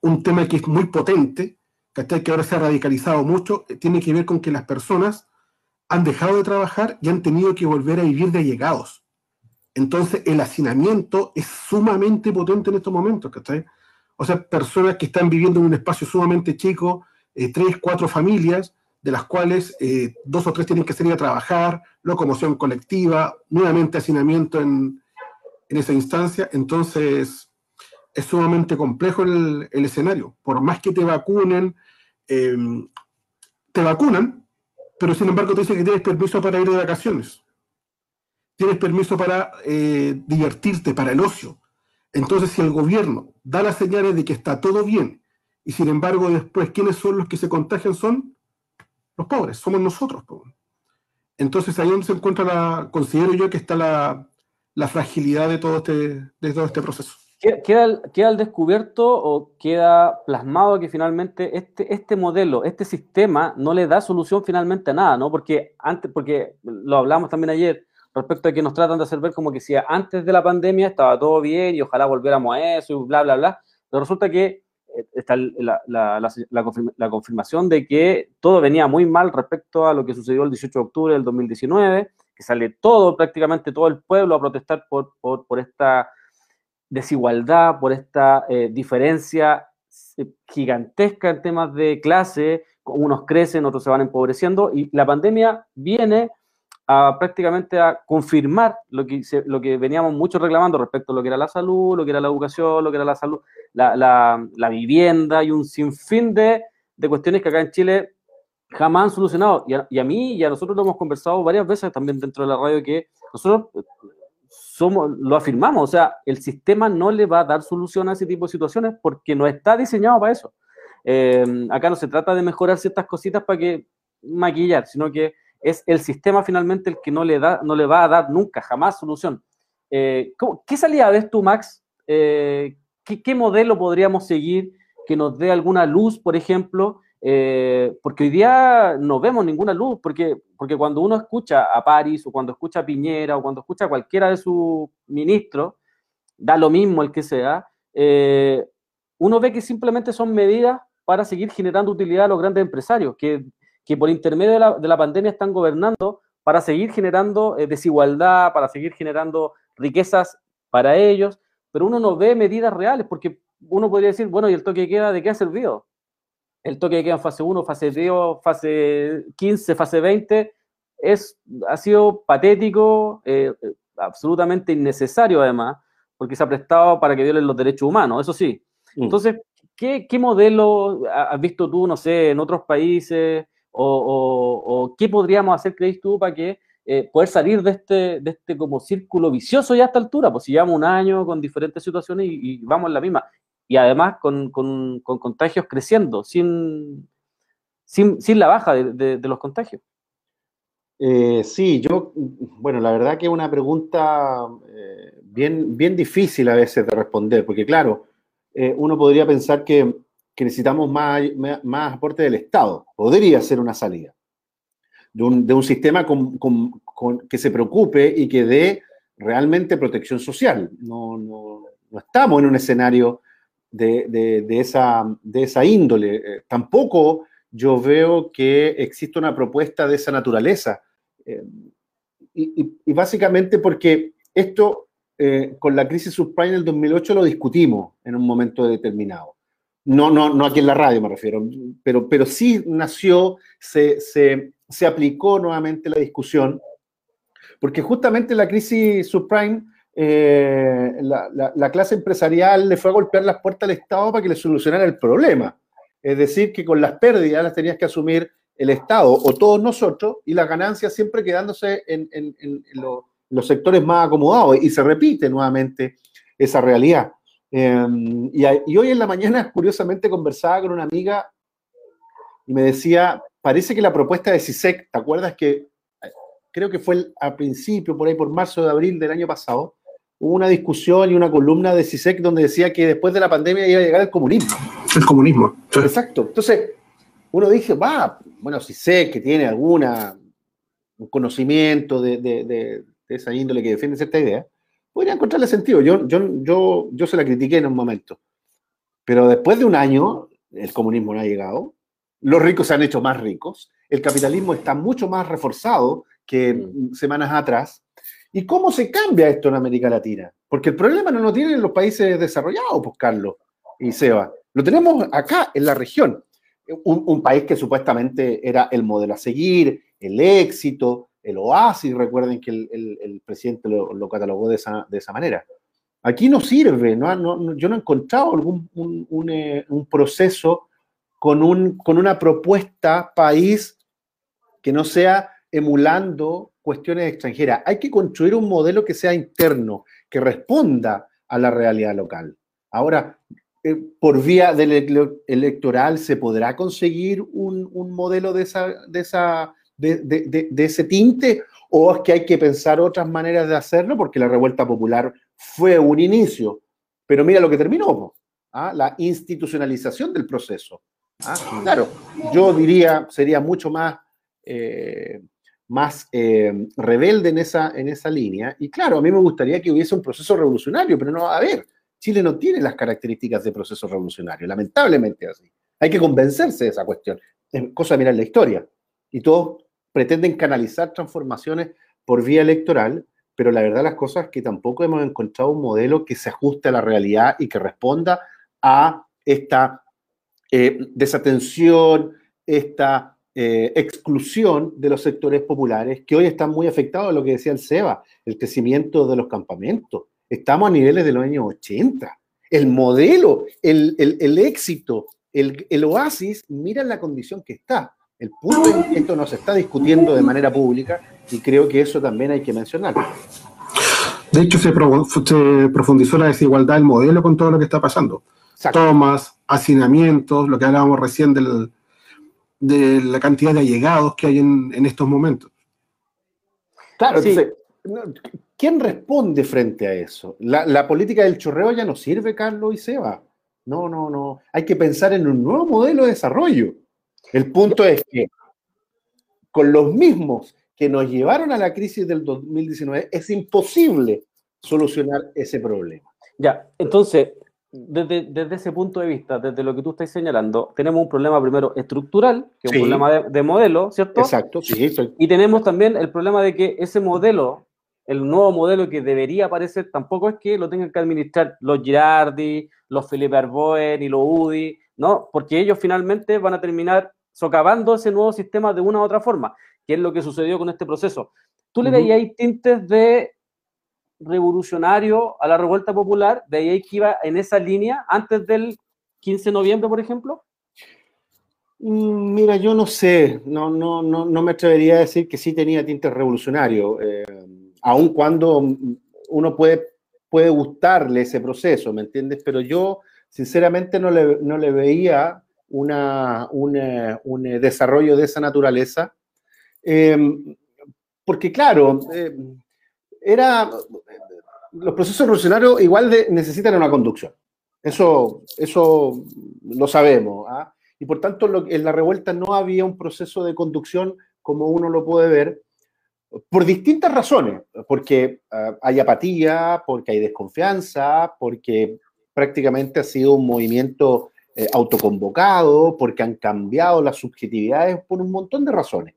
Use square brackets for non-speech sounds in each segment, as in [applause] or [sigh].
un tema que es muy potente, que ahora se ha radicalizado mucho, eh, tiene que ver con que las personas han dejado de trabajar y han tenido que volver a vivir de allegados. Entonces, el hacinamiento es sumamente potente en estos momentos, ¿cachai? O sea, personas que están viviendo en un espacio sumamente chico, eh, tres, cuatro familias, de las cuales eh, dos o tres tienen que salir a trabajar, locomoción colectiva, nuevamente hacinamiento en, esa instancia. Entonces, es sumamente complejo el, escenario. Por más que te vacunen, em, te vacunan, pero sin embargo te dicen que tienes permiso para ir de vacaciones. Tienes permiso para eh, divertirte, para el ocio. Entonces, si el gobierno da las señales de que está todo bien, y sin embargo después, ¿quiénes son los que se contagian? Son los pobres, somos nosotros. Entonces, ahí donde se encuentra la, considero yo que está la, fragilidad de todo este, de todo este proceso. ¿Queda, ¿Queda al descubierto o queda plasmado que finalmente este, este modelo, este sistema no le da solución finalmente a nada, ¿no? Porque antes, porque lo hablamos también ayer, respecto a que nos tratan de hacer ver como que si antes de la pandemia estaba todo bien y ojalá volviéramos a eso y bla, bla, bla, pero resulta que eh, está la, la, la, confirmación de que todo venía muy mal respecto a lo que sucedió el 18 de octubre del 2019, que sale todo, prácticamente todo el pueblo a protestar por, por, por esta desigualdad, por esta eh, diferencia eh, gigantesca en temas de clase, unos crecen, otros se van empobreciendo, y la pandemia viene a prácticamente a confirmar lo que, lo que veníamos mucho reclamando respecto a lo que era la salud, lo que era la educación, lo que era la salud, la, la, vivienda y un sinfín de, de, cuestiones que acá en Chile jamás han solucionado. Y a, y a, mí y a nosotros lo hemos conversado varias veces también dentro de la radio que nosotros lo afirmamos, o sea, el sistema no le va a dar solución a ese tipo de situaciones porque no está diseñado para eso. Eh, acá no se trata de mejorar ciertas cositas para que maquillar, sino que es el sistema finalmente el que no le, da, no le va a dar nunca, jamás solución. Eh, ¿Qué salida ves tú, Max? Eh, ¿qué, modelo podríamos seguir que nos dé alguna luz, por ejemplo? Eh, porque hoy día no vemos ninguna luz, porque, porque cuando uno escucha a París o cuando escucha a Piñera o cuando escucha a cualquiera de sus ministros, da lo mismo el que sea, uno ve que simplemente son medidas para seguir generando utilidad a los grandes empresarios, que que por intermedio de la, pandemia están gobernando para seguir generando eh, desigualdad, para seguir generando riquezas para ellos, pero uno no ve medidas reales, porque uno podría decir, bueno, ¿y el toque queda de qué ha servido? El toque de queda en fase 1, fase 2, fase 15, fase 20, es, ha sido patético, eh, absolutamente innecesario además, porque se ha prestado para que violen los derechos humanos, eso sí. Mm. Entonces, ¿qué, ¿qué, modelo has visto tú, no sé, en otros países? o, qué podríamos hacer, creéis tú, para que eh, poder salir de este, de este como círculo vicioso ya a esta altura, pues si llevamos un año con diferentes situaciones y, vamos en la misma. Y además con, con, contagios creciendo, sin, sin, sin, la baja de, los contagios. Eh, sí, yo, bueno, la verdad que es una pregunta eh, bien, bien difícil a veces de responder, porque claro, uno podría pensar que que necesitamos más, más, aporte del Estado. Podría ser una salida. De un, sistema que se preocupe y que dé realmente protección social. No, estamos en un escenario de, esa, de esa índole. Eh, tampoco yo veo que exista una propuesta de esa naturaleza. Eh, y, básicamente porque esto, eh, con la crisis subprime del 2008, lo discutimos en un momento determinado. No, no, no aquí en la radio me refiero, pero, pero sí nació, se, se, aplicó nuevamente la discusión, porque justamente la crisis subprime, eh, la, clase empresarial le fue a golpear las puertas al Estado para que le solucionara el problema. Es decir, que con las pérdidas las tenías que asumir el Estado o todos nosotros y las ganancias siempre quedándose en, los sectores más acomodados. Y se repite nuevamente esa realidad. Em, y, hoy en la mañana, [laughs] curiosamente, conversaba con una amiga y me decía, parece que la propuesta de CISEC, ¿te acuerdas que eh, creo que fue a principio, por ahí por marzo de abril del año pasado, hubo una discusión y una columna de CISEC donde decía que después de la pandemia iba a llegar el comunismo. El comunismo. Exacto. Entonces, uno dice, va, bueno, CISEC que tiene alguna un conocimiento de, de esa índole que defiende cierta idea, podría encontrarle sentido. Yo, yo, yo, yo se la critiqué en un momento. Pero después de un año, el comunismo no ha llegado, los ricos se han hecho más ricos, el capitalismo está mucho más reforzado que mm. semanas atrás. ¿Y cómo se cambia esto en América Latina? Porque el problema no lo tienen los países desarrollados, pues Carlos y Seba. Lo tenemos acá, en la región. Un, país que supuestamente era el modelo a seguir, el éxito, el oasis. Recuerden que el, presidente lo, catalogó de esa, manera. Aquí no sirve, no, yo no he encontrado algún un, eh, proceso con, un, con una propuesta país que no sea emulando cuestiones extranjeras. Hay que construir un modelo que sea interno, que responda a la realidad local. Ahora, eh, por vía del electoral se podrá conseguir un, modelo de, esa, de, esa, de, ese tinte o es que hay que pensar otras maneras de hacerlo porque la revuelta popular fue un inicio. Pero mira lo que terminó, ¿ah? la institucionalización del proceso. ¿ah? Claro, yo diría, sería mucho más, eh, más eh, rebelde en esa, en esa línea. Y claro, a mí me gustaría que hubiese un proceso revolucionario, pero no va a haber. Chile no tiene las características de proceso revolucionario, lamentablemente así. Hay que convencerse de esa cuestión. Es cosa de mirar la historia. Y todos pretenden canalizar transformaciones por vía electoral, pero la verdad las cosas es que tampoco hemos encontrado un modelo que se ajuste a la realidad y que responda a esta eh, desatención, esta eh, exclusión de los sectores populares que hoy están muy afectados a lo que decía el SEBA, el crecimiento de los campamentos, Estamos a niveles de los años 80. El modelo, el, éxito, el, oasis, mira la condición que está. El punto es que esto no se está discutiendo de manera pública y creo que eso también hay que mencionarlo. De hecho, se, profundizó la desigualdad del modelo con todo lo que está pasando. Tomas, hacinamientos, lo que hablábamos recién de la cantidad de allegados que hay en, estos momentos. Claro, entonces, ¿Quién responde frente a eso? La, política del chorreo ya no sirve, Carlos y Seba. No, no, no. Hay que pensar en un nuevo modelo de desarrollo. El punto es que con los mismos que nos llevaron a la crisis del 2019 es imposible solucionar ese problema. Ya, entonces, desde, ese punto de vista, desde lo que tú estás señalando, tenemos un problema primero estructural, que es un problema de, modelo, ¿cierto? Exacto, sí. Y tenemos también el problema de que ese modelo el nuevo modelo que debería aparecer tampoco es que lo tengan que administrar los Girardi, los Felipe Arboen y los UDI, ¿no? Porque ellos finalmente van a terminar socavando ese nuevo sistema de una u otra forma, que es lo que sucedió con este proceso. ¿Tú le veías ahí tintes de revolucionario a la revuelta popular? ¿De ahí que iba en esa línea antes del 15 de noviembre, por ejemplo? Mm, mira, yo no sé, no, no, no, no me atrevería a decir que sí tenía tintes revolucionarios. Eh, aun cuando uno puede, puede gustarle ese proceso, ¿me entiendes? Pero yo, sinceramente, no le, no le veía una, un desarrollo de esa naturaleza, em, porque claro, era, los procesos revolucionarios igual necesitan una conducción. Eso, eso lo sabemos. ¿ah? Y por tanto, en la revuelta no había un proceso de conducción como uno lo puede ver, por distintas razones, porque ah, hay apatía, porque hay desconfianza, porque prácticamente ha sido un movimiento eh, autoconvocado, porque han cambiado las subjetividades por un montón de razones.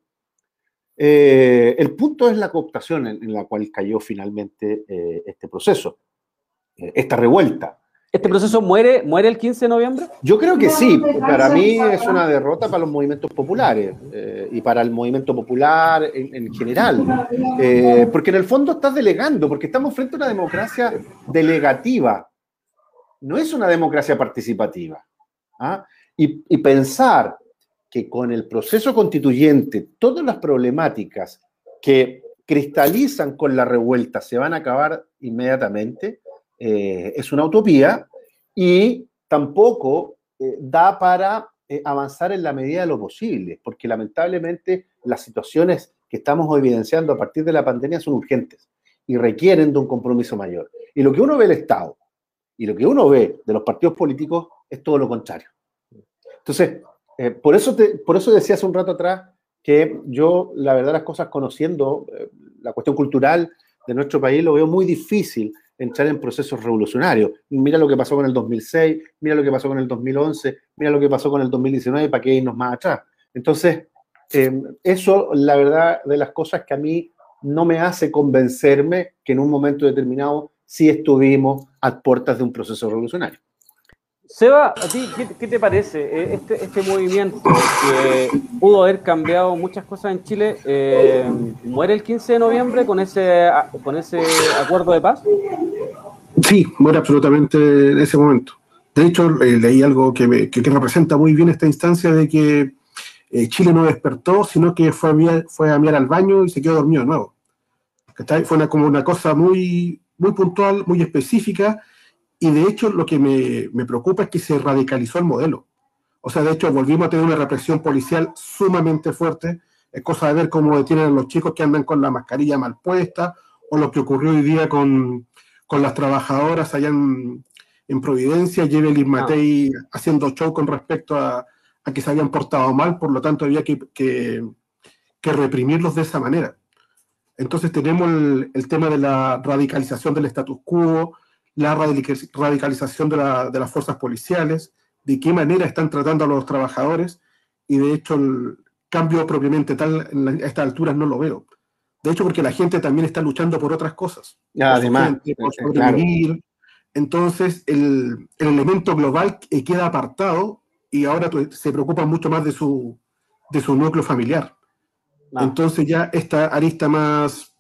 Eh, el punto es la cooptación en, la cual cayó finalmente eh, este proceso, esta revuelta. ¿Este proceso muere, muere el 15 de noviembre? Yo creo que sí. Para mí es una derrota para los movimientos populares eh, y para el movimiento popular en, general. Eh, porque en el fondo estás delegando, porque estamos frente a una democracia delegativa. No es una democracia participativa. ¿ah? Y, y pensar que con el proceso constituyente todas las problemáticas que cristalizan con la revuelta se van a acabar inmediatamente eh, es una utopía y tampoco eh, da para eh, avanzar en la medida de lo posible, porque lamentablemente las situaciones que estamos evidenciando a partir de la pandemia son urgentes y requieren de un compromiso mayor. Y lo que uno ve del Estado y lo que uno ve de los partidos políticos es todo lo contrario. Entonces, por, eso por eso decía hace un rato atrás que yo, la verdad, las cosas conociendo la cuestión cultural de nuestro país, lo veo muy difícil entrar en procesos revolucionarios. Mira lo que pasó con el 2006, mira lo que pasó con el 2011, mira lo que pasó con el 2019, para qué irnos más atrás. Entonces, eh, eso, la verdad, de las cosas que a mí no me hace convencerme que en un momento determinado sí estuvimos a puertas de un proceso revolucionario. Seba, ¿a ti qué, te parece eh, este, este, movimiento que pudo haber cambiado muchas cosas en Chile? Eh, ¿Muere el 15 de noviembre con ese, con ese acuerdo de paz? Sí, muere absolutamente en ese momento. De hecho, eh, leí algo que, representa muy bien esta instancia de que Chile no despertó, sino que fue a, mirar, fue a mirar al baño y se quedó dormido de nuevo. Fue una, como una cosa muy, muy puntual, muy específica, y de hecho, lo que me, preocupa es que se radicalizó el modelo. O sea, de hecho, volvimos a tener una represión policial sumamente fuerte. Es cosa de ver cómo detienen a los chicos que andan con la mascarilla mal puesta, o lo que ocurrió hoy día con, las trabajadoras allá en, Providencia, Jevelin ah. Matei haciendo show con respecto a, que se habían portado mal, por lo tanto había que, que, reprimirlos de esa manera. Entonces tenemos el, el, tema de la radicalización del status quo, la radicalización de, las fuerzas policiales, de qué manera están tratando a los trabajadores, y de hecho el cambio propiamente tal a estas alturas no lo veo. De hecho, porque la gente también está luchando por otras cosas. además, por sobrevivir. Entonces, el, elemento global queda apartado y ahora se preocupa mucho más de su, de su núcleo familiar. Ah. Entonces ya esta arista más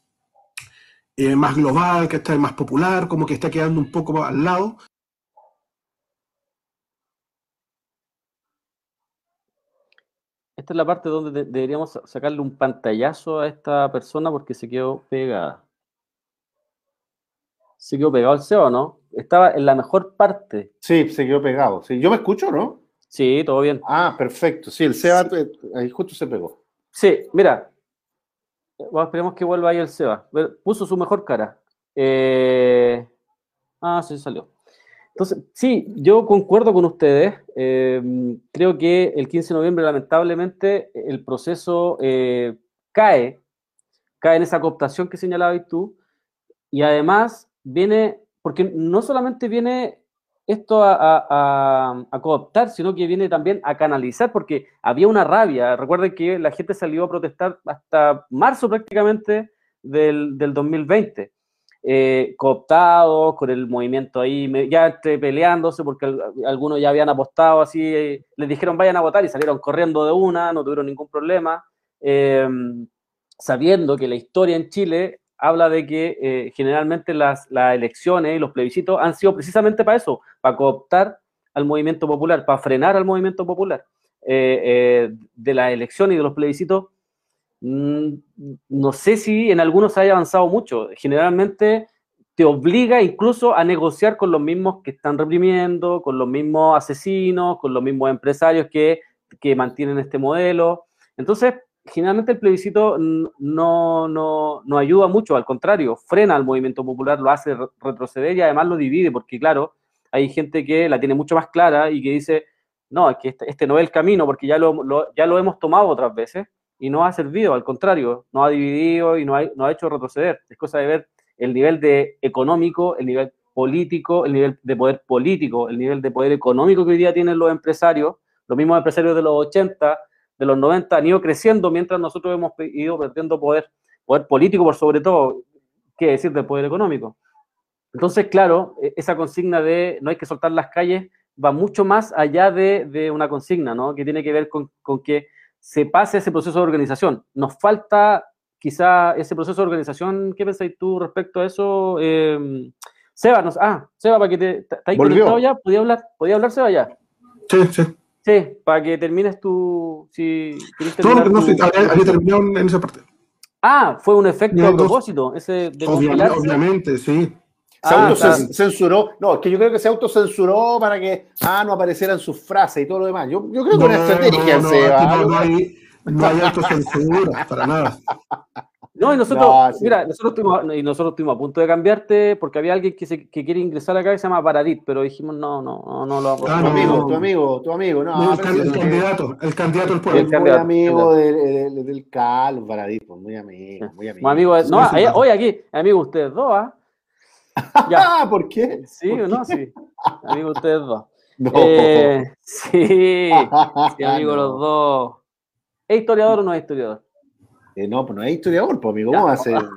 eh, más global, que está más popular, como que está quedando un poco al lado. Esta es la parte donde deberíamos sacarle un pantallazo a esta persona porque se quedó pegada. Se quedó pegado el CEO, ¿no? Estaba en la mejor parte. Sí, se quedó pegado. Sí. Yo me escucho, ¿no? Sí, todo bien. Ah, perfecto. Sí, el SEO ahí justo se pegó. Sí, mira, esperemos que vuelva ahí el Seba. Puso su mejor cara. Eh, ah, sí, salió. Entonces, sí, yo concuerdo con ustedes. Eh, creo que el 15 de noviembre, lamentablemente, el proceso eh, cae, cae en esa cooptación que señalabas tú, y además viene, porque no solamente viene esto a, cooptar, sino que viene también a canalizar, porque había una rabia. Recuerden que la gente salió a protestar hasta marzo prácticamente del, 2020. Eh, cooptados, con el movimiento ahí, ya peleándose, porque algunos ya habían apostado así, eh, les dijeron vayan a votar y salieron corriendo de una, no tuvieron ningún problema, eh, sabiendo que la historia en Chile habla de que eh, generalmente las, elecciones y los plebiscitos han sido precisamente para eso, para cooptar al movimiento popular, para frenar al movimiento popular. Eh, eh, de las elecciones y de los plebiscitos, mm, no sé si en algunos haya avanzado mucho. Generalmente te obliga incluso a negociar con los mismos que están reprimiendo, con los mismos asesinos, con los mismos empresarios que, que mantienen este modelo. Entonces, generalmente el plebiscito no, no, ayuda mucho, al contrario, frena al movimiento popular, lo hace retroceder y además lo divide, porque claro, hay gente que la tiene mucho más clara y que dice, no, es que este, este no es el camino, porque ya lo, ya lo hemos tomado otras veces y no ha servido, al contrario, no ha dividido y no ha, no ha hecho retroceder. Es cosa de ver el nivel de económico, el nivel político, el nivel de poder político, el nivel de poder económico que hoy día tienen los empresarios, los mismos empresarios de los 80, de los 90 han ido creciendo mientras nosotros hemos ido perdiendo poder, poder político por sobre todo, qué decir del poder económico. Entonces, claro, e, esa consigna de no hay que soltar las calles va mucho más allá de, una consigna, ¿no? Que tiene que ver con, que se pase ese proceso de organización. Nos falta quizá ese proceso de organización. ¿Qué pensáis tú respecto a eso? Eh, Seba, ah, Seba, para que te, ¿está ahí conectado ya? ¿Podía hablar, ¿Podía hablar Seba ya? Sí, sí. Sí, para que termines tu. Si no, no, sí, había, terminado en esa parte. Ah, fue un efecto a propósito. Ese de obviamente, obviamente, sí. Se ah, autocensuró. No, es que yo creo que se autocensuró para que ah, no aparecieran sus frases y todo lo demás. Yo, yo creo que una estrategia no, se va. No, no, hay, no hay autocensura, para nada. No, y nosotros, mira, nosotros estuvimos, y nosotros estuvimos a punto de cambiarte porque había alguien que, se, que quiere ingresar acá que se llama Paradit, pero dijimos no, no, no, no lo vamos a ah, Tu amigo, tu amigo, tu amigo, no. el, candidato, el candidato del pueblo. muy amigo del, del, Cal, Paradit, pues, muy amigo, muy amigo. amigo no, hoy aquí, amigo ustedes dos, ¿ah? Ya. [laughs] ¿Por qué? Sí ¿Por o no, qué? sí. Amigo, ustedes dos. [laughs] No. Eh, sí, [laughs] sí, amigo, los dos. ¿Es historiador o no es historiador? Eh, no, pues no es historiador, pues amigo. ¿cómo va a ser? [laughs]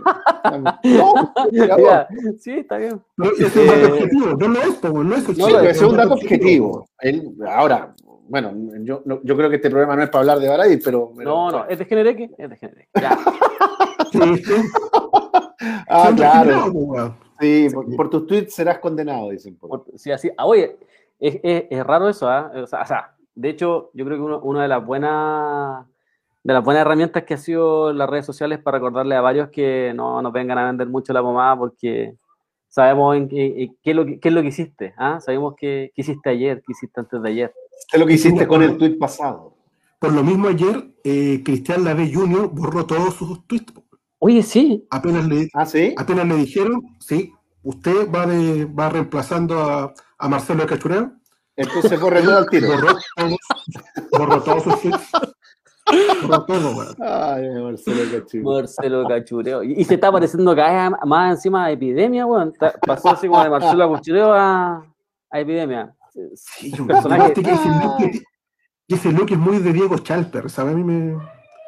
No, historiador. Sí, está bien. No, es un dato Eh, objetivo, no lo es, pues, no es Sí, No, es un dato objetivo. Él- ahora, bueno, yo, no- yo creo que este programa no es para hablar de Baradit, pero. pero- No, no, es de Genereque, es de Genereque. Ya. Ah, claro. pues. Sí, por, por tus tweets serás condenado, dicen. por- Por- Sí, así. Ah, oye, es, es- es raro eso, ¿ah? O, sea, o sea, de hecho, yo creo que uno- una de las buenas de las buenas herramientas que ha sido las redes sociales para recordarle a varios que no nos vengan a vender mucho la pomada porque sabemos en qué, en qué es, lo que, qué es lo que hiciste, ¿ah? Sabemos qué, qué hiciste ayer, qué hiciste antes de ayer. ¿Qué es lo que hiciste con el tweet pasado? Por lo mismo ayer, eh, Cristian Lave Jr. borró todos sus tweets. Oye, sí, Apenas le, Ah, sí. apenas le dijeron, sí, usted va, de, va reemplazando a, a Marcelo Cachureo. Entonces corre todo al tiro. Borró todos, borró todos sus tweets. Todo, weón. Ay, Marcelo Cachureo. Marcelo Cachureo. Y, y se está pareciendo cada vez más encima de epidemia, weón. Está- Pasó así como de Marcelo Cachureo a, a epidemia. Sí, weón. personaje- Aparte que ese look, que- que ese look es muy de Diego Chalper, ¿sabes? A mí me...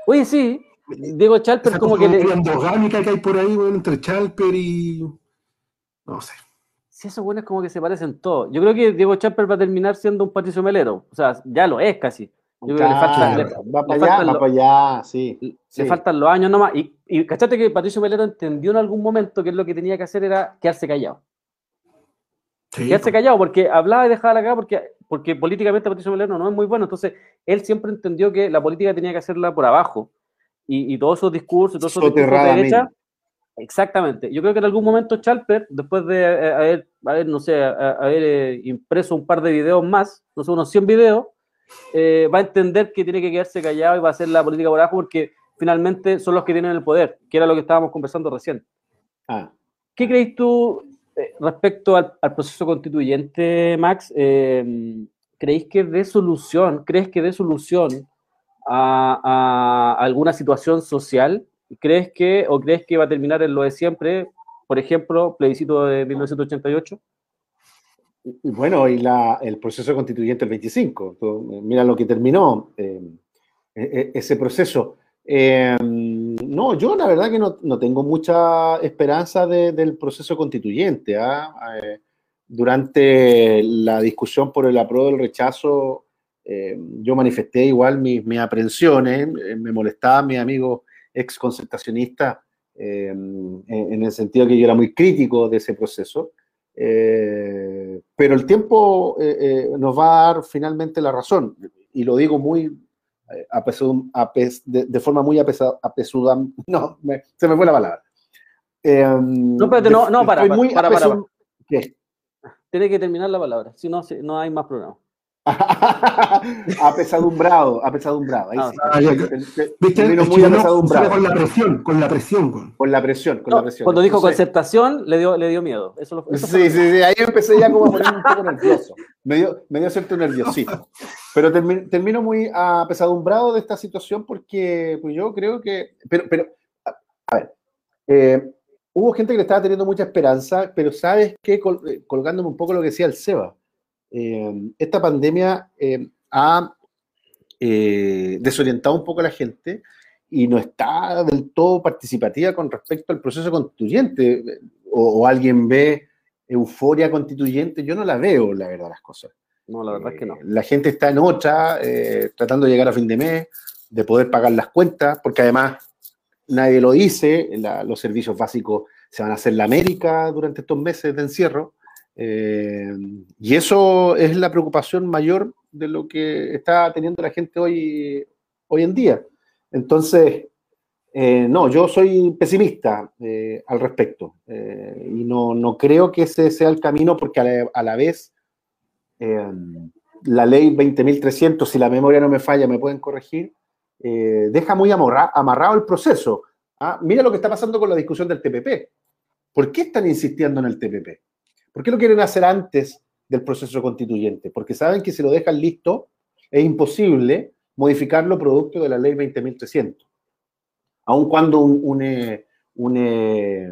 Oye, sí, Diego Chalper Esa como cosa que le, endogámica que hay por ahí, weón, entre Chalper y... No sé. Sí, esos buenos como que se parecen todos. Yo creo que Diego Champer va a terminar siendo un Patricio Melero. O sea, ya lo es casi. Yo creo que le falta- Claro, le- va le para faltan allá, va lo- para allá, sí. Le Sí. faltan los años nomás. Y, y cachate que Patricio Melero entendió en algún momento que lo que tenía que hacer era quedarse callado. Sí, Quedarse callado porque hablaba y dejaba la cara porque, porque políticamente Patricio Melero no es muy bueno. Entonces, él siempre entendió que la política tenía que hacerla por abajo. Y, y todos esos discursos, todos esos discursos de derecha. Exactamente. Yo creo que en algún momento Chalper, después de eh, haber, haber, no sé, haber eh, impreso un par de videos más, no sé, unos 100 videos, eh, va a entender que tiene que quedarse callado y va a hacer la política por abajo porque finalmente son los que tienen el poder, que era lo que estábamos conversando recién. Ah, ¿Qué crees tú eh, respecto al, al proceso constituyente, Max? Eh, ¿Creéis que dé solución, crees que dé solución a, a alguna situación social? ¿Crees que, o crees que va a terminar en lo de siempre? Por ejemplo, plebiscito de 1988. Bueno, y la, el proceso constituyente el 25. Tú, mira lo que terminó eh, e- e- ese proceso. Eh, no, yo la verdad que no, no tengo mucha esperanza de- del proceso constituyente. ¿ah? Eh, durante la discusión por el apruebo del rechazo, eh, yo manifesté igual mis, mis aprensiones, eh, me molestaban mis amigos ex concertacionistas eh, en, en el sentido que yo era muy crítico de ese proceso. Eh, pero el tiempo eh, eh, nos va a dar finalmente la razón, y lo digo muy eh, apesu- apes- de, de forma muy apesa- apesuda, no, me- se me fue la palabra. Eh, No, espérate, no, no, para, para, para. Tiene que terminar la palabra, si no, no hay más programa. [laughs] apesadumbrado, apesadumbrado. Ahí Ah, sí. Ah, ya, Te- te- ¿Viste? muy que apesadumbrado. Con la presión, con la presión. Con la presión, con No, la presión. cuando dijo Entonces- concertación, le dio, le dio miedo. Eso, lo- eso fue Sí, lo- sí, sí, ahí empecé ya como a ponerme un poco [laughs] nervioso. Me dio, me dio cierto nerviosismo. Pero termi- termino muy apesadumbrado de esta situación porque pues yo creo que. Pero, pero a, a ver, eh, hubo gente que le estaba teniendo mucha esperanza, pero ¿sabes qué? Col- eh, colgándome un poco lo que decía el Seba. Eh, esta pandemia eh, ha eh, desorientado un poco a la gente y no está del todo participativa con respecto al proceso constituyente. O, o alguien ve euforia constituyente, yo no la veo, la verdad, las cosas. No, la verdad es que no. Eh, La gente está en otra, eh, tratando de llegar a fin de mes, de poder pagar las cuentas, porque además nadie lo dice, la- los servicios básicos se van a hacer la América durante estos meses de encierro. Eh, y eso es la preocupación mayor de lo que está teniendo la gente hoy, hoy en día. Entonces, eh, no, yo soy pesimista eh, al respecto y no, no creo que ese sea el camino porque a la, la vez la ley 20.300, si la memoria no me falla, me pueden corregir, deja muy amarrado el proceso. Ah, Mira lo que está pasando con la discusión del TPP. ¿Por qué están insistiendo en el TPP? ¿Por qué lo quieren hacer antes del proceso constituyente? Porque saben que si lo dejan listo, es imposible modificarlo producto de la ley 20.300. Aun cuando un, un, eh, un, eh,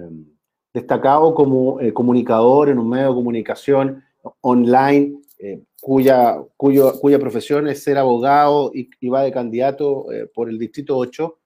destacado como eh, comunicador en un medio de comunicación online, eh, cuya, cuyo, cuya profesión es ser abogado y, va de candidato por el Distrito 8,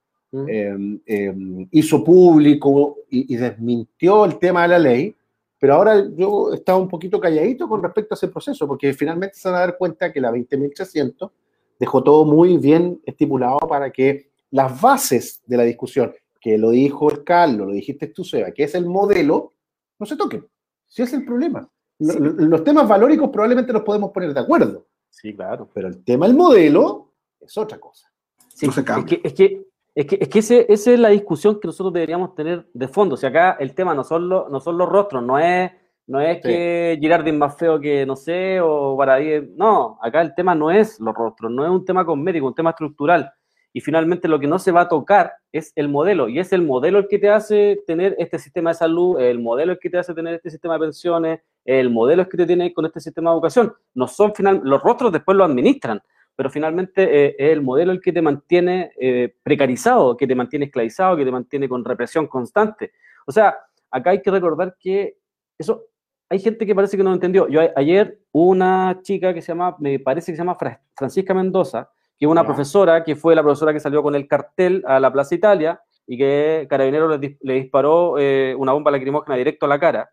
em, em, hizo público y, desmintió el tema de la ley, pero ahora yo estaba un poquito calladito con respecto a ese proceso, porque finalmente se van a dar cuenta que la 20.300 dejó todo muy bien estipulado para que las bases de la discusión, que lo dijo el Carlos, lo dijiste tú, Seba, que es el modelo, no se toquen. Si es el problema. Los temas valóricos probablemente los podemos poner de acuerdo. Sí, claro. Pero el tema del modelo es otra cosa. Sí, es, que, es, que, es que, es que esa es la discusión que nosotros deberíamos tener de fondo. O sea, acá el tema no son, los, no son los rostros, no es, no es que Girardin es más feo que, no sé, o para No, acá el tema no es los rostros, no es un tema cosmético, un tema estructural. Y finalmente lo que no se va a tocar es el modelo, y es el modelo el que te hace tener este sistema de salud, el modelo el que te hace tener este sistema de pensiones, el modelo es que te tiene con este sistema de educación. No son final, los rostros después lo administran, pero finalmente eh, es el modelo el que te mantiene eh, precarizado, que te mantiene esclavizado, que te mantiene con represión constante. O sea, acá hay que recordar que eso, hay gente que parece que no lo entendió. Yo ayer una chica que se llama, me parece que se llama Francisca Mendoza, que es una profesora, que fue la profesora que salió con el cartel a la Plaza Italia y que Carabinero le, disparó eh, una bomba lacrimógena directo a la cara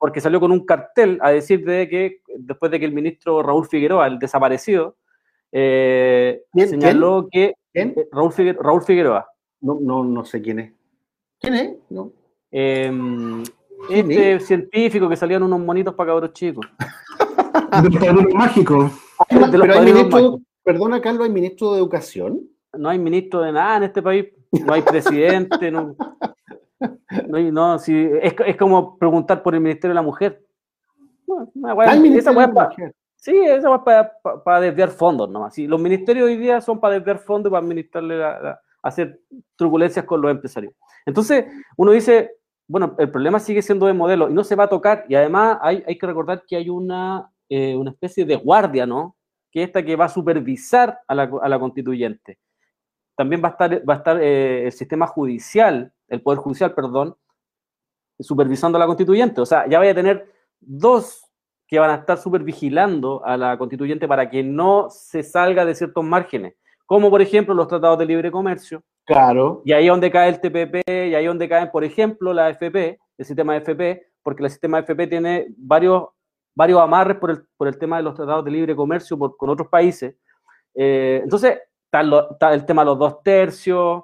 porque salió con un cartel a decir de que después de que el ministro Raúl Figueroa, el desaparecido, eh, señaló que ¿Quién? Eh, Raúl, Figueroa, Raúl Figueroa. No, no, no sé quién es. ¿Quién es? No. Em, este científico que salían unos monitos para cabros chicos. [laughs] de los mágicos. Pero hay ministro, perdona, Carlos, ¿hay ministro de Educación? No hay ministro de nada en este país. No hay presidente. no, no, no si, es, es, como preguntar por el Ministerio de la Mujer. esa Sí, esa es para, para, desviar fondos nomás. Sí, los ministerios hoy día son para desviar fondos para administrarle hacer turbulencias con los empresarios. Entonces, uno dice, bueno, el problema sigue siendo de modelo y no se va a tocar. Y además hay, hay que recordar que hay una, eh, una especie de guardia, ¿no? Que esta que va a supervisar a la, a la constituyente. También va a estar, va a estar eh, el sistema judicial el Poder Judicial, perdón, supervisando a la constituyente. O sea, ya vaya a tener dos que van a estar supervigilando a la constituyente para que no se salga de ciertos márgenes, como por ejemplo los tratados de libre comercio. Claro. Y ahí es donde cae el TPP, y ahí es donde caen, por ejemplo, la FP, el sistema FP, porque el sistema FP tiene varios, varios amarres por el, por el tema de los tratados de libre comercio con otros países. Eh, entonces, está, el tema de los dos tercios,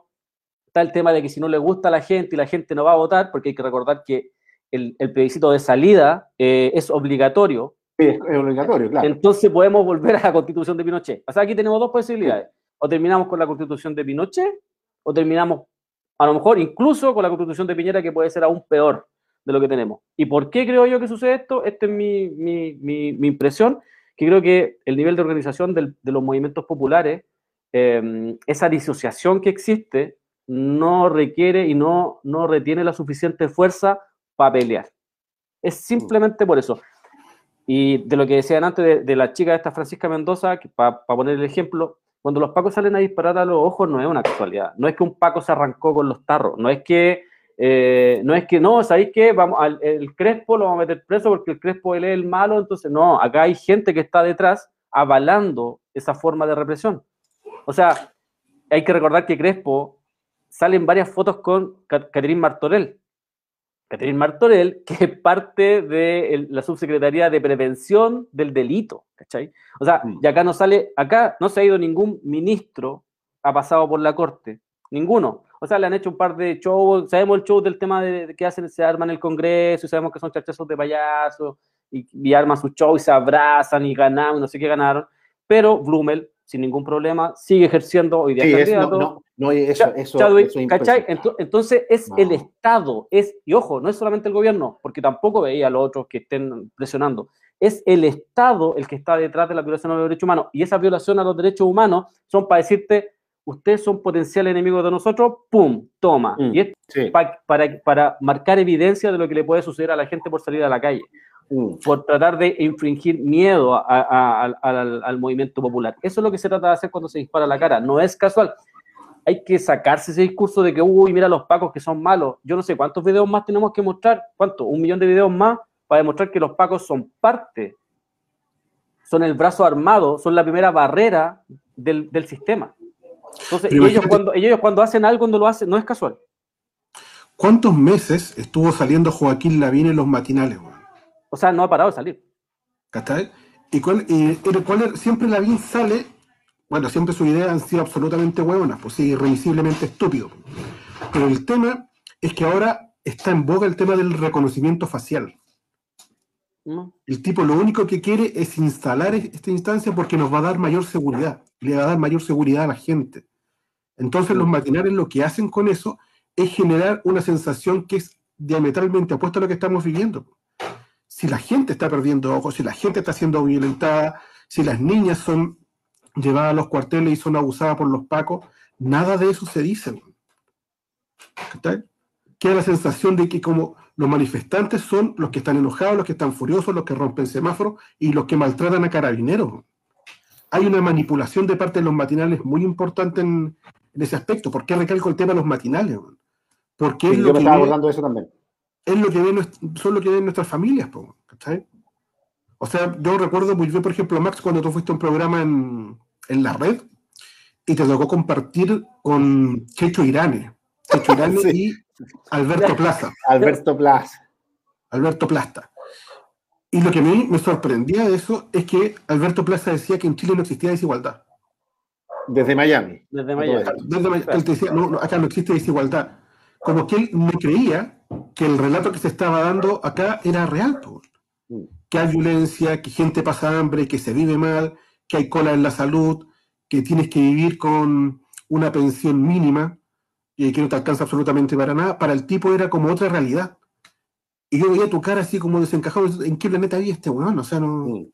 el tema de que si no le gusta a la gente y la gente no va a votar, porque hay que recordar que el, el plebiscito de salida eh, es obligatorio. Sí, es, obligatorio, claro. Entonces podemos volver a la constitución de Pinochet. O sea, aquí tenemos dos posibilidades. O terminamos con la constitución de Pinochet, o terminamos a lo mejor incluso con la constitución de Piñera, que puede ser aún peor de lo que tenemos. ¿Y por qué creo yo que sucede esto? Esta es mi, mi, mi, impresión, que creo que el nivel de organización del, de los movimientos populares, eh, esa disociación que existe no requiere y no, no retiene la suficiente fuerza para pelear. Es simplemente por eso. Y de lo que decían antes de, la chica esta Francisca Mendoza, para poner el ejemplo, cuando los pacos salen a disparar a los ojos no es una casualidad. No es que un paco se arrancó con los tarros, no es que, eh, no es que, no, ¿sabéis qué? Vamos, al, el Crespo lo vamos a meter preso porque el Crespo él es el malo, entonces no, acá hay gente que está detrás avalando esa forma de represión. O sea, hay que recordar que Crespo salen varias fotos con Catherine Martorell. Catherine Martorell, [laughs] que es parte de la subsecretaría de prevención del delito, ¿cachai? O sea, mm. y acá no sale, acá no se ha ido ningún ministro, ha pasado por la corte, ninguno. O sea, le han hecho un par de shows, sabemos el show del tema de, que hacen, se arman el Congreso, y sabemos que son chachazos de payaso, y, y arman su show y se abrazan y ganan, no sé qué ganaron, pero Blumel sin ningún problema, sigue ejerciendo hoy día sí, candidato. no, no, eso, eso, ¿cachai? Entonces es el Estado, es, y ojo, no es solamente el gobierno, porque tampoco veía a los otros que estén presionando, es el Estado el que está detrás de la violación a los derechos humanos, y esa violación a los derechos humanos son para decirte, ustedes son potenciales enemigos de nosotros, ¡pum! Toma. Mm, y es para, para marcar evidencia de lo que le puede suceder a la gente por salir a la calle. Mm. por tratar de infringir miedo al, movimiento popular. Eso es lo que se trata de hacer cuando se dispara la cara. No es casual. hay que sacarse ese discurso de que, uy, mira los pacos que son malos. Yo no sé cuántos videos más tenemos que mostrar, ¿cuánto? Un millón de videos más para demostrar que los pacos son parte, son el brazo armado, son la primera barrera del, sistema. Entonces, ellos cuando, ellos cuando hacen algo, cuando lo hacen, no es casual. ¿Cuántos meses estuvo saliendo Joaquín Lavín en los matinales? O sea, no ha parado de salir. ¿Cachai? ¿Y cuál, y, cuál siempre Lavín sale bueno, siempre sus ideas han sido absolutamente hueonas, pues sí, irremisiblemente estúpido. Pero el tema es que ahora está en boga el tema del reconocimiento facial. El tipo lo único que quiere es instalar esta instancia porque nos va a dar mayor seguridad, le va a dar mayor seguridad a la gente. Entonces los matinales lo que hacen con eso es generar una sensación que es diametralmente opuesta a lo que estamos viviendo. Si la gente está perdiendo ojos, si la gente está siendo violentada, si las niñas son llevadas a los cuarteles y son abusadas por los pacos, nada de eso se dice. Queda la sensación de que como los manifestantes son los que están enojados, los que están furiosos, los que rompen semáforos y los que maltratan a carabineros. Hay una manipulación de parte de los matinales muy importante en, ese aspecto. ¿Por qué recalco el tema de los matinales? Porque es lo que eso también. Es lo que ven, son lo que ven nuestras familias. O sea, yo recuerdo muy bien, por ejemplo, Max, cuando tú fuiste a un programa en, en la red y te tocó compartir con Checho Irane. Checho [laughs] Irane y Alberto Plaza. [laughs] Alberto Plaza. Alberto Plasta. Y lo que a mí me sorprendía de eso es que Alberto Plaza decía que en Chile no existía desigualdad. Desde Miami. Desde Miami. Él decía, no, acá no existe desigualdad. Como que él no creía que el relato que se estaba dando acá era real. Mm. Que hay violencia, que gente pasa hambre, que se vive mal, que hay cola en la salud, que tienes que vivir con una pensión mínima y que no te alcanza absolutamente para nada, para el tipo era como otra realidad. Y yo veía tu cara así como desencajado, ¿en qué planeta había este weón? O sea, no... Mm.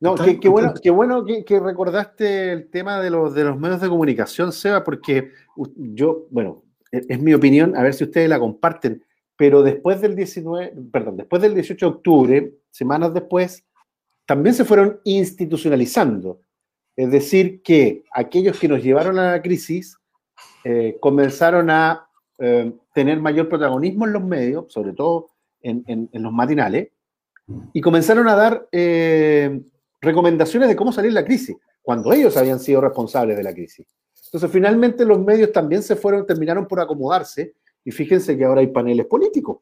No, qué, bueno, qué bueno que, recordaste el tema de los, de los medios de comunicación, Seba, porque yo, bueno, es, mi opinión, a ver si ustedes la comparten, pero después del 19, perdón, después del 18 de octubre, semanas después, también se fueron institucionalizando. Es decir, que aquellos que nos llevaron a la crisis eh, comenzaron a eh, tener mayor protagonismo en los medios, sobre todo en, los matinales, y comenzaron a dar eh, recomendaciones de cómo salir de la crisis, cuando ellos habían sido responsables de la crisis. Entonces, finalmente los medios también se fueron, terminaron por acomodarse, y fíjense que ahora hay paneles políticos.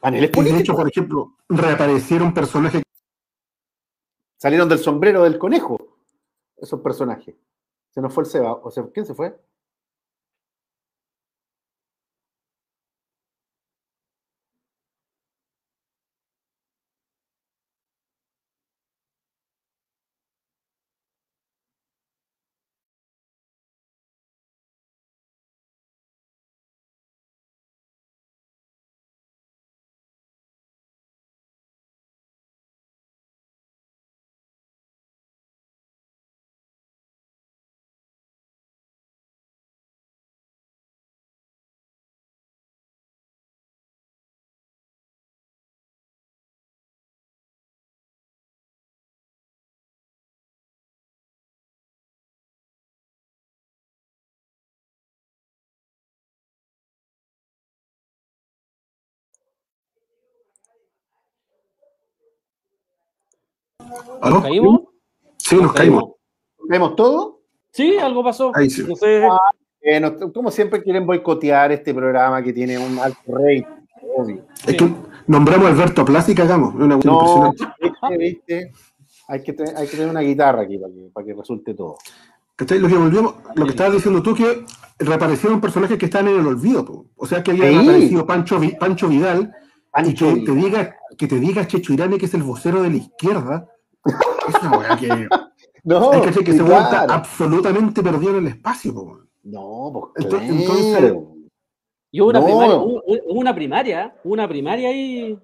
Paneles políticos. De hecho, por ejemplo, reaparecieron personajes Salieron del sombrero del conejo esos personajes. Se nos fue el Seba. O sea, ¿quién se fue? ¿Nos caímos? Sí, nos, caímos. ¿Vemos todo? Sí, algo pasó. Ahí sí. como siempre quieren boicotear este programa que tiene un alto rey. Es que nombramos a Alberto Plaza y cagamos. Una no, ¿viste, Hay, que tener, hay que tener una guitarra aquí para que, para que resulte todo. ¿Cachai? Lo que lo que estabas diciendo tú, que reaparecieron personajes que están en el olvido. O sea, que había aparecido Pancho, Pancho Vidal y que te diga que te diga Checho Irane que es el vocero de la izquierda es una weá que. [laughs] No, es que, que se vuelta absolutamente perdido en el espacio. No, pues entonces, entonces y hubo una, primaria, hubo, una primaria, una primaria ahí.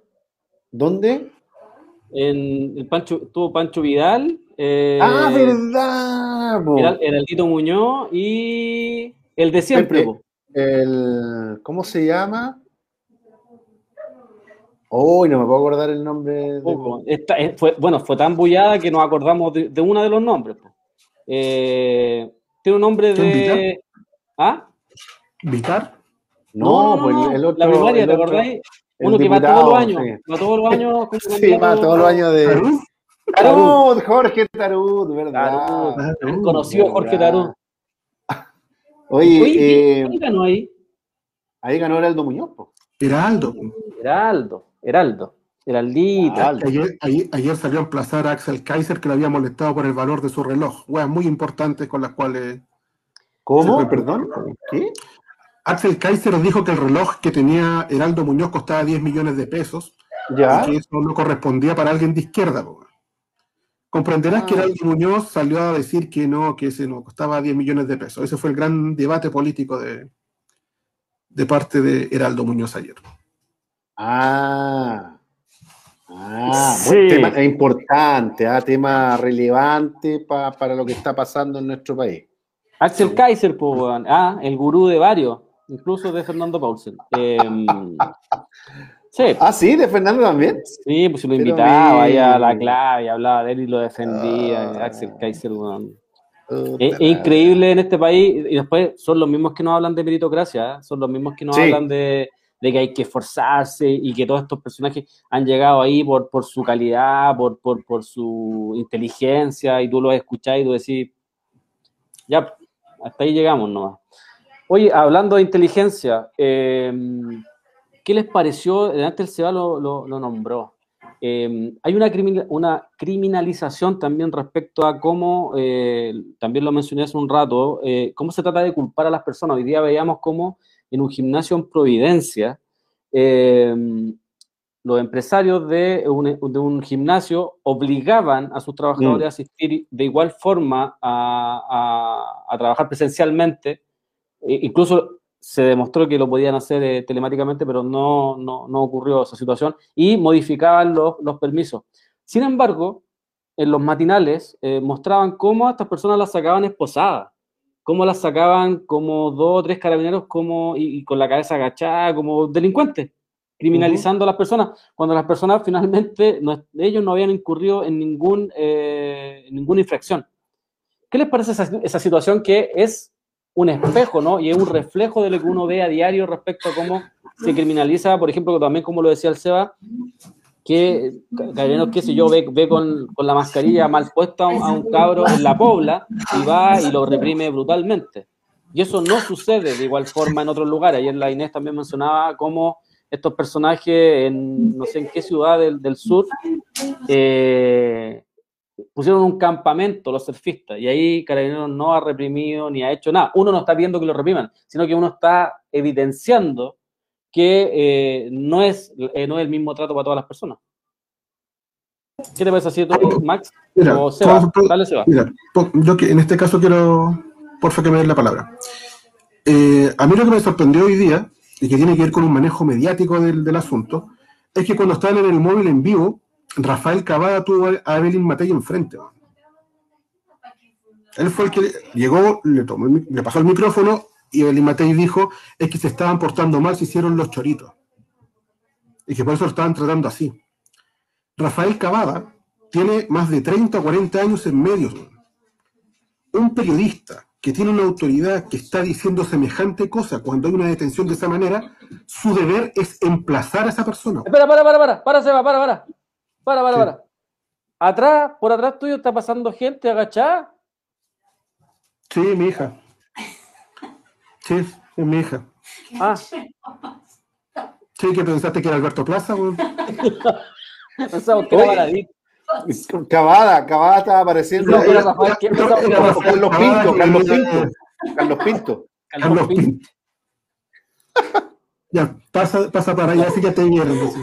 ¿Dónde? En el Pancho, tuvo Pancho Vidal. Eh, ah, verdad. Era, era, el Tito Muñoz y el de siempre. el, ¿Cómo se llama? Uy, no me puedo acordar el nombre. Eh, fue, bueno, fue tan bullada que nos acordamos de, uno de los nombres. Eh, Tiene un nombre ¿Quién, de. ¿Ah? ¿Vicar? No, pues el otro. la primaria, ¿te acordáis? Uno que va todos los años. sí. Va todos los años. [laughs] Sí, va todos los años de. ¿Tarú? Tarud, Jorge Tarud, ¿verdad? Tarud. El conocido Jorge ¿verdad? Tarú. [laughs] Oye, Oye, eh, ¿quién ganó ahí? ahí ganó Heraldo Muñoz. po. Heraldo. Heraldo, Heraldo, Heraldita. Heraldo. Ayer, ayer, ayer salió a emplazar a Axel Kaiser que lo había molestado por el valor de su reloj. Weas muy importantes con las cuales. ¿Cómo? Fue- Perdón. ¿Qué? Axel Kaiser dijo que el reloj que tenía Heraldo Muñoz costaba 10 millones de pesos Ya. y que eso no correspondía para alguien de izquierda. po. Comprenderás que Ah. Heraldo Muñoz salió a decir que no, que ese no costaba 10 millones de pesos. Ese fue el gran debate político de, de parte de Heraldo Muñoz ayer. Ah. Ah, Sí. buen tema, es importante, ah, tema relevante pa- para lo que está pasando en nuestro país. Axel Kaiser, pues. Ah, el gurú de varios, incluso de Fernando Paulsen. Em, [laughs] sí, Ah, sí, de Fernando también. sí, pues lo Pero invitaba ahí a la clave, hablaba de él y lo defendía. Ah. Axel Kaiser. Puta Es, increíble en este país, y después son los mismos que nos hablan de meritocracia, ¿eh? son los mismos que nos Sí. hablan de, de que hay que esforzarse y que todos estos personajes han llegado ahí por, por su calidad, por, por, por su inteligencia, y tú los escuchás y tú decís, ya, hasta ahí llegamos nomás. Oye, hablando de inteligencia, eh, ¿qué les pareció? Antes el Seba lo, lo- nombró. Eh, hay una, una criminalización también respecto a cómo, eh, también lo mencioné hace un rato, eh, cómo se trata de culpar a las personas. Hoy día veíamos cómo en un gimnasio en Providencia, eh, los empresarios de un, de un gimnasio obligaban a sus trabajadores Mm. a asistir de igual forma a, a- a trabajar presencialmente. E- incluso se demostró que lo podían hacer eh, telemáticamente, pero no, no, no ocurrió esa situación, y modificaban los, los permisos. Sin embargo, en los matinales eh, mostraban cómo a estas personas las sacaban esposadas, cómo las sacaban como dos o tres carabineros como, y, con la cabeza agachada, como delincuentes, criminalizando a las personas, cuando las personas [laughs] finalmente, no- ellos no habían incurrido en, ningún, eh, ninguna infracción. ¿Qué les parece esa, esa situación que es un espejo, ¿no? Y es un reflejo de lo que uno ve a diario respecto a cómo se criminaliza, por ejemplo, también como lo decía el Seba, que Carabineros, qué sé yo, ve, ve con, con la mascarilla mal puesta a un, a un cabro en la pobla y va y lo reprime brutalmente. Y eso no sucede de igual forma en otros lugares. Ayer la Inés también mencionaba cómo estos personajes en no sé en qué ciudad del, del sur eh, pusieron un campamento los surfistas y ahí Carabineros no ha reprimido ni ha hecho nada. Uno no está viendo que lo repriman, sino que uno está evidenciando que eh, no, es, eh, no es el mismo trato para todas las personas. ¿Qué te parece así tú, Max? Mira, o Seba, dale Seba. Mira, yo que en este caso quiero, porfa que me den la palabra. Eh, a mí lo que me sorprendió hoy día, y que tiene que ver con un manejo mediático del, del asunto, es que cuando estaban en el móvil en vivo, Rafael Cavada tuvo a Evelyn Matei enfrente. Él fue el que llegó, le, tomó le pasó el micrófono y Evelyn Matei dijo es que se estaban portando mal, se hicieron los choritos. Y que por eso lo estaban tratando así. Rafael Cavada tiene más de 30 o 40 años en medios. Un periodista que tiene una autoridad que está diciendo semejante cosa cuando hay una detención de esa manera, su deber es emplazar a esa persona. Espera, para, para, para, para, Seba, para, para. Para, para, Sí. para. Atrás, por atrás tuyo está pasando gente agachada. Sí, mi hija. Sí, es mi hija. Ah, Sí, que pensaste que era Alberto Plaza, weón? pensaba [laughs] que era Oye. Baradit. Cavada, Cavada estaba apareciendo. No, era Rafael, ¿quién Era- pensaba? era O Rafael Carlos Pinto, Carlos Pinto. Carlos Pinto. Carlos Pinto. Ya, pasa, pasa para allá, así que te vieron. así.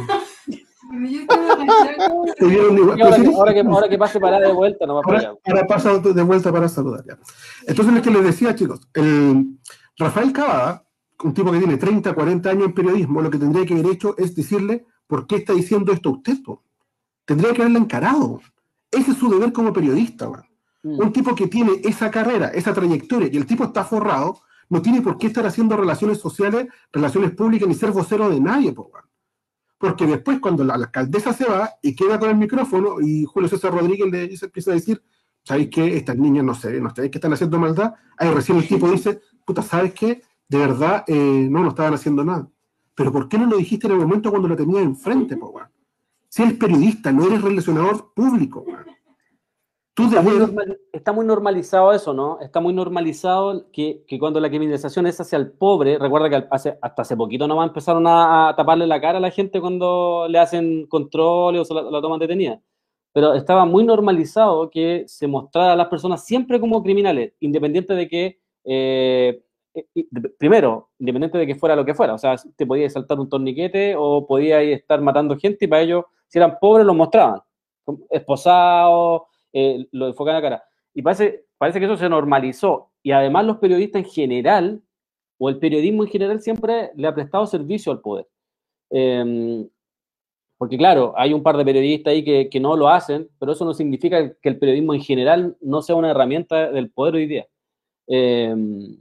Te vieron igual. Y ahora, que, sí, ahora, que, ahora que pase para de vuelta, no va para Ahora, allá. ahora pasa de vuelta para saludar. ya. Entonces, lo que les decía, chicos, el Rafael Cavada, un tipo que tiene 30, 40 años en periodismo, lo que tendría que haber hecho es decirle por qué está diciendo esto usted. po? Tendría que haberle encarado. Ese es su deber como periodista. Mm. Un tipo que tiene esa carrera, esa trayectoria, y el tipo está forrado, no tiene por qué estar haciendo relaciones sociales, relaciones públicas, ni ser vocero de nadie. po. Porque después, cuando la, la alcaldesa se va y queda con el micrófono, y Julio César Rodríguez le dice- empieza a decir, ¿sabéis que estas niñas no sé, no sabéis que están haciendo maldad? Ahí recién el [laughs] tipo dice, puta, ¿sabes qué? De verdad, eh, no, no estaban haciendo nada. Pero ¿por qué no lo dijiste en el momento cuando lo tenías enfrente, po, weón? Si eres periodista, no eres relacionador público, weón. Está muy, normalizado eso, ¿no? Está muy normalizado que, cuando la criminalización es hacia el pobre, recuerda que hace, hasta hace poquito nomás empezaron a, taparle la cara a la gente cuando le hacen controles o la, la toman detenida. Pero estaba muy normalizado que se mostrara a las personas siempre como criminales, independiente de que, eh, primero, independiente de que fuera lo que fuera. O sea, te podías saltar un torniquete o podías estar matando gente y para ellos, si eran pobres, lo mostraban. Esposados eh, lo enfocan en la cara. Y parece, parece que eso se normalizó. Y además los periodistas en general, o el periodismo en general, siempre le ha prestado servicio al poder. Em, porque claro, hay un par de periodistas ahí que, no lo hacen, pero eso no significa que el periodismo en general no sea una herramienta del poder hoy día. Em,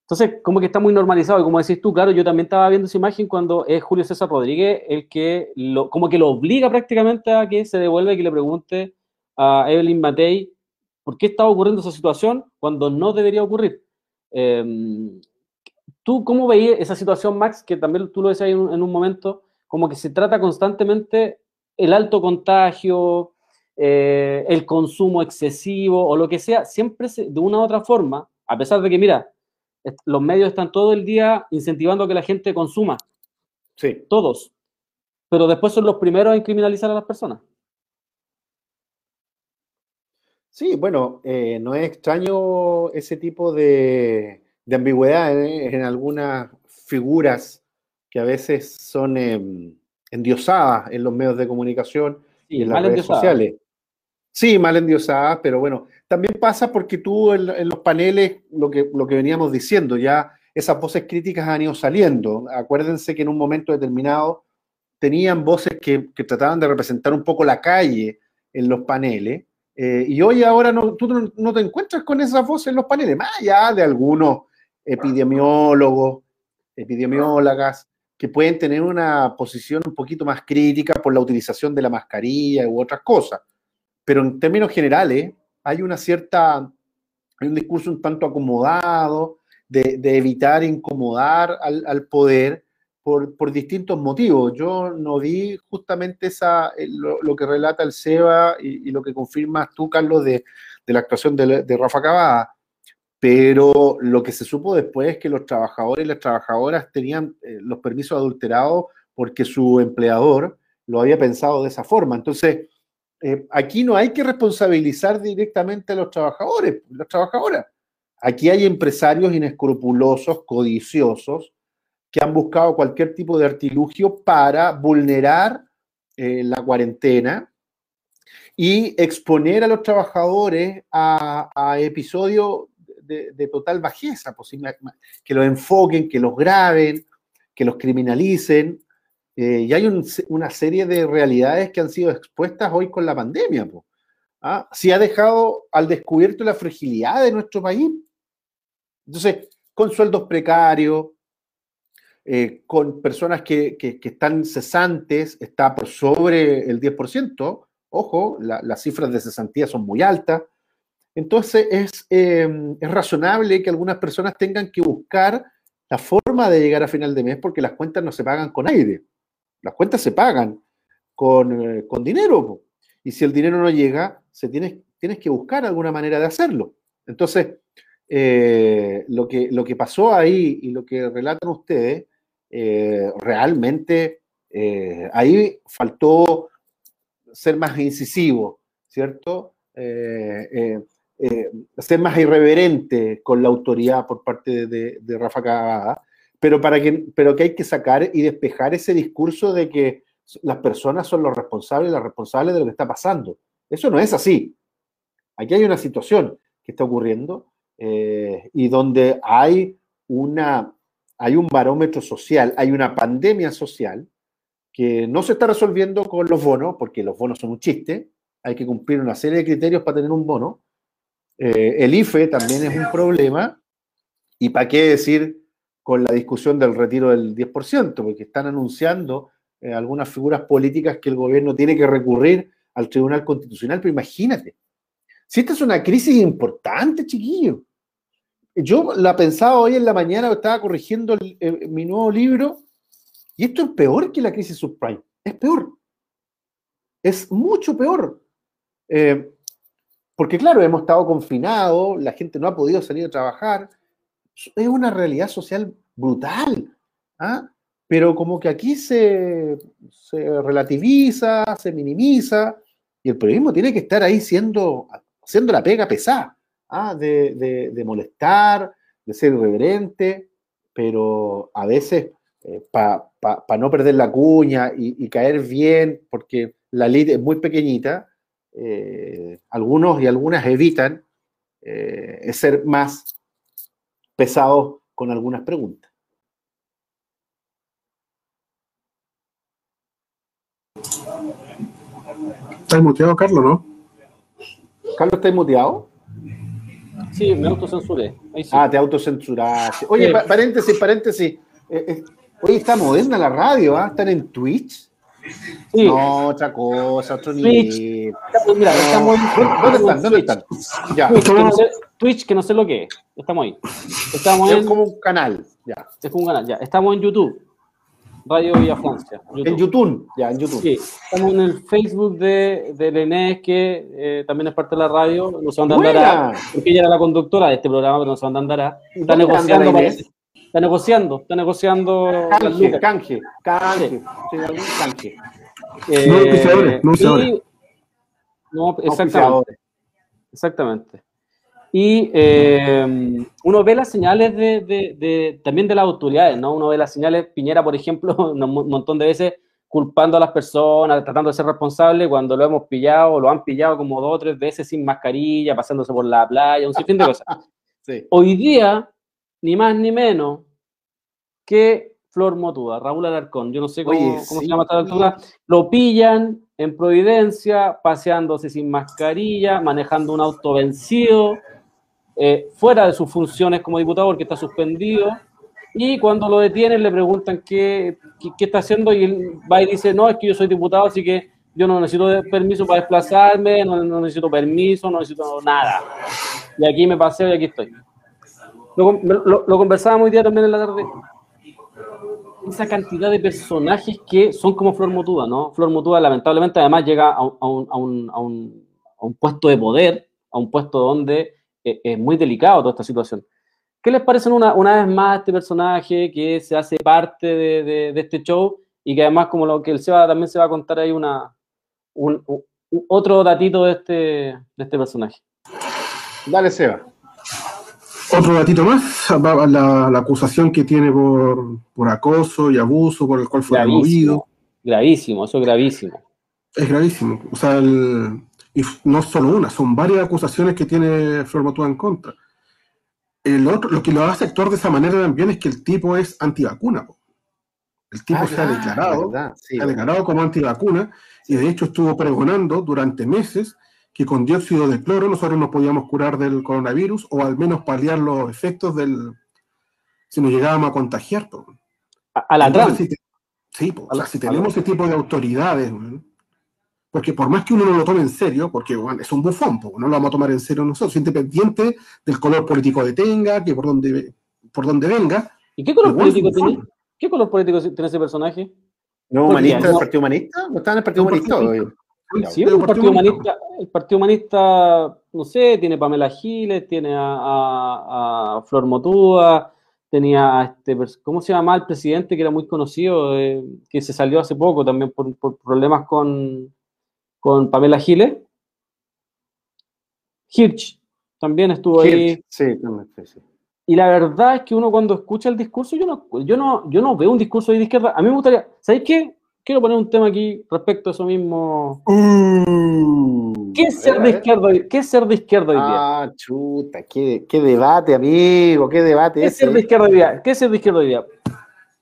entonces, como que está muy normalizado, y como decís tú, claro, yo también estaba viendo esa imagen cuando es Julio César Rodríguez el que, lo, como que lo obliga prácticamente a que se devuelva y que le pregunte a Evelyn Matei por qué está ocurriendo esa situación cuando no debería ocurrir. Em, ¿Tú cómo veías esa situación, Max, que también tú lo decías en un, en un momento, como que se trata constantemente el alto contagio, eh, el consumo excesivo o lo que sea, siempre de una u otra forma, a pesar de que, mira, los medios están todo el día incentivando a que la gente consuma. Sí. Todos. Pero después son los primeros en criminalizar a las personas. Sí, bueno, eh, no es extraño ese tipo de, ambigüedad en algunas figuras que a veces son em, endiosadas en los medios de comunicación y en las redes sociales. Sí, mal endiosadas, pero bueno, también pasa porque tú en, los paneles, lo que, lo que veníamos diciendo, ya esas voces críticas han ido saliendo. Acuérdense que en un momento determinado tenían voces que, que trataban de representar un poco la calle en los paneles eh, y hoy ahora no, tú no, te encuentras con esa voz en los paneles, más allá de algunos epidemiólogos, epidemiólogas, que pueden tener una posición un poquito más crítica por la utilización de la mascarilla u otras cosas. Pero en términos generales, hay una cierta, hay un discurso un tanto acomodado de, evitar incomodar al poder por, distintos motivos. Yo no vi justamente esa, eh, lo, que relata el SEBA y, lo que confirmas tú, Carlos, de, la actuación de, Rafa Cavada, pero lo que se supo después es que los trabajadores y las trabajadoras tenían eh, los permisos adulterados porque su empleador lo había pensado de esa forma. Entonces, eh, aquí no hay que responsabilizar directamente a los trabajadores, las trabajadoras. Aquí hay empresarios inescrupulosos, codiciosos, que han buscado cualquier tipo de artilugio para vulnerar eh, la cuarentena y exponer a los trabajadores a, episodios de, total bajeza, pues, que los enfoquen, que los graben, que los criminalicen. Eh, y hay una serie de realidades que han sido expuestas hoy con la pandemia. ¿ah? Si ha dejado al descubierto la fragilidad de nuestro país. Entonces, con sueldos precarios, eh, con personas que, están cesantes, está por sobre el 10%, ojo, las cifras de cesantía son muy altas, entonces es, em, es, razonable que algunas personas tengan que buscar la forma de llegar a final de mes porque las cuentas no se pagan con aire, las cuentas se pagan con, eh, con dinero, y si el dinero no llega, se tienes, tienes que buscar alguna manera de hacerlo. Entonces, eh, lo, que, lo que pasó ahí y lo que relatan ustedes eh, realmente ahí faltó ser más incisivo, ¿cierto? Ser más irreverente con la autoridad por parte de, Rafa Cagada, pero, para que, pero que hay que sacar y despejar ese discurso de que las personas son los responsables, las responsables de lo que está pasando. Eso no es así. Aquí hay una situación que está ocurriendo y donde hay una hay un barómetro social, hay una pandemia social que no se está resolviendo con los bonos, porque los bonos son un chiste, hay que cumplir una serie de criterios para tener un bono. Eh, el IFE también es un problema, y para qué decir con la discusión del retiro del 10%, porque están anunciando eh, algunas figuras políticas que el gobierno tiene que recurrir al Tribunal Constitucional, pero imagínate, Si esta es una crisis importante, chiquillo. Yo la pensaba hoy en la mañana, estaba corrigiendo mi nuevo libro, y esto es peor que la crisis subprime. Es peor. Es mucho peor. Eh, porque claro, hemos estado confinados, la gente no ha podido salir a trabajar. Es una realidad social brutal. ¿ah? Pero como que aquí se, relativiza, se minimiza, y el periodismo tiene que estar ahí siendo, haciendo la pega pesada, ¿ah? de, molestar, de ser irreverente, pero a veces eh, para no perder la cuña y, caer bien, porque la ley es muy pequeñita, eh, algunos y algunas evitan eh, ser más pesados con algunas preguntas. ¿Estás muteado, Carlos, no? ¿Carlos, está muteado? Sí, me autocensuré. Ah, te autocensuraste. Oye, paréntesis, paréntesis. Eh, oye, está moderna la radio, ¿ah? ¿Están en Twitch? Sí. No, otra cosa, otro nivel. Mira, estamos ¿Dónde están? ¿Dónde están? Ya. Twitch que, no sé, Twitch, que no sé lo que es. Estamos ahí. Estamos es como un canal. Ya. Es como un canal, ya. Estamos en YouTube. Radio Villa Francia. En YouTube, ya, en YouTube. Sí, estamos en el Facebook de, de Lenés, que eh, también es parte de la radio. No se van a porque ella era la conductora de este programa, pero no se van a andar Está negociando, Está negociando, está negociando. Canje, canje, canje. canje. Eh, no, no, no, exactamente. Exactamente. Y eh, uno ve las señales de, también de las autoridades, ¿no? Uno ve las señales, Piñera, por ejemplo, [laughs] un montón de veces culpando a las personas, tratando de ser responsable cuando lo hemos pillado, lo han pillado como dos o tres veces sin mascarilla, pasándose por la playa, un sinfín de cosas. [laughs] Hoy día, ni más ni menos que Flor Motuda, Raúl Alarcón, yo no sé cómo, se llama esta altura, lo pillan en Providencia, paseándose sin mascarilla, manejando un auto vencido, eh, fuera de sus funciones como diputado porque está suspendido. Y cuando lo detienen le preguntan qué, qué, está haciendo y él va y dice, no, es que yo soy diputado, así que yo no necesito permiso para desplazarme, no, necesito permiso, no necesito nada. Y aquí me paseo y aquí estoy. Lo, lo, lo conversábamos hoy día también en la tarde. Esa cantidad de personajes que son como Flor Motuda, ¿no? Flor Motuda lamentablemente además llega a un, a un, a un, a un puesto de poder, a un puesto donde eh, es muy delicado toda esta situación. ¿Qué les parece una, una vez más este personaje que se hace parte de, de, este show y que además, como lo que el Seba también se va a contar ahí, una, un, otro datito de este, de este personaje? Dale, Seba. Otro datito más, la, la acusación que tiene por, por, acoso y abuso por el cual fue removido. Gravísimo, eso es gravísimo. Es gravísimo. O sea, el, y no solo una, son varias acusaciones que tiene Flor en contra. El otro, lo que lo hace actuar de esa manera también es que el tipo es antivacuna. El tipo se ha ah, declarado, ha declarado como antivacuna y de hecho estuvo pregonando durante meses que con dióxido de cloro nosotros nos podíamos curar del coronavirus o al menos paliar los efectos del si nos llegábamos a contagiar. A, la Entonces, Sí, o sea, si tenemos ese tipo de autoridades, porque por más que uno no lo tome en serio, porque es un bufón, no lo vamos a tomar en serio nosotros, independiente del color político que tenga, que por donde, por donde venga. ¿Y qué color político tiene? ¿Qué color político tiene ese personaje? ¿No humanista del Partido Humanista? ¿No está en el Partido Humanista? Sí, el partido, humanista, el Partido Humanista, no sé, tiene Pamela Giles, tiene a, Flor Motúa, tenía a este, ¿cómo se llama el presidente que era muy conocido, eh, que se salió hace poco también por problemas con, con Pamela Giles. Hirsch también estuvo ahí. Sí, sí. Y la verdad es que uno cuando escucha el discurso, yo no, yo no, yo no veo un discurso de izquierda. A mí me gustaría, ¿sabéis qué? Quiero poner un tema aquí respecto a eso mismo. Uh, ¿Qué, es ser de izquierda, ¿Qué es ser de izquierda hoy día? Ah, chuta, qué, qué debate, amigo, qué debate. ¿Qué es ser de izquierda hoy día? ¿Qué es ser de izquierda hoy día?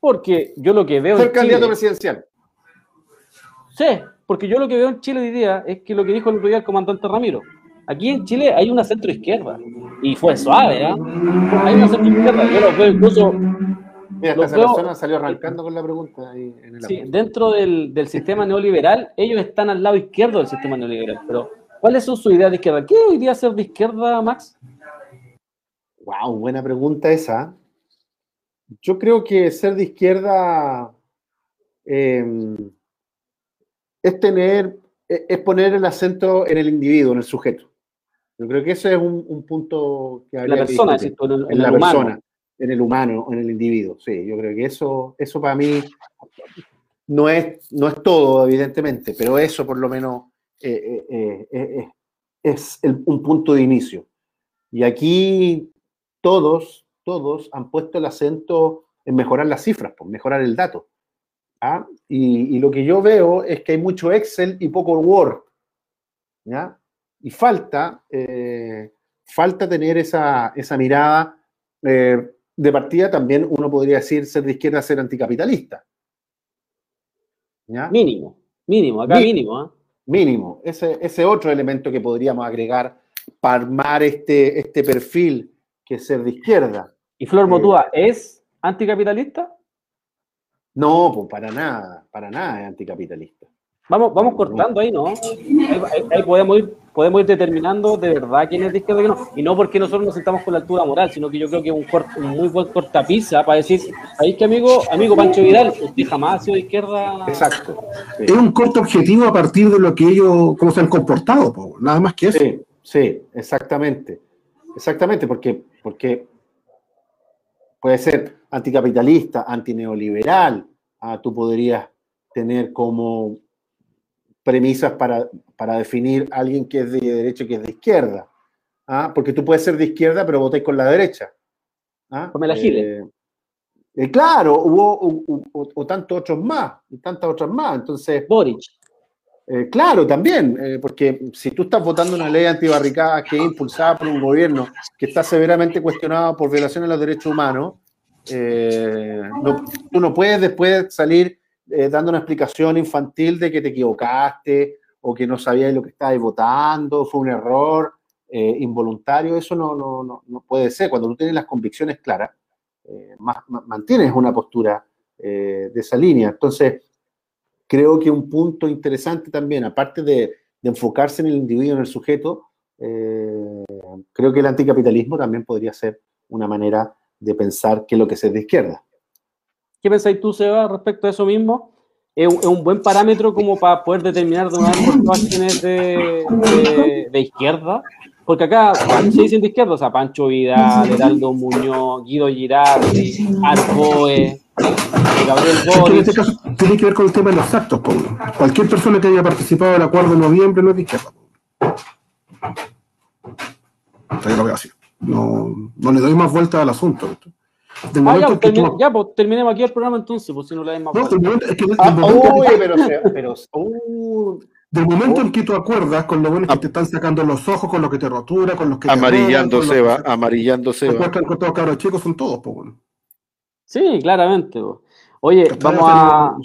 Porque yo lo que veo. Ser candidato presidencial. Sí, porque yo lo que veo en Chile hoy día es que lo que dijo el otro día el comandante Ramiro. Aquí en Chile hay una centro izquierda. Y fue suave, ¿eh? Hay una centro izquierda. Yo lo veo incluso. Mira, esta persona salió arrancando con la pregunta. Ahí en el sí, dentro del, del, sistema neoliberal, ellos están al lado izquierdo del sistema neoliberal. Pero ¿Cuáles son sus ideas de izquierda? ¿Qué hoy día ser de izquierda, Max? Wow, buena pregunta esa. Yo creo que ser de izquierda em, es tener, es poner el acento en el individuo, en el sujeto. Yo creo que ese es un, punto que habría La persona, en, en, la persona, en el humano, en el individuo. Sí, yo creo que eso, eso para mí no es, no es todo, evidentemente, pero eso por lo menos eh, eh, eh, es un punto de inicio. Y aquí todos, todos han puesto el acento en mejorar las cifras, por pues, mejorar el dato. ¿Ah? Y, lo que yo veo es que hay mucho Excel y poco Word. ¿ya? Y falta, falta tener esa, esa mirada de partida. También uno podría decir ser de izquierda, ser anticapitalista. Mínimo, mínimo, acá mínimo. ¿eh? Mínimo, ese, ese otro elemento que podríamos agregar para armar este, este perfil que es ser de izquierda. ¿Y Flor Motúa eh, es anticapitalista? No, pues para nada, para nada es anticapitalista. Vamos, vamos cortando ahí, ¿no? Ahí, podemos, ir, podemos ir determinando de verdad quién es de izquierda y no. Y no porque nosotros nos sentamos con la altura moral, sino que yo creo que es un, muy buen cortapisa para decir, ahí que amigo, amigo Pancho Vidal, usted jamás ha sido de izquierda. Exacto. Es un corto objetivo a partir de lo que ellos, cómo se han comportado, nada más que eso. Sí, sí, exactamente. Exactamente, porque, porque puede ser anticapitalista, antineoliberal, ah, tú podrías tener como premisas para, para definir a alguien que es de derecha y que es de izquierda. ¿ah? Porque tú puedes ser de izquierda, pero votéis con la derecha. ¿ah? Como la. Eh, eh, claro, hubo o, tantos otros más, y tantas otras más. Entonces. Boric. Eh, claro, también, porque si tú estás votando una ley antibarricada que es impulsada por un gobierno que está severamente cuestionado por violaciones a los derechos humanos, tú no puedes después salir eh, dando una explicación infantil de que te equivocaste o que no sabías lo que estabas votando, fue un error eh, involuntario, eso no, no, no, puede ser. Cuando tú tienes las convicciones claras, eh, mantienes una postura de esa línea. Entonces, creo que un punto interesante también, aparte de, de enfocarse en el individuo, en el sujeto, creo que el anticapitalismo también podría ser una manera de pensar qué es lo que es de izquierda. ¿Qué pensáis tú, Seba, respecto a eso mismo? ¿Es un, buen parámetro como para poder determinar de una vez por es de, izquierda? Porque acá se dicen de izquierda, o sea, Pancho Vidal, Heraldo Muñoz, Guido Girardi, Arcoe, Gabriel Boris. En este tiene que ver con el tema de los actos, Pablo. Cualquier persona que haya participado del acuerdo de noviembre no es de izquierda. Yo lo veo así. No, no le doy más vuelta al asunto. Ah, ya, pues, ya, pues terminemos aquí el programa entonces, pues si no le damos más. No, momento, es que ah, momento pero, pero uh, del momento en que tú acuerdas con lo bueno que te están sacando los ojos, con lo que te rotura, con los que amarillando se va, amarillando se va. con todos cabros chicos son todos, pues bueno. Sí, claramente. Pues. Oye, vamos a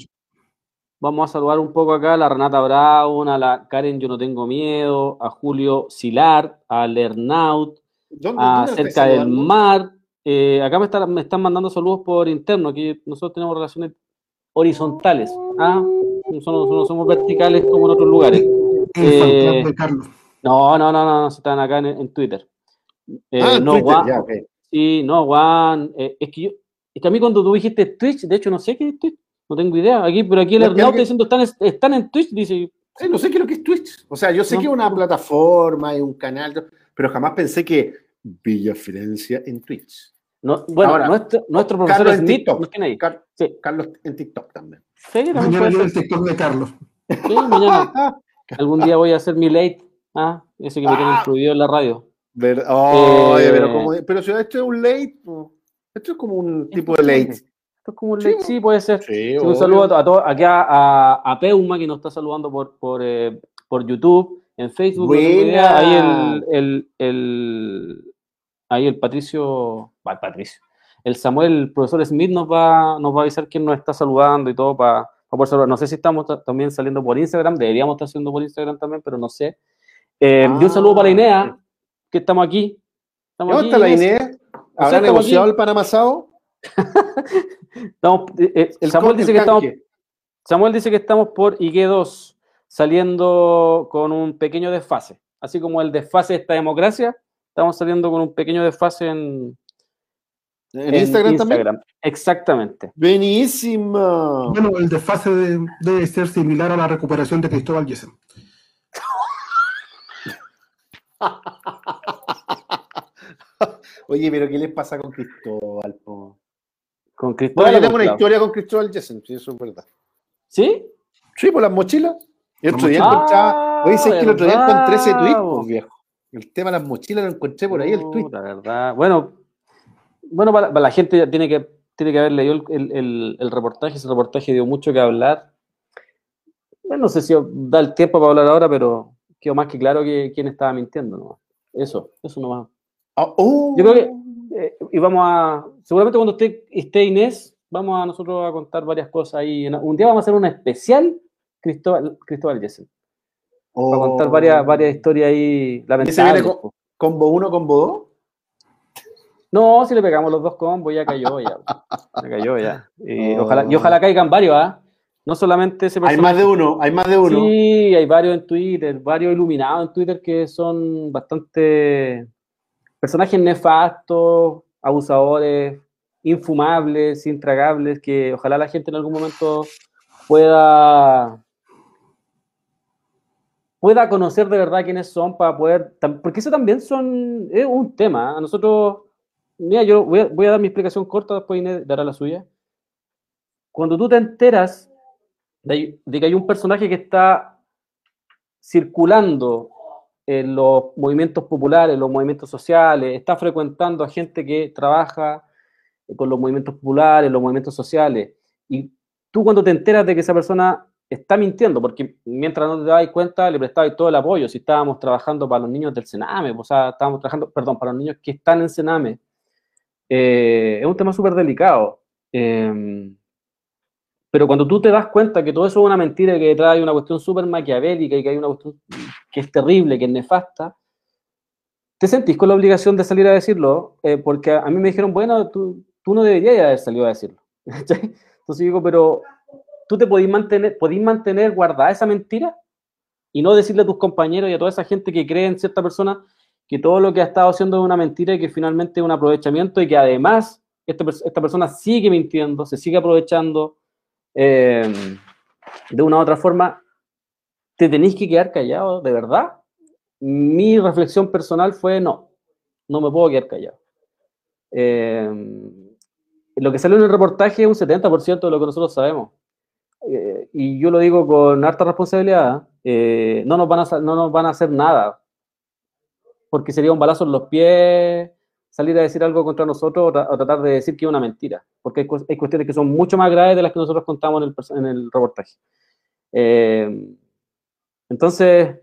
vamos a saludar un poco acá a la Renata Brown, a la Karen Yo No Tengo Miedo, a Julio Silar, a Lernaut, a Cerca del Mar, eh, acá me, me, están mandando saludos por interno. Aquí nosotros tenemos relaciones horizontales. ¿ah? No, somos, verticales como en otros lugares. Eh, no, no, no, no, están acá en, Twitter. Eh, ah, no, Twitter, Sí, no, Juan. es, que yo, es que a mí cuando tú dijiste Twitch, de hecho no sé qué es Twitch, no tengo idea. Aquí, pero aquí el Hernán está diciendo están, están en Twitch, dice. no sé qué es lo que es Twitch. O sea, yo sé que es una plataforma y un canal, pero jamás pensé que Villa Fidencia en Twitch. No, bueno, nuestro, nuestro profesor Carlos Smith, en TikTok. sí. Carlos en TikTok también. Sí, también mañana el TikTok de Carlos. Sí, mañana. Algún día voy a hacer mi late. Ah, ese que me tiene incluido en la radio. Ver, oh, eh, pero, como, pero si esto es un late, esto es como un tipo de late. Esto es como un late, sí, puede ser. Sí, un saludo a, todos, aquí a, a, Peuma que nos está saludando por, por, eh, por YouTube, en Facebook. Ahí el, el, el ahí el Patricio, va, el Patricio, el Samuel, el profesor Smith nos va, nos va a avisar quién nos está saludando y todo para, poder saludar. No sé si estamos también saliendo por Instagram, deberíamos estar haciendo por Instagram también, pero no sé. Eh, y un saludo para la Inea, que estamos aquí. Estamos está la Inea? ¿Habrá negociado el Panamasao? [laughs] estamos, eh, eh, el Samuel dice que estamos... Samuel dice que estamos por IG2, saliendo con un pequeño desfase. así como el desfase de esta democracia, estamos saliendo con un pequeño desfase en, ¿En, Instagram, también? Exactamente. Buenísimo. Bueno, el desfase debe ser similar a la recuperación de Cristóbal Yesen. [laughs] Oye, pero ¿qué les pasa con Cristóbal? Con Cristóbal. Bueno, yo tengo una historia con Cristóbal Yesen, sí, eso es verdad. ¿Sí? Sí, por las mochilas. El otro día encontraba. Oye, que el otro día encontré ese tweet, viejo. El tema de las mochilas lo encontré por ahí, el tweet. La verdad. Bueno, bueno, para, la gente ya tiene que, tiene que haber leído el, el, reportaje. Ese reportaje dio mucho que hablar. Bueno, no sé si da el tiempo para hablar ahora, pero quedó más que claro que quién estaba mintiendo. ¿no? Eso, eso nomás. Ah, oh. Yo creo que, eh, y vamos a, seguramente cuando esté, esté Inés, vamos a nosotros a contar varias cosas ahí. Un día vamos a hacer una especial Cristóbal, Cristóbal Jessen. Para contar oh. varias, varias historias ahí lamentables. combo 1, combo 2? No, si le pegamos los dos combos, ya cayó, ya. ya cayó, ya. Y, [laughs] ojalá, y ojalá caigan varios, ¿ah? No solamente ese Hay más de uno, hay más de uno. Sí, hay varios en Twitter, varios iluminados en Twitter que son bastante personajes nefastos, abusadores, infumables, intragables, que ojalá la gente en algún momento pueda pueda conocer de verdad quiénes son para poder, porque eso también son, es un tema, a nosotros Mira, yo voy a, dar mi explicación corta, después Inés dará la suya. Cuando tú te enteras de, que hay un personaje que está circulando en los movimientos populares, los movimientos sociales, está frecuentando a gente que trabaja con los movimientos populares, los movimientos sociales, y tú cuando te enteras de que esa persona está mintiendo, porque mientras no te das cuenta, le prestabas todo el apoyo. Si estábamos trabajando para los niños del Sename, o sea, estábamos trabajando, perdón, para los niños que están en Sename, eh, es un tema súper delicado. Em, pero cuando tú te das cuenta que todo eso es una mentira, que detrás hay una cuestión súper maquiavélica y que hay una cuestión que es terrible, que es nefasta, te sentís con la obligación de salir a decirlo, eh, porque a, mí me dijeron, bueno, tú, tú, no deberías haber salido a decirlo. [laughs] Entonces digo, pero tú te podís mantener, podís mantener guardada esa mentira y no decirle a tus compañeros y a toda esa gente que cree en cierta persona, que todo lo que ha estado haciendo es una mentira y que finalmente es un aprovechamiento y que además esta, esta persona sigue mintiendo, se sigue aprovechando eh, de una u otra forma, te tenéis que quedar callado, de verdad. Mi reflexión personal fue no, no me puedo quedar callado. Eh, lo que salió en el reportaje es un 70% de lo que nosotros sabemos. Eh, y yo lo digo con harta responsabilidad, no, nos van a, no nos van a hacer nada porque sería un balazo en los pies salir a decir algo contra nosotros o, tratar de decir que es una mentira, porque hay, cuestiones que son mucho más graves de las que nosotros contamos en el, reportaje. Eh, entonces,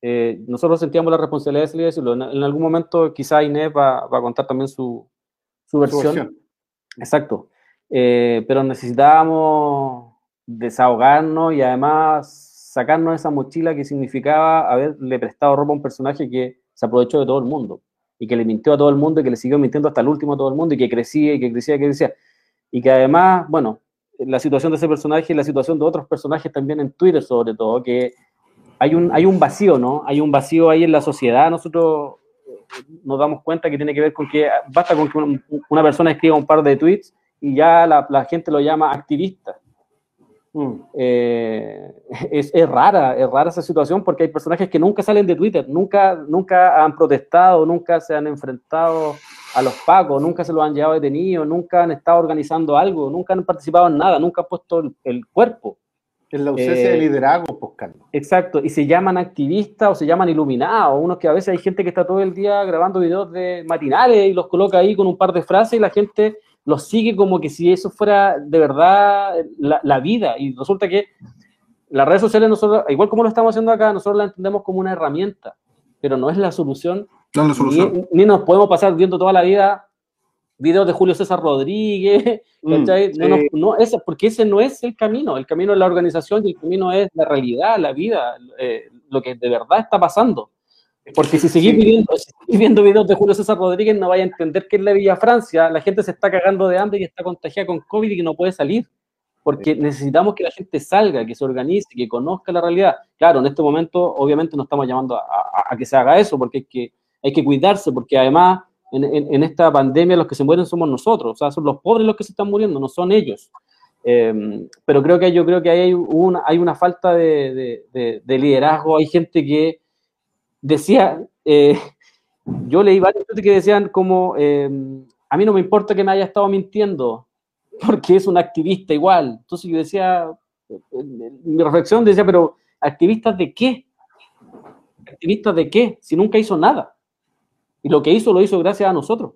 eh, nosotros sentíamos la responsabilidad de salir a decirlo. En, algún momento quizá Inés va, a contar también su, versión. Exacto. Eh, pero necesitábamos desahogarnos y además sacarnos esa mochila que significaba haberle prestado ropa a un personaje que se aprovechó de todo el mundo y que le mintió a todo el mundo y que le siguió mintiendo hasta el último a todo el mundo y que crecía y que crecía y que crecía. Y que además, bueno, la situación de ese personaje y la situación de otros personajes también en Twitter sobre todo, que hay un, hay un vacío, ¿no? Hay un vacío ahí en la sociedad. Nosotros nos damos cuenta que tiene que ver con que basta con que una, persona escriba un par de tweets y ya la, la gente lo llama activista. Mm. Eh, [laughs] es, rara, es rara esa situación porque hay personajes que nunca salen de Twitter, nunca, nunca han protestado, nunca se han enfrentado a los pacos, nunca se los han llevado detenidos, nunca han estado organizando algo, nunca han participado en nada, nunca han puesto el, cuerpo. Es la ausencia de eh, liderazgo, pues, Exacto, y se llaman activistas o se llaman iluminados, unos que a veces hay gente que está todo el día grabando videos de matinales y los coloca ahí con un par de frases y la gente lo sigue como que si eso fuera de verdad la, vida. Y resulta que las redes sociales, nosotros, igual como lo estamos haciendo acá, nosotros la entendemos como una herramienta, pero no es la solución. No la solución. Ni, nos podemos pasar viendo toda la vida videos de Julio César Rodríguez, mm, no, porque ese no es el camino, el camino es la organización y el camino es la realidad, la vida, eh, lo que de verdad está pasando. Porque si seguís viendo, videos de Julio César Rodríguez, no vaya a entender que en la Villa Francia la gente se está cagando de hambre y está contagiada con COVID y que no puede salir. porque necesitamos que la gente salga, que se organice, que conozca la realidad. Claro, en este momento obviamente no estamos llamando a, que se haga eso, porque hay que, hay que cuidarse, porque además en, esta pandemia los que se mueren somos nosotros, o sea, son los pobres los que se están muriendo, no son ellos. Em, pero creo que yo creo que hay una, hay una falta de, liderazgo, hay gente que decía, eh, yo leí varios que decían como, em, a mí no me importa que me haya estado mintiendo, porque es un activista igual. Entonces yo decía, mi reflexión decía, pero ¿activistas de qué? ¿Activistas de qué? Si nunca hizo nada. Y lo que hizo lo hizo gracias a nosotros.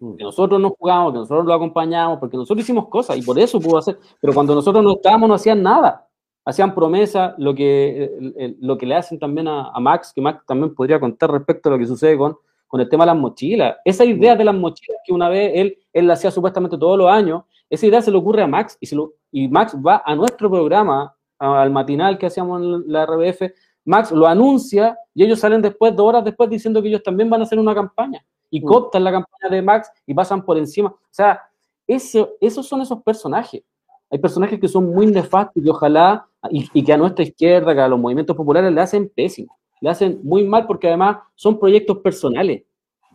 Que nosotros nos jugamos, que nosotros lo acompañamos, porque nosotros hicimos cosas y por eso pudo hacer. Pero cuando nosotros no estábamos, no hacían nada. Hacían promesas, lo que, lo que le hacen también a, a Max, que Max también podría contar respecto a lo que sucede con con el tema de las mochilas. Esa idea de las mochilas que una vez él, él la hacía supuestamente todos los años, esa idea se le ocurre a Max y, se lo, y Max va a nuestro programa, al matinal que hacíamos en la RBF, Max lo anuncia y ellos salen después, dos horas después, diciendo que ellos también van a hacer una campaña y mm. cooptan la campaña de Max y pasan por encima. O sea, ese, esos son esos personajes. Hay personajes que son muy nefastos y ojalá, y, y que a nuestra izquierda, que a los movimientos populares le hacen pésimo le hacen muy mal porque además son proyectos personales.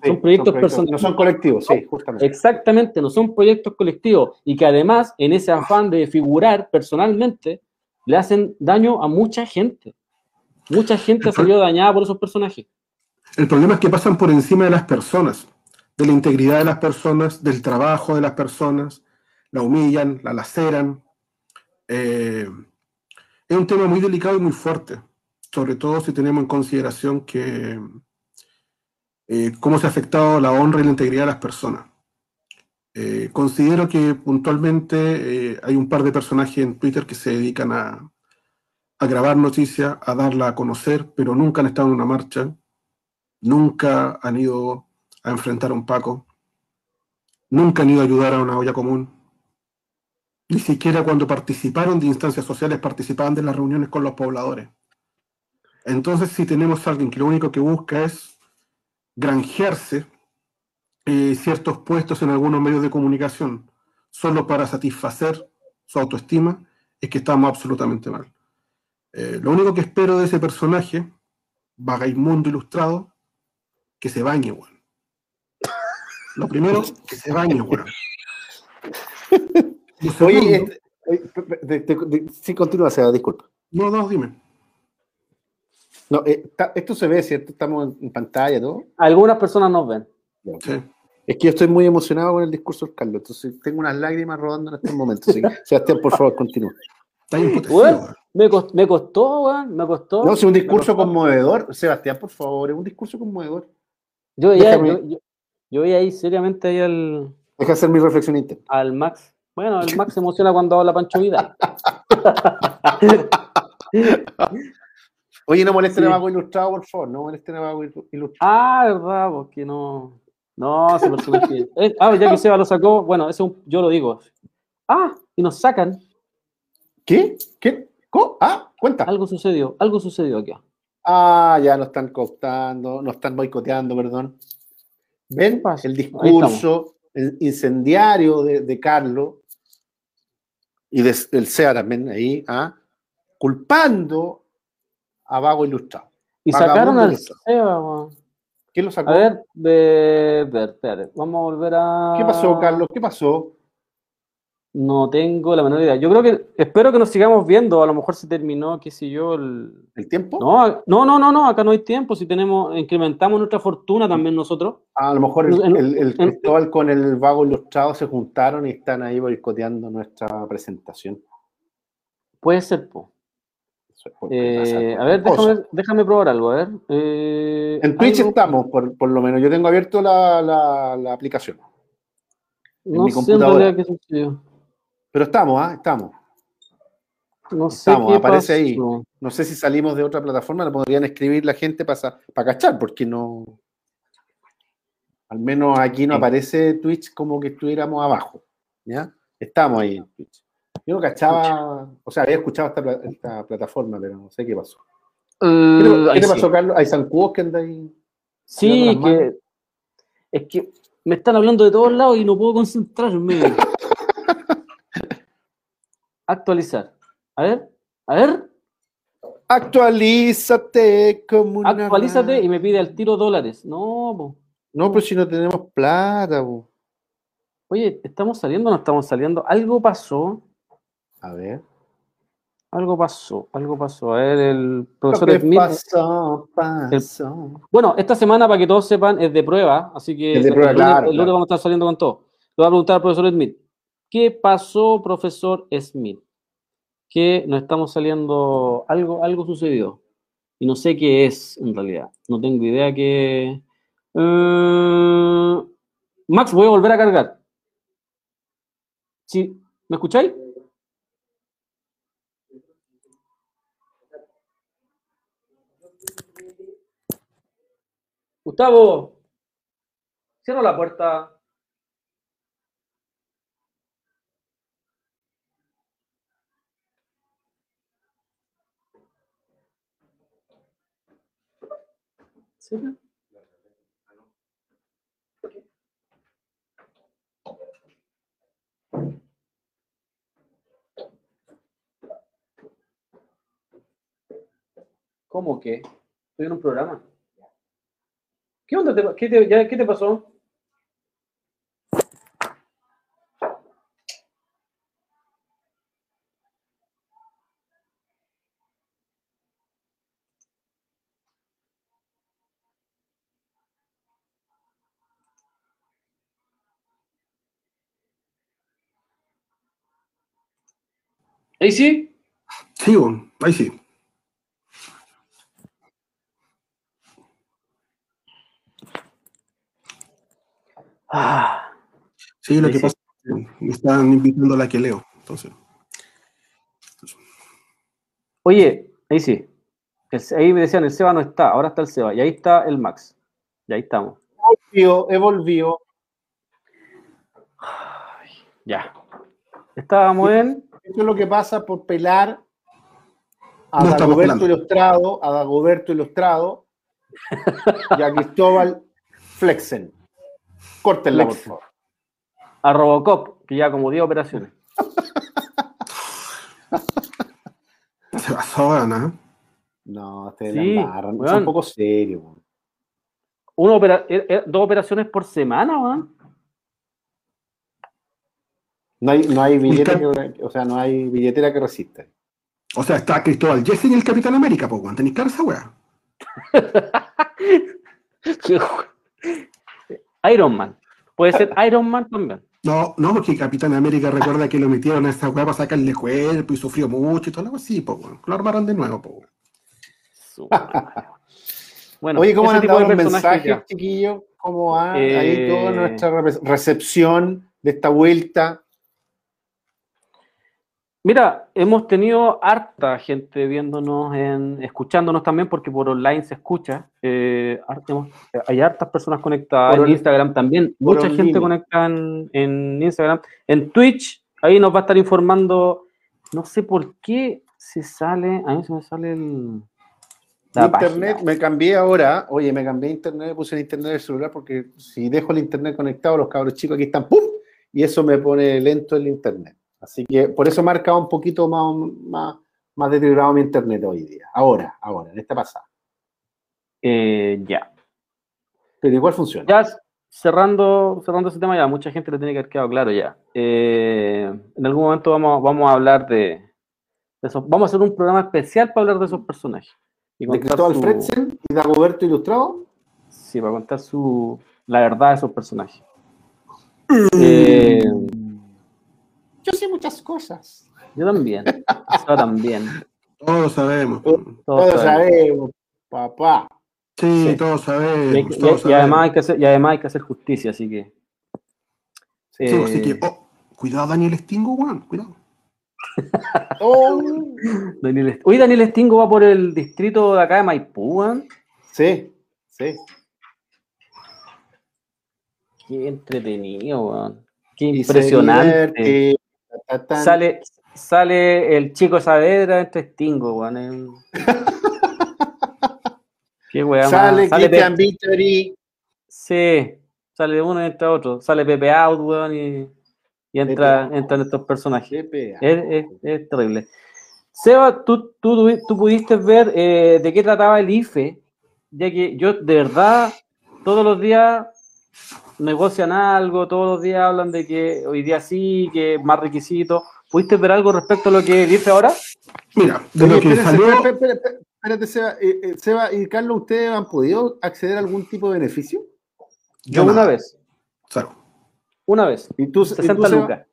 son proyectos personales. No son colectivos, sí, justamente. Exactamente, no son proyectos colectivos y que además en ese afán de figurar personalmente le hacen daño a mucha gente. Mucha gente ha salido dañada por esos personajes. El problema es que pasan por encima de las personas, de la integridad de las personas, del trabajo de las personas, la humillan, la laceran. Eh, es un tema muy delicado y muy fuerte sobre todo si tenemos en consideración que eh, cómo se ha afectado la honra y la integridad de las personas. Eh, considero que puntualmente hay un par de personajes en Twitter que se dedican a, a grabar noticias, a darla a conocer, pero nunca han estado en una marcha, nunca han ido a enfrentar a un Paco, nunca han ido a ayudar a una olla común, ni siquiera cuando participaron de instancias sociales participaban de las reuniones con los pobladores. Entonces, si tenemos a alguien que lo único que busca es granjearse eh, ciertos puestos en algunos medios de comunicación solo para satisfacer su autoestima, es que estamos absolutamente mal. Eh, lo único que espero de ese personaje, vagaimundo ilustrado, que se bañe, weón. Lo primero, que se bañe, weón. [laughs] Oye, eh, sí, continúa, sea, disculpa. No, no, dime. No, eh, esto se ve, ¿cierto? Estamos en, pantalla, ¿no? Algunas personas nos ven. Es que yo estoy muy emocionado con el discurso de Carlos, entonces tengo unas lágrimas rodando en este momento. Sebastián, por favor, continúa. me, costó, me costó, me costó. No, es un discurso conmovedor. Sebastián, por favor, es un discurso conmovedor. Yo veía, yo, ahí seriamente ahí al. Deja hacer mi reflexión interna. Al Max. Bueno, el Max se emociona cuando habla Pancho Vida. [laughs] Oye, no molesten a Vago Ilustrado, por favor, no molesten a Vago Ilustrado. Ah, verdad, porque no. No, ese personaje. Eh, ah, ya que Seba lo sacó, bueno, eso yo lo digo. Ah, y nos sacan. ¿Qué? ¿Qué? ¿Cómo? Ah, cuenta. Algo sucedió, algo sucedió aquí. Ah, ya nos están cooptando, nos están boicoteando, perdón. ¿Ven? El discurso incendiario de, Carlos y del SEA también ahí, ¿ah? culpando a Vago Ilustrado. Y sacaron al Seba, ¿Quién lo sacó? A ver, de, ver, vamos a volver a. ¿Qué pasó, Carlos? ¿Qué pasó? No tengo la menor idea. Yo creo que, espero que nos sigamos viendo. A lo mejor se terminó, qué sé yo, el. ¿El tiempo? No, no, no, no, no, acá no hay tiempo. Si tenemos, incrementamos nuestra fortuna también nosotros. a lo mejor el, el, Cristóbal con el vago ilustrado se juntaron y están ahí boicoteando nuestra presentación. Puede ser, po. Eh, a ver, déjame, probar algo, a ver. Eh, en Twitch estamos, por, lo menos. Yo tengo abierto la, aplicación. En mi computadora. qué sucedió. Pero estamos, ¿ah? Estamos. No sé estamos, aparece ahí. No sé si salimos de otra plataforma, lo podrían escribir la gente para, para cachar, porque no. Al menos aquí no aparece Twitch como que estuviéramos abajo. ¿Ya? Estamos ahí en Twitch. Yo no cachaba, o sea, había escuchado esta, plataforma, pero no sé qué pasó. ¿Qué, te, pasó, Carlos? ¿Hay zancudos que andan ahí? Sí, que es que me están hablando de todos lados y no puedo concentrarme. [laughs] Actualizar. A ver, a ver. Actualízate como una Actualízate y me pide al tiro dólares. No, po. No, pues si no tenemos plata, po. Oye, ¿estamos saliendo o no estamos saliendo? Algo pasó. A ver. Algo pasó, algo pasó. A ver, el Lo profesor que Smith. pasó, pasó. Bueno, esta semana, para que todos sepan, es de prueba, así que Es de prueba, el, lunes, claro, el lunes claro. vamos a estar saliendo con todo. Le voy a preguntar al profesor Smith. ¿Qué pasó, profesor Smith? Que no estamos saliendo, algo, algo sucedió. Y no sé qué es en realidad. No tengo idea qué. Eh, Max, voy a volver a cargar. ¿me escucháis? Gustavo, cierra la puerta. ¿Cómo que? Estoy en un programa. ¿Qué onda? te- ¿Qué te, ya- qué te pasó? ¿Ahí sí? Sí, bueno, ahí sí. Ah, Sí, lo que sí. pasa es que me están invitando a la que leo. Entonces, Oye, ahí sí. El- ahí me decían, el Seba no está, ahora está el Seba. Y ahí está el Max. Y ahí estamos. Volvió, he volvido. Ya. Estábamos en. Eso es lo que pasa por pelar a No Dagoberto. Ilustrado, a Dagoberto Ilustrado y a Cristóbal Flexen. Córtenla, por Flexen. favor. A Robocop, que ya como 10 operaciones. se pasó, Ana. No, ustedes Sí, la un poco serios. weón. Una opera- eh, eh, dos operaciones por semana, weón. No hay, no hay billete que- o sea, no hay billetera que resista. O sea, está Cristóbal Jesse y el Capitán América, pues, weón. Tenéis clara esa weá. [laughs] Iron Man. Puede ser Iron Man también. No, no, porque Capitán América recuerda que lo metieron a esa weá para sacarle cuerpo y sufrió mucho y todo algo así, pues, weón. Lo armaron de nuevo, pues, weón. Bueno, Oye, ¿cómo han de los mensajes, chiquillos? ¿Cómo va Eh, ahí toda nuestra rep- recepción de esta vuelta? Mira, hemos tenido harta gente viéndonos, en, escuchándonos también, porque por online se escucha. eh, hemos- hay hartas personas conectadas Por en Instagram también. Mucha gente conectada en, en Instagram. En Twitch, ahí nos va a estar informando. No sé por qué se sale. A mí se me sale el. la internet, página. me cambié ahora. Oye, me cambié internet, puse el internet del celular porque si dejo el internet conectado, los cabros chicos aquí están ¡pum! Y eso me pone lento el internet. Así que por eso me ha marcado un poquito más, más, más deteriorado mi internet hoy día. Ahora, ahora, en esta pasada. Eh, ya. Pero igual funciona. Ya cerrando, cerrando ese tema, ya mucha gente le tiene que haber quedado claro ya. Eh, en algún momento vamos, vamos a hablar de, de esos. Vamos a hacer un programa especial para hablar de esos personajes. Y De contar Cristóbal su- Fredsen y Dagoberto Ilustrado. Sí, para contar su, la verdad de esos personajes. Eh, Yo sé muchas cosas. yo también. Yo también. Todos sabemos. Todos sabemos, papá. Sí, Sí. todos sabemos. y- todos y además hay que hacer, y además hay que hacer justicia, así que. Sí, así eh, que, oh, cuidado, Daniel Stingo, weón. Cuidado. [laughs] Oh, Daniel Est- Oye, Daniel Stingo va por el distrito de acá de Maipú, weón. sí, sí. Qué entretenido, weón. Qué Y se impresionante. Sale, sale el chico Saavedra entre Stingo, weón. [laughs] Qué weón. Sale sale Christian Pe- Victory. Sí, sale uno y entra otro. Sale Pepe Out, weón. Y... y entra, entran estos personajes. Es, es, terrible. Seba, tú, tú, tú pudiste ver eh, de qué trataba el IFE, ya que yo de verdad todos los días negocian algo, todos los días hablan de que hoy día sí, que más requisitos. ¿Pudiste ver algo respecto a lo que dice ahora? Mira, de lo que salió... Espérate, Seba, eh, eh, Seba, y Carlos, ¿ustedes han podido acceder a algún tipo de beneficio? Yo, una vez. Cero. Una vez. ¿Y tú, 60 lucas.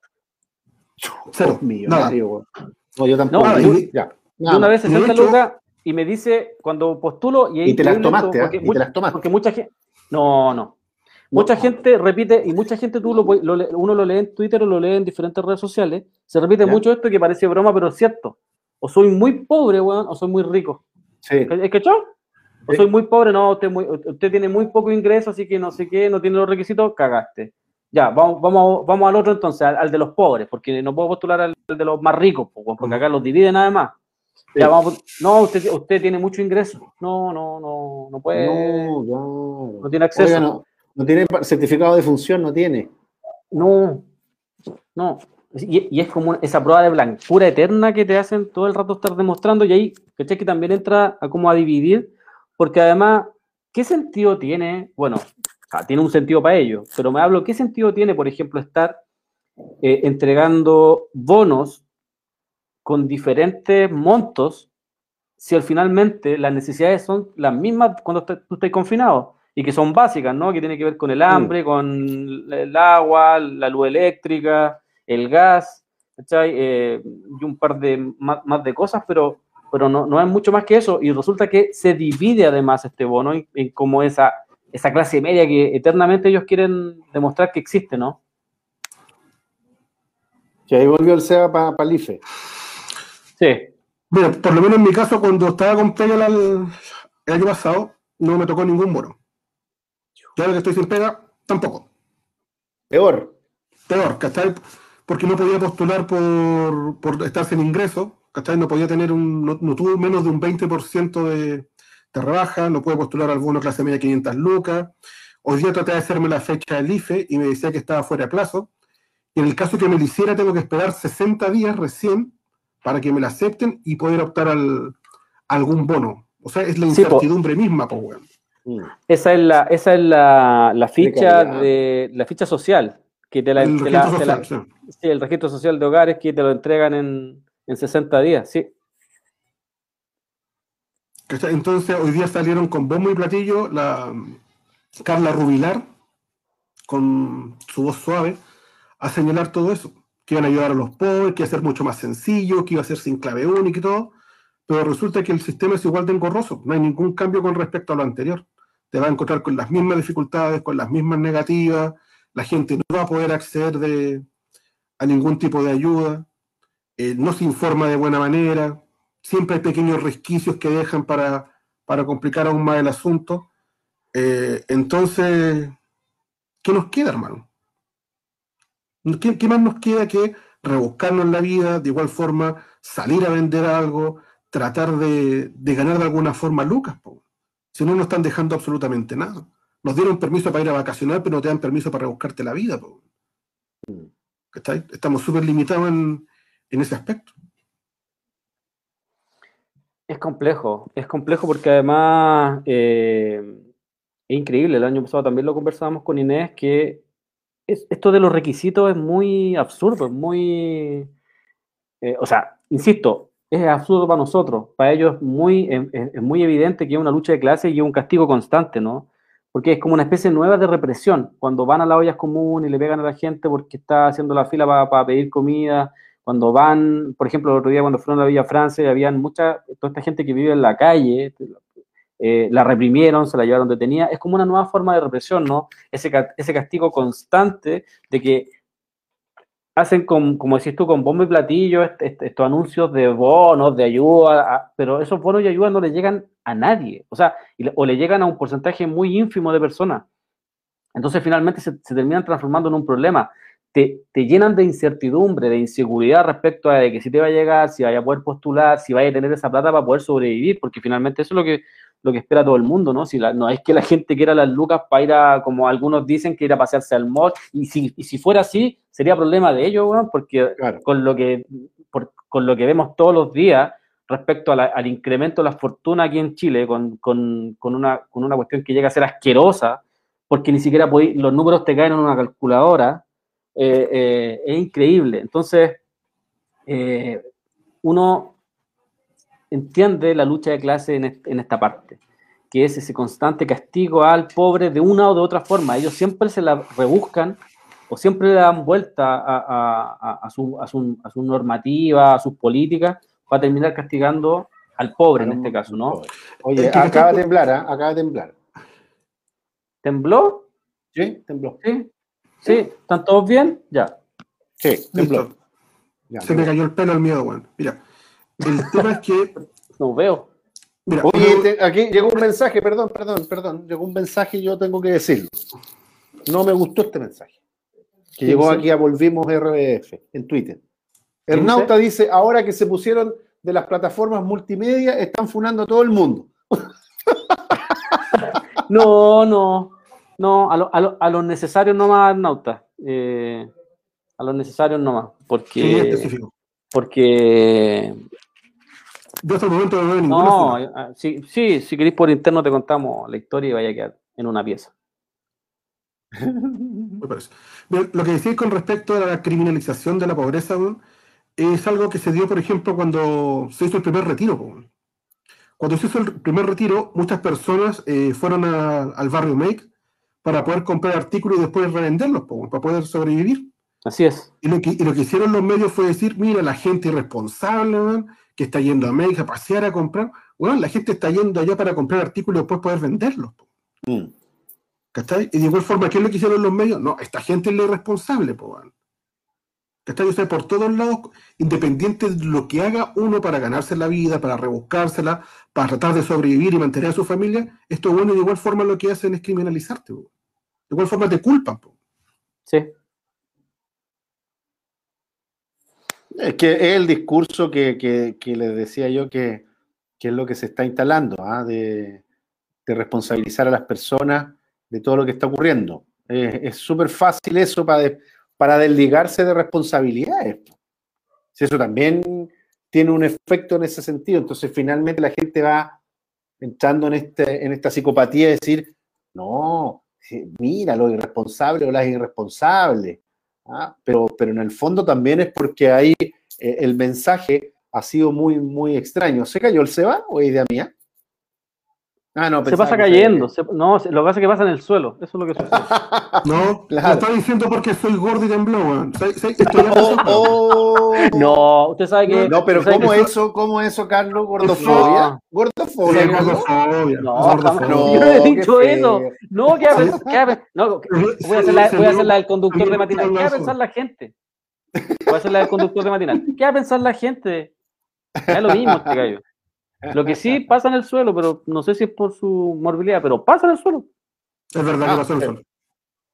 Cero. Nada. No, yo tampoco. No, ya. una vez 60 lucas y me dice cuando postulo y, y te las tomaste, porque, ¿Y te las tomaste. porque mucha gente no, no. Mucha gente repite, y mucha gente tú lo, uno lo lee en Twitter o lo lee en diferentes redes sociales, se repite mucho esto que parece broma, pero es cierto. O soy muy pobre, weón, o soy muy rico. Sí. ¿Es que O soy muy pobre, no, usted, usted tiene muy poco ingreso, así que no sé qué, no tiene los requisitos, cagaste. Ya, vamos, vamos, vamos al otro entonces, al, de los pobres, porque no puedo postular al, de los más ricos, porque acá los dividen nada más. Ya, vamos, no, usted, usted tiene mucho ingreso. No, no, no, no puede. No, no tiene acceso. no, tiene certificado de función, no tiene. No, no. Y, es como esa prueba de blancura eterna que te hacen todo el rato estar demostrando y ahí, ¿cachai? Que también entra a como a dividir, porque además, ¿qué sentido tiene? Bueno, tiene un sentido para ello, pero me hablo, ¿qué sentido tiene, por ejemplo, estar eh, entregando bonos con diferentes montos si al finalmente las necesidades son las mismas cuando tú estás confinado y que son básicas, ¿no? Que tiene que ver con el hambre, con el agua, la luz eléctrica, el gas, ¿cachai? Eh, y un par de más, de cosas, pero, pero no, no, es mucho más que eso. Y resulta que se divide además este bono en, como esa, esa clase media que eternamente ellos quieren demostrar que existe, ¿no? Y ahí volvió el SEA para pa IFE. Sí. Mira, por lo menos en mi caso, cuando estaba con pega el, año pasado, no me tocó ningún bono. Y ahora que estoy sin pega, tampoco. Peor. Peor, ¿cachai? Porque no podía postular por, por estar sin ingreso, ¿cachai? No podía tener un, no, tuvo menos de un 20% de, de rebaja, no puede postular alguno clase media 500 lucas. Hoy día traté de hacerme la fecha del IFE y me decía que estaba fuera de plazo. Y en el caso que me lo hiciera, tengo que esperar 60 días recién para que me la acepten y poder optar al, a algún bono. O sea, es la incertidumbre misma, pues, weón. Mm. Esa es la, esa es la, la ficha de la ficha social que te la, el, sí. el registro social de hogares que te lo entregan en, en 60 días, sí. Entonces hoy día salieron con bombo y platillo la Carla Rubilar con su voz suave a señalar todo eso que iban a ayudar a los pobres, que iba a ser mucho más sencillo, que iba a ser sin clave única y todo, pero resulta que el sistema es igual de engorroso, no hay ningún cambio con respecto a lo anterior. Te va a encontrar con las mismas dificultades, con las mismas negativas, la gente no va a poder acceder de, a ningún tipo de ayuda, eh, no se informa de buena manera, siempre hay pequeños resquicios que dejan para, complicar aún más el asunto. Eh, entonces, ¿qué nos queda, hermano? ¿Qué, más nos queda que rebuscarnos la vida, de igual forma salir a vender algo, tratar de, ganar de alguna forma lucas? Si no, no están dejando absolutamente nada. Nos dieron permiso para ir a vacacionar, pero no te dan permiso para rebuscarte la vida. Estamos súper limitados en, ese aspecto. Es complejo, es complejo porque además eh, es increíble. El año pasado también lo conversábamos con Inés que esto de los requisitos es muy absurdo, es muy... Eh, o sea, insisto, es absurdo para nosotros. Para ellos es muy, es, muy evidente que es una lucha de clase y un castigo constante, ¿no? Porque es como una especie nueva de represión. Cuando van a las ollas comunes y le pegan a la gente porque está haciendo la fila para, pedir comida, cuando van, por ejemplo, el otro día cuando fueron a la Villa Francia, habían mucha, toda esta gente que vive en la calle, eh, la reprimieron, se la llevaron detenida. Es como una nueva forma de represión, ¿no? Ese, ese castigo constante de que hacen, con, como decís tú, con bombo y platillo estos anuncios de bonos, de ayuda, pero esos bonos y ayuda no le llegan a nadie, o sea, o le llegan a un porcentaje muy ínfimo de personas. Entonces finalmente se, se terminan transformando en un problema. Te, llenan de incertidumbre, de inseguridad respecto a que si te va a llegar, si vaya a poder postular, si vaya a tener esa plata para poder sobrevivir, porque finalmente eso es lo que, lo que espera todo el mundo, ¿no? Si no es que la gente quiera las lucas para ir a, como algunos dicen, que ir a pasearse al mall, y si, y si fuera así, sería problema de ellos, porque con, lo que, con lo que vemos todos los días respecto al incremento de la fortuna aquí en Chile, con, con, con, una, con una cuestión que llega a ser asquerosa, porque ni siquiera los números te caen en una calculadora, eh, eh, es increíble. Entonces, eh, uno entiende la lucha de clase en, esta parte, que es ese constante castigo al pobre de una o de otra forma. Ellos siempre se la rebuscan o siempre le dan vuelta a, su, su, normativa, a sus políticas, para terminar castigando al pobre en este caso, ¿no? Oye, acaba de temblar, ¿eh? acaba de temblar. ¿Tembló? Sí, tembló. Sí, sí, ¿están todos bien? Ya. Sí, tembló. Se me cayó el pelo al miedo, weón. Mira, el tema es que. [laughs] No veo. Oye, aquí llegó un mensaje, perdón, perdón, perdón. Llegó un mensaje y yo tengo que decirlo. No me gustó este mensaje. Que llegó aquí a Volvimos RBF en Twitter. Hernauta dice, ahora que se pusieron de las plataformas multimedia, están funando a todo el mundo. [laughs] no, no, no, a lo, a lo, a los necesarios nomás, Hernauta. Eh, a los necesarios nomás, porque... porque... Yo hasta el momento no veo No, ah, sí, sí, si queréis por interno te contamos la historia y vaya a quedar en una pieza. [laughs] lo que decís con respecto a la criminalización de la pobreza, es algo que se dio, por ejemplo, cuando se hizo el primer retiro. Cuando se hizo el primer retiro, muchas personas eh, fueron al barrio Make para poder comprar artículos y después revenderlos, para poder sobrevivir. Así es. Y lo, que, lo que hicieron los medios fue decir, mira, la gente irresponsable, que está yendo a Make a pasear, a comprar. Bueno, la gente está yendo allá para comprar artículos y después poder venderlos. Mm. ¿Cachai? Y de igual forma, ¿qué es lo que hicieron los medios? No, esta gente es la irresponsable, po, ¿Cachai? O sea, por todos lados, independiente de lo que haga uno para ganarse la vida, para rebuscársela, para tratar de sobrevivir y mantener a su familia, esto bueno de igual forma lo que hacen es criminalizarte. De igual forma te culpan. Sí. Es que es el discurso que, que, les decía yo que, es lo que se está instalando, ¿ah? de, responsabilizar a las personas de todo lo que está ocurriendo. es súper fácil eso para para desligarse de responsabilidades. eso también tiene un efecto en ese sentido. Entonces, finalmente la gente va entrando en, este, en esta psicopatía de decir, no, mira, lo irresponsable o las irresponsables. ¿ah? Pero, pero en el fondo también es porque ahí eh, el mensaje ha sido muy, muy extraño. ¿Se cayó el Seba o idea mía? Ah, no, se pasa cayendo. no, lo que pasa es que pasa en el suelo. Eso es lo que sucede. [laughs] no, [laughs] claro. lo está diciendo porque soy gordo y tembló, weón. Oh, oh. No, usted sabe que. No, pero ¿cómo eso, ¿cómo eso, Carlos? ¿Gordofobia? ¿Gordofobia? gordofobia. No, no, yo no he dicho eso. No, ¿qué va no, voy a hacer la, voy a hacer la del conductor de matinal. ¿Qué va a pensar la gente? Voy a hacer la del conductor de matinal. ¿Qué va a pensar la gente? Es lo mismo, este gallo. Lo que sí pasa en el suelo, pero no sé si es por su morbilidad, pero pasa en el suelo. Es verdad que pasa en el suelo.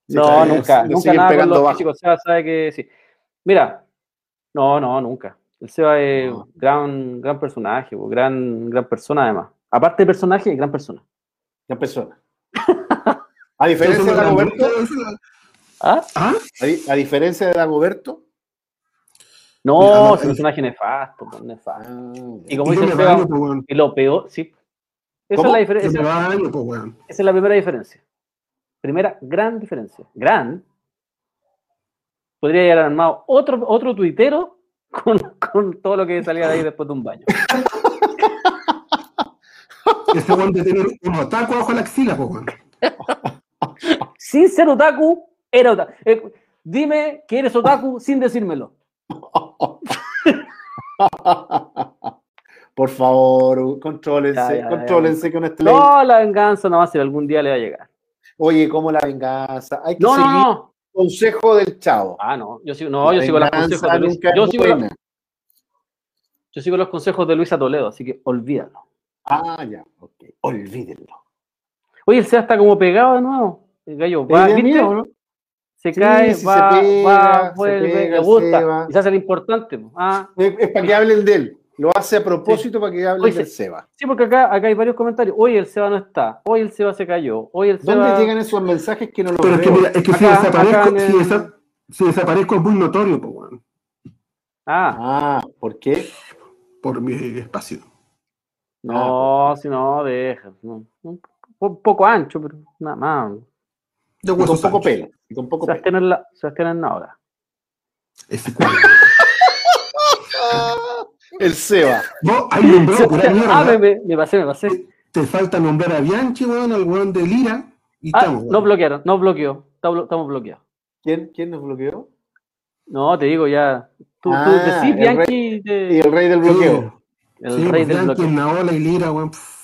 No, nunca, nunca nada con los físicos. Seba sabe que sí. Mira, no, no, nunca. El Seba es un gran, gran personaje, gran, gran persona además. Aparte de personaje, gran persona. Gran persona. A diferencia de Dagoberto. ¿Ah? ¿Ah? A, diferencia de Dagoberto, no, es un personaje nefasto, pues, nefasto. Ah, y como dice Seba, y lo peor, sí. Esa es la diferencia. Pues, esa es la primera diferencia. Primera gran diferencia. Gran. Podría haber armado otro, otro tuitero [laughs] con, con todo lo que salía de ahí después de un baño. [laughs] Ese weón de tener un otaku bajo la axila, pues, [laughs] Sin ser otaku, era otaku. Eh, dime que eres otaku sin decírmelo. [laughs] Por favor, contrólense, contrólense con este No, la venganza no va a ser, algún día le va a llegar. Oye, ¿cómo la venganza? Hay que no, seguir no, consejo del chavo. Ah, no, yo sigo, no, yo sigo los consejos de Luis. Yo sigo, yo sigo, los consejos de Luisa Toledo, así que olvídalo. Ah, ya, ok, olvídenlo. Oye, el SEA está como pegado de nuevo. El gallo, ¿va? ¿viste? ¿no? Se Sí, cae, si se va, pega, va, se vuelve, pega le el gusta, Seba. y se hace lo importante. po. Ah, Es, es para que hablen de él. Lo hace a propósito para que hablen Oye, del se- Seba. sí, porque acá, acá hay varios comentarios. Hoy el Seba no está, hoy el Seba se cayó, hoy el ¿Dónde Seba... llegan esos mensajes que no los Pero es que, es que si, desaparezco, si, el- desa- si desaparezco es muy notorio, pues, Ah, Ah, ¿por qué? por mi espacio. no, si no, deja. un poco ancho, pero nada más. De Y con poco pelo. Y con poco pelo. Sebastián la, ahora. Ese culo. El Seba. Vos has [laughs] nombrado pura mierda. Ah, me, me, pasé, me pasé. Te falta nombrar a Bianchi, weón, al weón de Lira. Y Ah, estamos, no bloquearon, no bloqueó. Estamos bloqueados. ¿Quién, quién nos bloqueó? No, te digo ya. Tú, Ah, tú decís, el Bianchi, Y el rey del bloqueo. el Sí, rey pues, del Bianchi, bloqueo. Naola y Lira, weón. pff.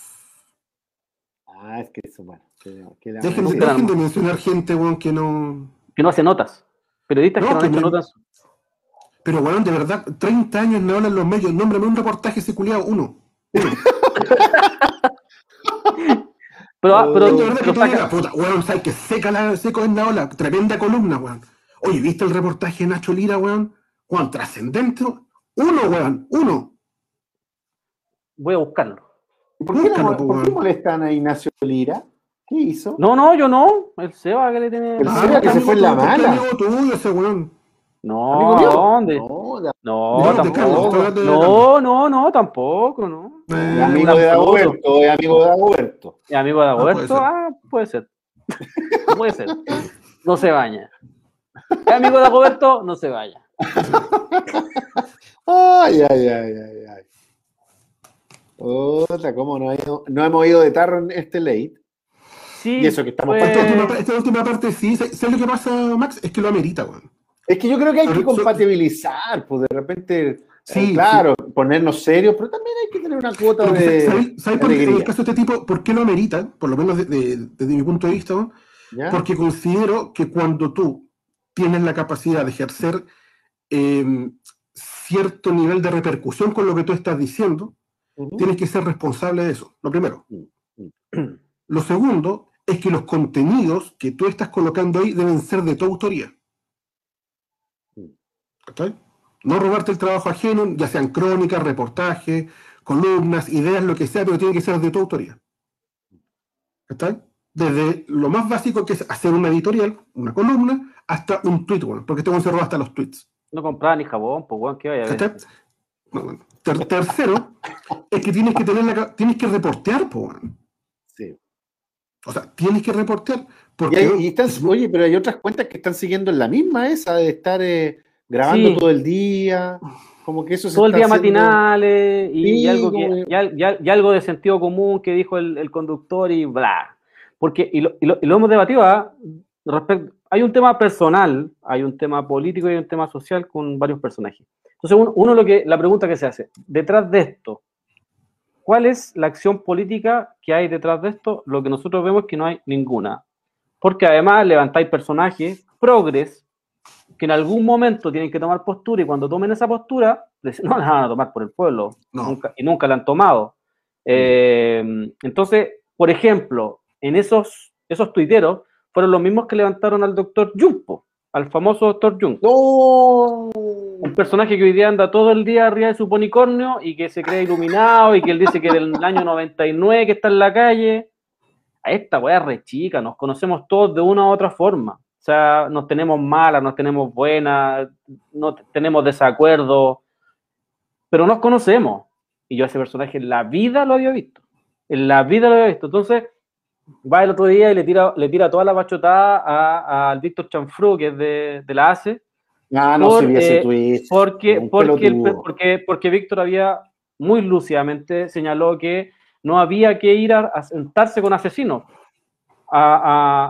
Ah, es que eso, bueno. Que- que la- Dejen, de mencionar gente, weón, que no. Que no hace notas. Periodistas No, que no han hecho me- notas. Pero, weón, de verdad, 30 años Naola en los medios. Nómbrame un reportaje ese culiado, uno. Uno. [laughs] Pero, ah, pero, de verdad que pero tú saca- digas, puta, weón, sabes que seca la seco en Naola. Tremenda columna, weón. Oye, ¿viste el reportaje de Nacho Lira, weón? Juan, trascendente. Uno, weón, uno. voy a buscarlo. ¿Por qué, Búscalo, no- po, por qué weón. molestan a Ignacio Lira? ¿Qué hizo? No, no, yo no. El Seba que le tiene. El Ah, Seba que se fue en la mala. amigo tuyo ese weón. No, ¿Amigo mío? ¿dónde? No, la- No, No, tampoco. No, no, no, tampoco, no. Eh, amigo de. Dagoberto, es amigo de Dagoberto. ¿Es amigo de No, puede Agoberto? ser. ah, puede ser. [laughs] puede ser. No se baña. ¿Es amigo de Agoberto? No se baña. [laughs] Ay, ay, ay, ay, ay. Otra, ¿cómo no, ha ido- no hemos ido de tarro en este late? Sí. Y eso que estamos fue- Esta última, esta última parte sí, ¿sabes lo que pasa, Max? Es que lo amerita, weón. Es que yo creo que hay que Pero- compatibilizar, pues de repente, eh, Sí, claro, ponernos serios, pero también hay que tener una cuota Porque, de ¿Sabes, sabes por qué, en el caso de este tipo, por qué lo amerita? Por lo menos de- de- desde mi punto de vista, weón. ¿ya? porque considero que cuando tú tienes la capacidad de ejercer eh, cierto nivel de repercusión con lo que tú estás diciendo, tienes que ser responsable de eso, lo primero. Mm, Lo segundo es que los contenidos que tú estás colocando ahí deben ser de tu autoría. ¿Cachai? No robarte el trabajo ajeno, ya sean crónicas, reportajes, columnas, ideas, lo que sea, pero tiene que ser de tu autoría. ¿Cachai? Desde lo más básico que es hacer una editorial, una columna, hasta un tweet, bueno, porque este se roba hasta los tweets. No compraba ni jabón, pues, weón, ¿qué vaya a ver? No, bueno. Ter- tercero, es que tienes que tener la, tienes que reportear, po, weón. O sea, tienes que reportear. Y Porque hay- y están- oye, pero hay otras cuentas que están siguiendo en la misma esa de estar eh, grabando Sí. todo el día, como que eso se Todo el día haciendo- matinales y, Sí, y algo como que, que- y, al- y al- y algo de sentido común que dijo el, el conductor y bla. Porque, y lo, y lo- y lo hemos debatido, ¿ah? Respecto, hay un tema personal, hay un tema político y hay un tema social con varios personajes. Entonces, uno, uno lo que, la pregunta que se hace, detrás de esto, ¿cuál es la acción política que hay detrás de esto? Lo que nosotros vemos es que no hay ninguna. Porque además levantáis personajes progres que en algún momento tienen que tomar postura y cuando tomen esa postura, [laughs] no la van a tomar por el pueblo No. nunca, y nunca la han tomado. Eh, entonces, por ejemplo, en esos, esos tuiteros fueron los mismos que levantaron al doctor Jumpo, al famoso doctor Jung. ¡No! Un personaje que hoy día anda todo el día arriba de su ponicornio y que se cree iluminado y que él dice que del [laughs] año 99 que está en la calle. A esta weá re chica, nos conocemos todos de una u otra forma. O sea, nos tenemos malas, nos tenemos buenas, no tenemos desacuerdos, pero nos conocemos. Y yo a ese personaje en la vida lo había visto. En la vida lo había visto. Entonces, va el otro día y le tira, le tira toda la bachotada a- al Víctor Chanfru, que es de, de la ACE, Ah, no Por, se vi ese eh, tweet. porque, porque, el- porque, porque Víctor había muy lúcidamente señaló que no había que ir a, a sentarse con asesinos, a-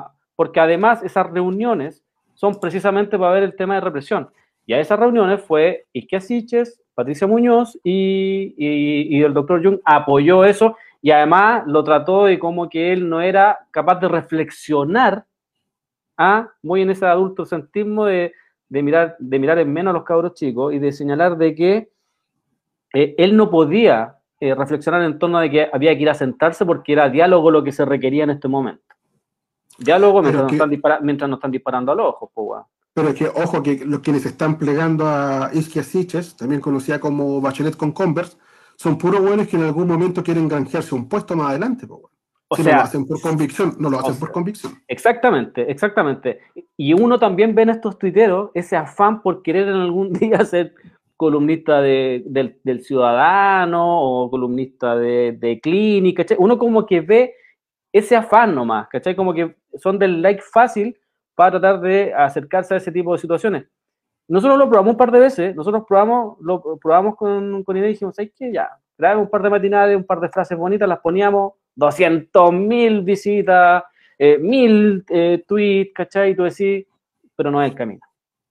a- porque además esas reuniones son precisamente para ver el tema de represión. Y a esas reuniones fue Isquia Siches, Patricia Muñoz y, y- y el doctor Jung apoyó eso y además lo trató de como que él no era capaz de reflexionar, ¿ah? muy en ese adultocentrismo de, de mirar, de mirar en menos a los cabros chicos y de señalar de que eh, él no podía eh, reflexionar en torno de que había que ir a sentarse porque era diálogo lo que se requería en este momento. Luego mientras, nos, están mientras nos están disparando al ojo, pues, Pero que, ojo, que los quienes están plegando a Isquia Siches, también conocida como Bachelet con Converse, son puros buenos que en algún momento quieren granjearse un puesto más adelante, pues, o sea, no lo hacen por convicción, no lo hacen por convicción. Exactamente, exactamente. Y uno también ve en estos tuiteros ese afán por querer en algún [laughs] día ser columnista de, del, Ciudadano o columnista de, de Clínica. Uno como que ve ese afán nomás, ¿cachai? Como que son del like fácil para tratar de acercarse a ese tipo de situaciones. Nosotros lo probamos un par de veces, nosotros probamos, lo probamos con, con idea y dijimos, ¿sabes qué? Ya, grabamos un par de matinales, un par de frases bonitas, las poníamos, 200 mil visitas, eh, mil eh, tweets, ¿cachai? Y tú decís, pero no es el camino.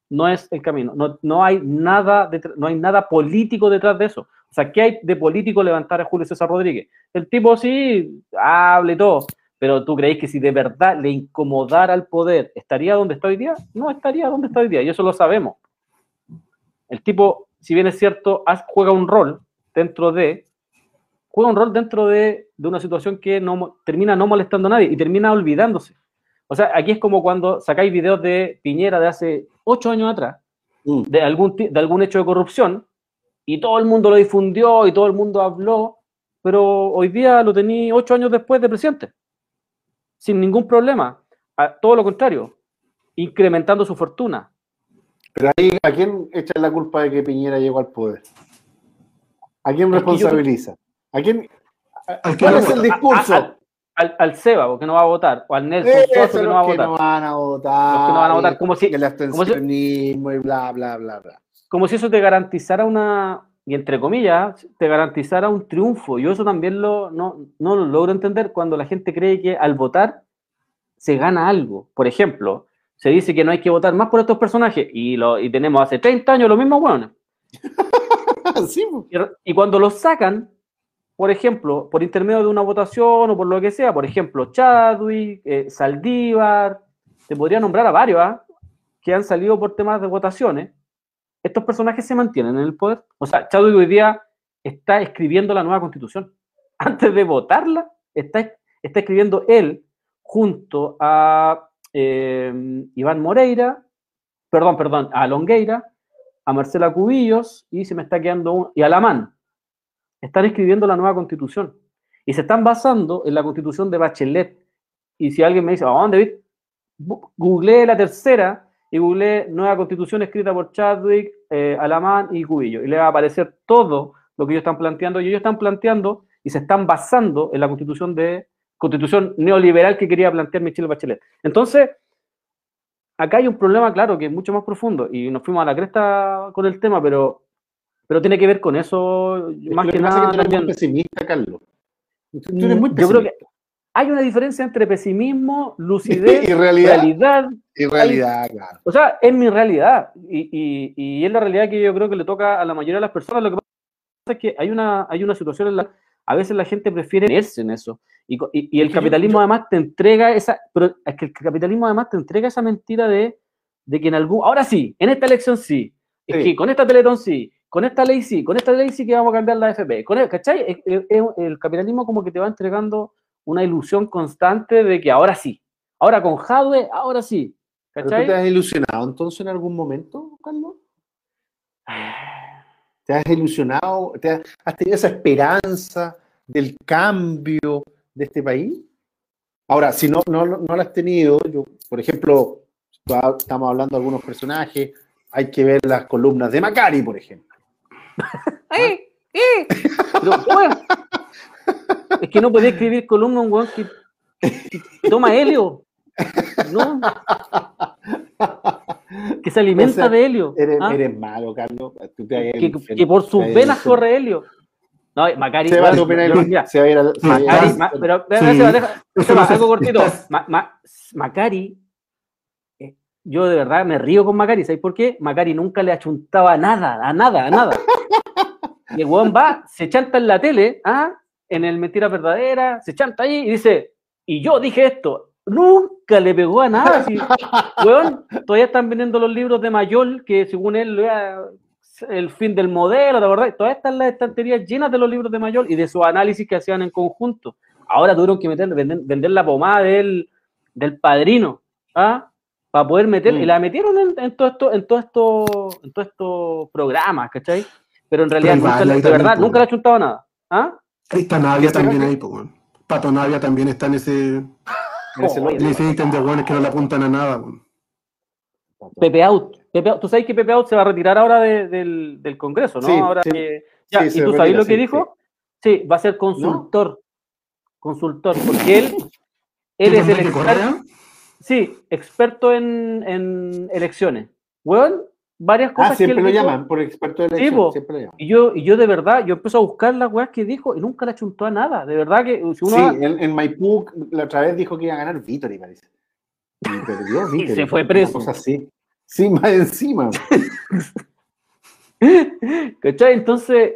No es el camino. No, no, hay nada no hay nada político detrás de eso. O sea, ¿qué hay de político levantar a Julio César Rodríguez? El tipo sí, hable todo, pero ¿tú creéis que si de verdad le incomodara al poder, estaría donde está hoy día? No estaría donde está hoy día, y eso lo sabemos. El tipo, si bien es cierto, juega un rol dentro de, juega un rol dentro de, una situación que no, termina no molestando a nadie y termina olvidándose. O sea, aquí es como cuando sacáis videos de Piñera de hace ocho años atrás, mm. de, algún, de algún hecho de corrupción, y todo el mundo lo difundió y todo el mundo habló, pero hoy día lo tení ocho años después de presidente, sin ningún problema. todo lo contrario, incrementando su fortuna. Pero ahí, ¿a quién echa la culpa de que Piñera llegó al poder? ¿A quién responsabiliza? ¿A quién? ¿Cuál es el discurso? al, al, Seba, porque no va a votar, o al Nelson que no va a votar. no van a votar. Los que no van a votar, como si. El abstencionismo y bla, bla, bla, bla. Como si eso te garantizara una, y entre comillas, te garantizara un triunfo. Yo eso también lo, no, no lo logro entender cuando la gente cree que al votar se gana algo. Por ejemplo, se dice que no hay que votar más por estos personajes y, lo, y tenemos hace 30 años los mismos hueones. [laughs] sí, y, y cuando los sacan, por ejemplo, por intermedio de una votación o por lo que sea, por ejemplo, Chadwick, eh, Saldívar, te podría nombrar a varios ¿ah? que han salido por temas de votaciones, estos personajes se mantienen en el poder. O sea, Chadwick hoy día está escribiendo la nueva constitución. [laughs] Antes de votarla, está, está escribiendo él junto a eh, Iván Moreira, perdón, perdón, a Longueira, a Marcela Cubillos y se me está quedando un, y a Lamán están escribiendo la nueva constitución y se están basando en la constitución de Bachelet. Y si alguien me dice, ¿a dónde, David? Googleé la tercera y googleé nueva constitución escrita por Chadwick, eh, Alamán y Cubillo. Y le va a aparecer todo lo que ellos están planteando. Y ellos están planteando y se están basando en la constitución de constitución neoliberal que quería plantear Michelle Bachelet. Entonces, acá hay un problema, claro, que es mucho más profundo. Y nos fuimos a la cresta con el tema, pero pero tiene que ver con eso, más que, nada. Que eres pesimista, Carlos. Tú eres muy pesimista. Yo creo que hay una diferencia entre pesimismo, [laughs] lucidez, y realidad. realidad. Y realidad, claro. O sea, es mi realidad. Y, y, y, es la realidad que yo creo que le toca a la mayoría de las personas. Lo que pasa es que hay una, hay una situación en la a veces la gente prefiere irse en eso. Y, y el capitalismo además te entrega esa, pero es que el capitalismo además te entrega esa mentira de, de que en algún, ahora sí, en esta elección sí, es que con esta Teletón sí, con esta ley sí, con esta ley sí que vamos a cambiar la FP. Con el, ¿Cachai? El, capitalismo como que te va entregando una ilusión constante de que ahora sí. Ahora con Hadwe, ahora sí. ¿Cachai? ¿Te has ilusionado entonces en algún momento, Carlos? [sighs] ¿Te has ilusionado? ¿Te has, tenido esa esperanza del cambio de este país? Ahora, si no, no, no la has tenido, yo, por ejemplo, estamos hablando de algunos personajes, hay que ver las columnas de Macari, por ejemplo. [laughs] ¡Eh! ¡Eh! [laughs] es que no puede escribir columna un weón que, toma helio. ¿No? Que se alimenta de helio. Eres, ¿ah? eres, malo, Carlos. que, por sus venas corre helio. No, Macari. Se va, a mira, se va a ir a, Macari, pero deja, algo cortito. Macari yo de verdad me río con Macari, ¿sabes por qué? Macari nunca le achuntaba nada, a nada, a nada. Y el weón va, se chanta en la tele, ¿ah? En el Mentira Verdadera, se chanta ahí y dice, y yo dije esto, nunca le pegó a nada. [laughs] Weón, todavía están vendiendo los libros de Mayol, que según él el fin del modelo, ¿de verdad? Todavía están las estanterías llenas de los libros de Mayol y de su análisis que hacían en conjunto. Ahora tuvieron que meter, vender, la pomada de él del padrino, ¿ah? Para poder meter, y Mm. la metieron en, en todo esto, en todo esto, en todos estos programas, ¿cachai? Pero en realidad, Pero nunca, de verdad, pues. nunca le ha chuntado nada. ¿Ah? Ahí está Navia ¿Y será también ahí, pues, weón. Pato Navia también está en ese, En ese Oye, en ese ítem de weones que no le apuntan a nada, weón. Pepe Out. Pepe. Tú sabes que Pepe Out se va a retirar ahora de- del, del Congreso, ¿no? Sí, ahora sí. que- ya, Sí, ¿Y tú sabes lo que sí, dijo? Sí. va a ser consultor. Consultor, porque él, él ¿Tú es el experto, sí, experto en, en elecciones. Weón, varias cosas Ah, siempre que lo dijo, llaman por experto de Sí, elección. po. siempre lo llaman. Y yo, y yo de verdad, yo empiezo a buscar las weas que dijo y nunca le chuntó a nada. De verdad que si uno Sí, va- en, en Maipú la otra vez dijo que iba a ganar Vítori, parece. Y perdió [laughs] Y Vítori. se fue una preso. cosa así. Sí, más encima. [laughs] ¿Cachai? Entonces,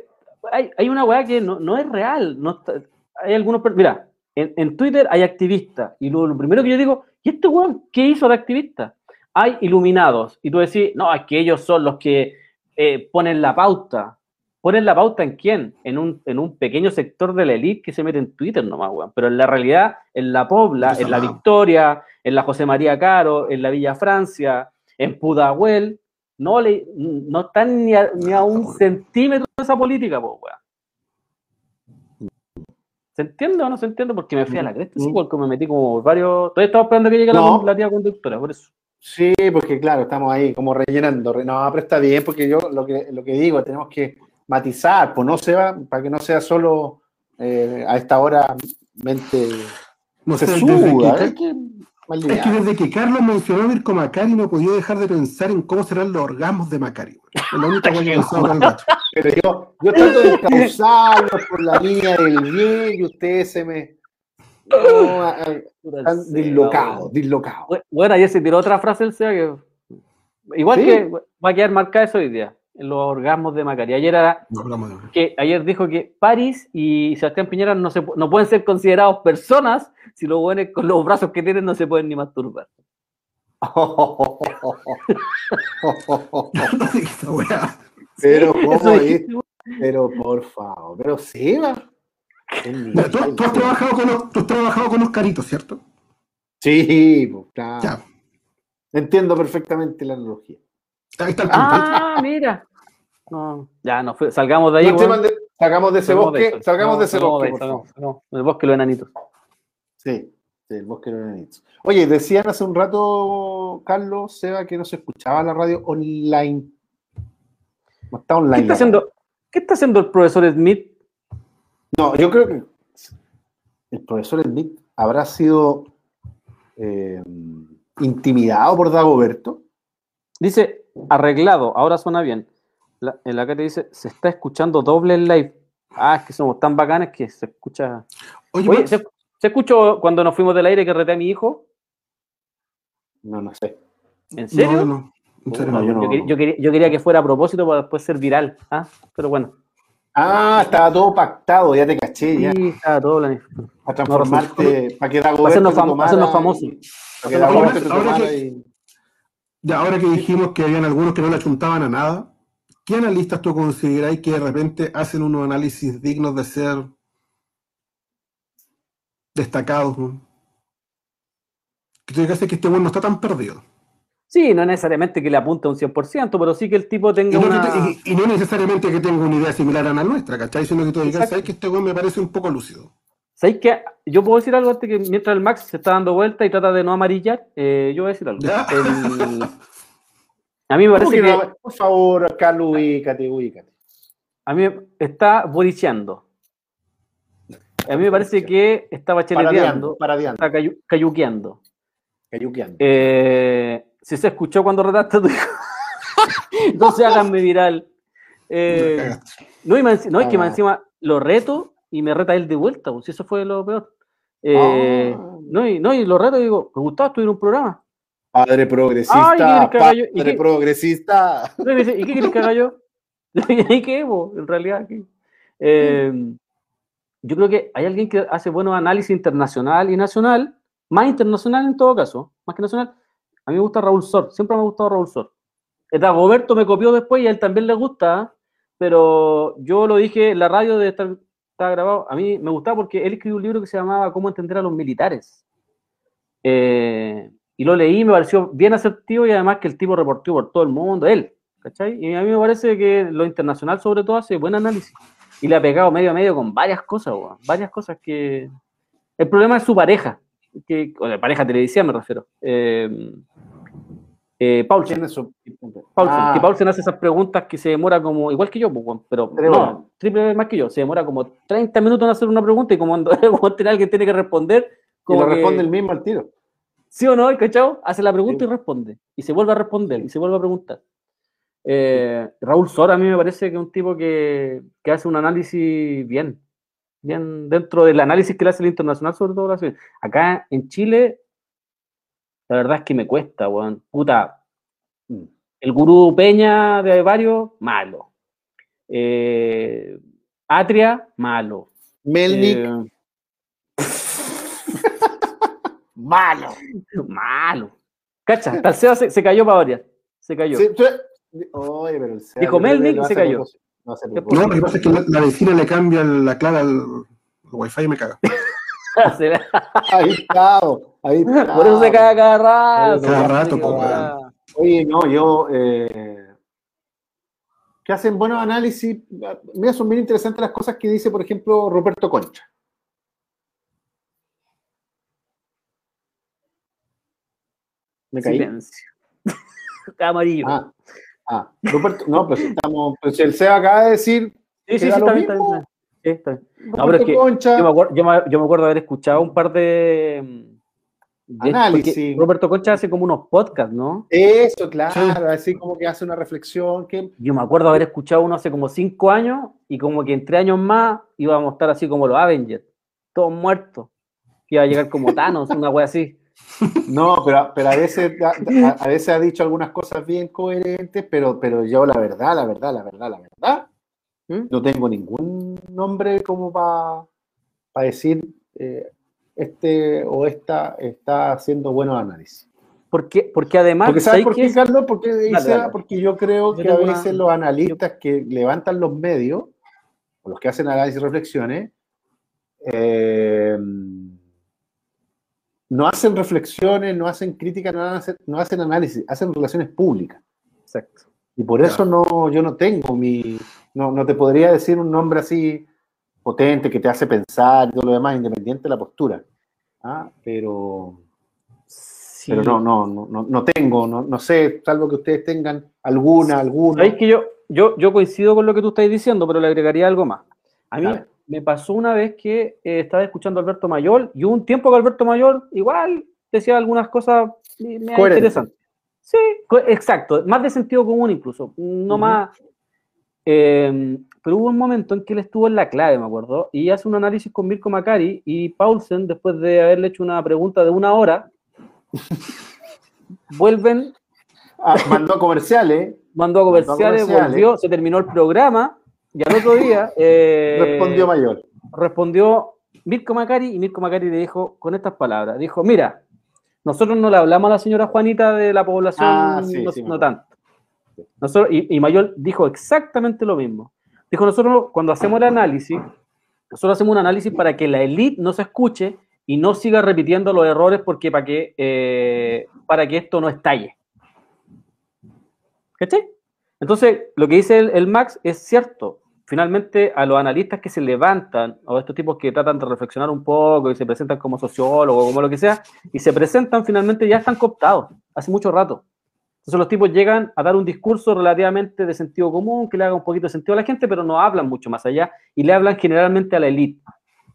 hay, hay una weá que no, no es real. No está- hay algunos. Mira, en, en Twitter hay activistas. Y lo, lo primero que yo digo, ¿y este weón qué hizo de activista? Hay iluminados. Y tú decís, no, es que ellos son los que eh, ponen la pauta. ¿Ponen la pauta en quién? En un, en un pequeño sector de la elite que se mete en Twitter nomás, weón. Pero en la realidad, en la Pobla, en la. Victoria, en la José María Caro, en la Villa Francia, en Pudahuel, no, le, no están ni a, ni a un centímetro de esa política, po, weón. ¿Se entiende o no se entiende? Porque me fui a la cresta, sí, Mm. porque me metí como varios. Todavía estaba esperando que llegue la tía conductora, por eso. Sí, porque claro, estamos ahí como rellenando. re- No, pero está bien, porque yo lo que, lo que digo, tenemos que matizar, pues no se va, para que no sea solo eh, a esta hora mente No se desde que, mal es que desde que Carlos mencionó a Mirko Macari no podía dejar de pensar en cómo serán los orgasmos de Macari. Es la única que. [laughs] Pero yo, yo trato de encauzarlos por la línea del bien y ustedes se me. Están dislocados, dislocados. Bu- Bueno, ayer se tiró otra frase el SEA que. Igual ¿Sí? que va a quedar marcada eso hoy día, en los orgasmos de Macari. Ayer era No, que ayer dijo que París y Sebastián Piñera no, se, no pueden ser considerados personas si los buenos con los brazos que tienen no se pueden ni masturbar. Pero, ¿cómo es? pero por favor, pero Seba. Mira, Tú, has trabajado con los, tú has trabajado con Oscarito, ¿cierto? Sí, pues, claro. Ya. Entiendo perfectamente la analogía. Ahí está el punto. Ah, mira. No, ya, no, fue- salgamos de ahí. No, de- Sacamos de ese Salgamos bosque, salgamos No, de ese salgamos bosque. ahí, por salgamos, favor. salgamos. El bosque de los enanitos. Sí, sí, el bosque de los enanitos. Oye, decían hace un rato, Carlos, Seba, que no se escuchaba la radio online. No está online. ¿Qué está haciendo, ¿Qué está haciendo el profesor Smith? No, yo creo que el profesor Smith habrá sido eh, intimidado por Dagoberto. Dice, arreglado, ahora suena bien. La- en la que te dice, se está escuchando doble en live. Ah, es que somos tan bacanes que se escucha. Oye, ¿se, se escuchó cuando nos fuimos del aire que reté a mi hijo? No, no sé. ¿En serio? No, no. En serio, No, no. yo no- Yo, quería, yo que fuera a propósito para después ser viral. ¿ah? Pero bueno, Ah, estaba todo pactado, ya te caché, ya. sí, estaba todo planificado. Para transformarte, para que Dagoberto hacernos fam- tomara hacernos famosos. Para que te. Ahora tomara que- y- Ya, ahora que dijimos que habían algunos que no le achuntaban a nada, ¿qué analistas tú consideráis que de repente hacen unos análisis dignos de ser destacados? ¿no? Que tú digas que este bueno no está tan perdido. Sí, no necesariamente que le apunte un 100%, pero sí que el tipo Y tenga no, una... que te- y- y no necesariamente que tenga una idea similar a la nuestra, ¿cachai? Sino que tú digas. ¿sabes que este weón me parece un poco lúcido? ¿Sabéis qué? Yo puedo decir algo antes que mientras el Max se está dando vuelta y trata de no amarillar, eh, yo voy a decir algo. El- A mí me ¿Cómo parece que que no? Por favor, Carlos, ubícate, ubícate. a mí está boricheando. A mí me parece que está Paradeando, bacheleteando, paradeando, está cayu- cayuqueando. cayuqueando. Eh, si se escuchó cuando retaste a tu hijo, [laughs] entonces háganme viral. Eh, no, y más- no, es que más Ah. encima lo reto y me reta él de vuelta, pues, si eso fue lo peor. Eh, Ah. no, y, no, y lo reto y digo, me gustaba en un programa. Padre progresista. ¿Y padre qué? progresista. No, y dice, ¿y qué quieres que haga yo? [laughs] ¿Y qué, po? En realidad, ¿qué? Eh, yo creo que hay alguien que hace buenos análisis internacional y nacional, más internacional en todo caso, más que nacional. A mí me gusta Raúl Sor, siempre me ha gustado Raúl Sor. Dagoberto me copió después y a él también le gusta, ¿ah? pero yo lo dije en la radio de estar, grabado. A mí me gustaba porque él escribió un libro que se llamaba Cómo entender a los militares. Eh, y lo leí, me pareció bien asertivo y además que el tipo reportó por todo el mundo, él, ¿cachai? Y a mí me parece que lo internacional sobre todo hace buen análisis. Y le ha pegado medio a medio con varias cosas, weón, varias cosas que... El problema es su pareja, que, o pareja televisiva me refiero. Eh, eh, Paulsen. ¿Quién es su- Paulsen, Ah. que Paulsen hace esas preguntas que se demora como, igual que yo, pues, pero no, triple vez más que yo, se demora como 30 minutos en hacer una pregunta y como [laughs] cuando, tiene alguien tiene que responder, Y como lo que- responde el mismo al tiro. ¿Sí o no? ¿El cachao? Hace la pregunta Sí. y responde. Y se vuelve a responder y se vuelve a preguntar. Eh, Raúl Sora a mí me parece que es un tipo que, que hace un análisis bien. Bien dentro del análisis que le hace el internacional, sobre todo. la selección. Acá en Chile, la verdad es que me cuesta, weón. Puta. El gurú Peña de varios, malo. Eh, Atria, malo. Melnik, Eh, [laughs] malo. malo. Cacha, Talceo se, se cayó para variar. Se cayó. Sí, tú- Oye, pero el Seba Dijo Melnik y se cayó. No, hace a ¿Qué propósito. No, lo que pasa es que la, la vecina le cambia la clave al, wifi y me caga. [laughs] Ahí está, ahí está. Por eso se cae cada rato. Cada rato, caga. weón. Oye, no, yo. Eh, que hacen buenos análisis. Mira, son bien interesantes las cosas que dice, por ejemplo, Ruperto Concha. ¿Me caí? Silencio. [laughs] Está amarillo. Ah, ah, Ruperto, no, pues estamos. Pues el SEA acaba de decir. sí, sí, sí, lo está bien, está bien. Está bien. Ruperto No, pero es que Concha. Yo me, acuerdo, yo, me, yo me acuerdo haber escuchado un par de. de- Análisis. Roberto Concha hace como unos podcasts, ¿no? Eso, claro, así como que hace una reflexión. Que, Yo me acuerdo haber escuchado uno hace como cinco años y como que en tres años más íbamos a estar así como los Avengers, todos muertos. Que iba a llegar como Thanos, una wea así. No, pero, pero a, veces, a, a veces ha dicho algunas cosas bien coherentes, pero, pero yo la verdad, la verdad, la verdad, la verdad, ¿Mm? no tengo ningún nombre como para decir eh, este o esta está haciendo buenos análisis. Porque, porque además. Porque ¿sabes ¿sabes por qué es? Carlos? Porque, Dale, Seba, dale. porque yo creo Yo que a veces una- los analistas que levantan los medios, o los que hacen análisis y reflexiones, eh, no hacen reflexiones, no hacen críticas, no hacen, no hacen análisis, hacen relaciones públicas. Exacto. Y por eso no, yo no tengo mi, no, no te podría decir un nombre así potente que te hace pensar y todo lo demás, independiente de la postura. Ah, pero, Sí. pero no, no, no, no, tengo, no, no sé, salvo que ustedes tengan alguna, alguna. Sabéis que yo, yo, yo coincido con lo que tú estás diciendo, pero le agregaría algo más. A mí. Me pasó una vez que eh, estaba escuchando a Alberto Mayor y hubo un tiempo que Alberto Mayor igual decía algunas cosas interesantes. Sí, exacto, más de sentido común incluso, no más. eh, pero hubo un momento en que él estuvo en la clave, me acuerdo, y hace un análisis con Mirko Macari y Paulsen, después de haberle hecho una pregunta de una hora, [laughs] vuelven Ah, mandó comerciales, mandó a comerciales, comerciales. volvió, se terminó el programa y al otro día [laughs] eh, respondió mayor. respondió Mirko Macari y Mirko Macari le dijo con estas palabras, dijo, mira, nosotros no le hablamos a la señora Juanita de la población, Ah, sí, no, sí, tanto. Nosotros, y, y Mayor dijo exactamente lo mismo. Dijo, nosotros cuando hacemos el análisis, nosotros hacemos un análisis para que la élite no se escuche y no siga repitiendo los errores porque para que, eh, para que esto no estalle. ¿Cachai? Entonces, lo que dice el, el Max es cierto. Finalmente, a los analistas que se levantan, o a estos tipos que tratan de reflexionar un poco y se presentan como sociólogos, como lo que sea, y se presentan, finalmente ya están cooptados, hace mucho rato. Entonces los tipos llegan a dar un discurso relativamente de sentido común, que le haga un poquito de sentido a la gente, pero no hablan mucho más allá, y le hablan generalmente a la élite.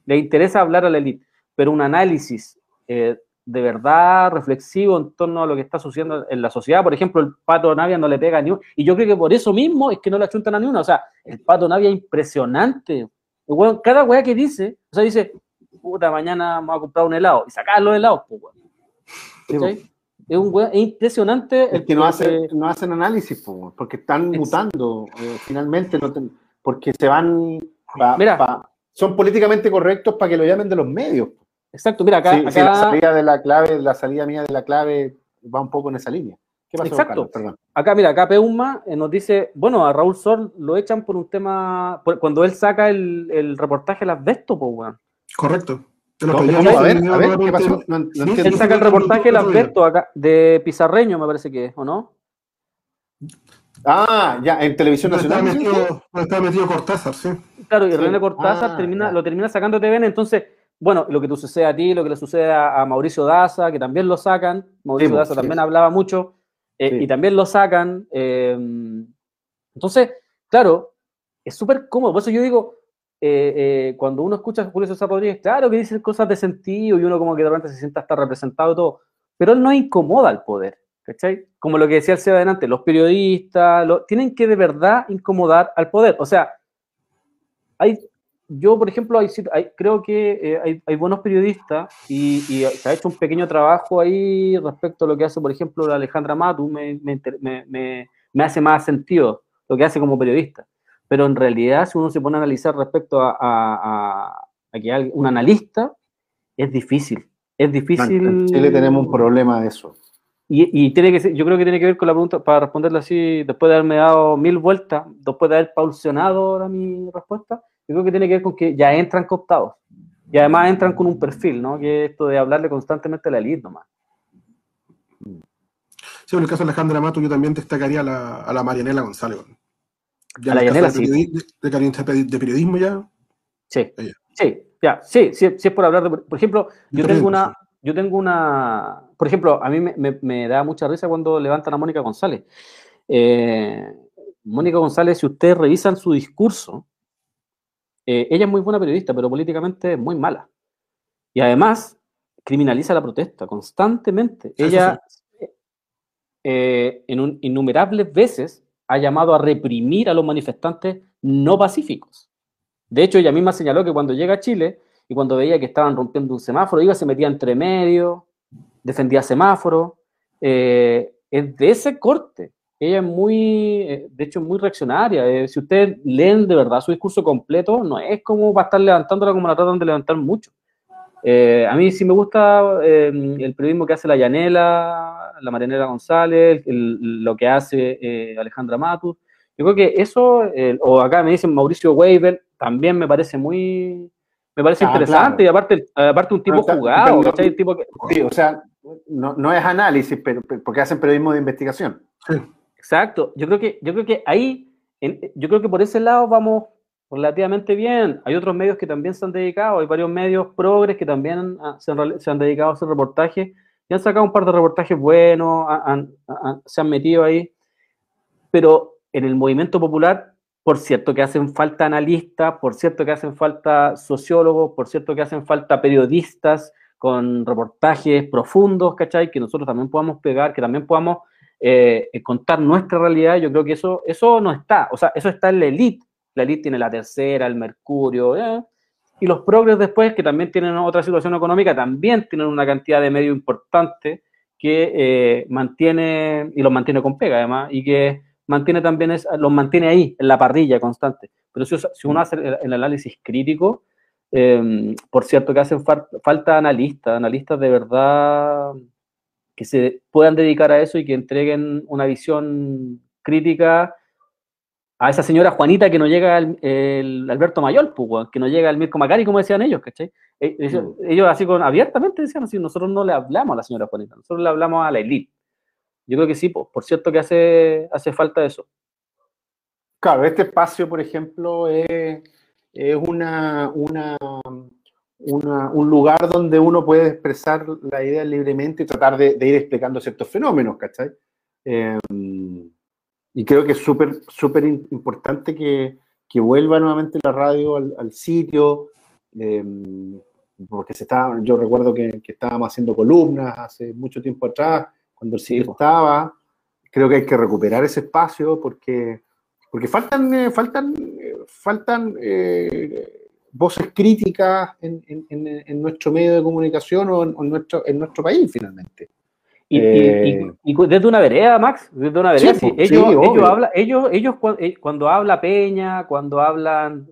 Le interesa hablar a la élite, pero un análisis eh, de verdad reflexivo en torno a lo que está sucediendo en la sociedad. Por ejemplo, el Pato Navia no le pega ni un, y yo creo que por eso mismo es que no le achuntan a ni. O sea, el Pato Navia es impresionante. Weón, cada weá que dice, o sea, dice, puta, mañana vamos a comprar un helado, y sacar los helados, pues, weón. Sí, ¿Cachai? Es un weón, es impresionante. Es que no hacen, eh, no hacen análisis, po, porque están Ex- mutando. eh, finalmente, no ten- porque se van. pa- Mira. pa- son políticamente correctos para que lo llamen de los medios. Exacto, mira, acá, Sí, sí, la salida de la clave, la salida mía de la clave va un poco en esa línea. ¿Qué pasó, Exacto. Carlos? Acá, mira, acá Peuma eh, nos dice, bueno, a Raúl Sol lo echan por un tema, por- cuando él saca el, el reportaje de las Vesto, pues, weón. Correcto. a ver, a ver, ¿qué pasó? No, Él saca el reportaje el Alberto acá, de Pizarreño, me parece que es, ¿o no? Ah, ya, en Televisión Nacional. Está metido, está metido Cortázar, sí. Claro, y René Cortázar ah, termina, lo termina sacando TVN, entonces, bueno, lo que te sucede a ti, lo que le sucede a, Mauricio Daza, que también lo sacan, Mauricio Daza también hablaba mucho, eh, y también lo sacan. Eh, entonces, claro, es súper cómodo, por eso yo digo, eh, cuando uno escucha a Julio César Rodríguez, claro que dice cosas de sentido y uno como que de repente se sienta hasta representado y todo, pero él no incomoda al poder. ¿Cachai? Como lo que decía el Seba adelante, los periodistas tienen que de verdad incomodar al poder. O sea, hay, yo, por ejemplo, hay, creo que eh, hay, buenos periodistas y, se ha hecho un pequeño trabajo ahí respecto a lo que hace, por ejemplo, la Alejandra Matu, me, me, hace más sentido lo que hace como periodista. Pero en realidad, si uno se pone a analizar respecto a, a, a que un analista, es difícil. Es difícil. En Chile tenemos un problema de eso. Y, tiene que yo creo que tiene que ver con la pregunta, para responderla así, después de haberme dado mil vueltas, después de haber pausionado ahora mi respuesta, yo creo que tiene que ver con que ya entran cooptados. Y además entran con un perfil, ¿no? Que es esto de hablarle constantemente a la elite nomás. Sí, en el caso de Alejandra Mato, yo también destacaría a la, a la Marianela González. a la Marianela, sí. De, de, periodismo ya. Sí, sí, ya, sí, sí, sí, es por hablar de, por ejemplo, yo tengo una, yo tengo una, por ejemplo, a mí me, da mucha risa cuando levantan a Mónica González. Eh, Mónica González, si ustedes revisan su discurso, eh, ella es muy buena periodista, pero políticamente es muy mala. Y además, criminaliza la protesta constantemente. ella, eh, en innumerables veces, ha llamado a reprimir a los manifestantes no pacíficos. De hecho, ella misma señaló que cuando llega a Chile, y cuando veía que estaban rompiendo un semáforo, iba, se metía entre medio, defendía semáforo. Eh, es de ese corte. Ella es muy, eh, de hecho, muy reaccionaria. Eh, si ustedes leen de verdad su discurso completo, no es como va a estar levantándola como la tratan de levantar mucho. a mí sí me gusta el periodismo que hace la Llanela, la Marianela González, lo que hace Alejandra Matus. Yo creo que eso, o acá me dicen Mauricio Weibel, también me parece muy, me parece ah, interesante y aparte, aparte un tipo jugado, tipo Sí, o sea, no, no, es análisis, pero, porque hacen periodismo de investigación. Exacto. Yo creo que, yo creo que ahí, yo creo que por ese lado vamos relativamente bien. Hay otros medios que también se han dedicado, hay varios medios progres que también se, han, dedicado a hacer reportajes y han sacado un par de reportajes buenos, se han metido ahí. Pero en el movimiento popular por cierto que hacen falta analistas, por cierto que hacen falta sociólogos, por cierto que hacen falta periodistas con reportajes profundos, ¿cachai? Que nosotros también podamos pegar, que también podamos eh, contar nuestra realidad. Yo creo que eso, eso no está, o sea, eso está en la elite. La elite tiene la tercera, el mercurio, ¿eh? y los progres después, que también tienen otra situación económica, también tienen una cantidad de medios importante que eh, mantiene, y los mantiene con pega además, y que mantiene también es, los mantiene ahí, en la parrilla constante. Pero si, uno hace el, análisis crítico, por cierto que hacen falta analistas, analistas de verdad que se puedan dedicar a eso y que entreguen una visión crítica a esa señora Juanita que no llega el, Alberto Mayol, pues, que no llega el Mirko Macari, como decían ellos, ¿cachai? E, ellos, mm. ellos, así con, abiertamente decían así, nosotros no le hablamos a la señora Juanita, nosotros le hablamos a la élite. Yo creo que sí, por cierto que hace, hace falta eso. Claro, este espacio, por ejemplo, es, una, una, un lugar donde uno puede expresar la idea libremente y tratar de, ir explicando ciertos fenómenos, ¿cachai? Em, y creo que es súper, súper importante que, que, vuelva nuevamente la radio al, sitio, em, porque se está, yo recuerdo que, que, estábamos haciendo columnas hace mucho tiempo atrás, cuando el sitio estaba. Creo que hay que recuperar ese espacio porque, porque faltan, eh, faltan, eh, faltan eh, voces críticas en, en, nuestro medio de comunicación o en, nuestro, en nuestro país finalmente. Y, desde una vereda, Max, desde una vereda, sí, ellos, ellos, habla, ellos, ellos cuando habla Peña, cuando hablan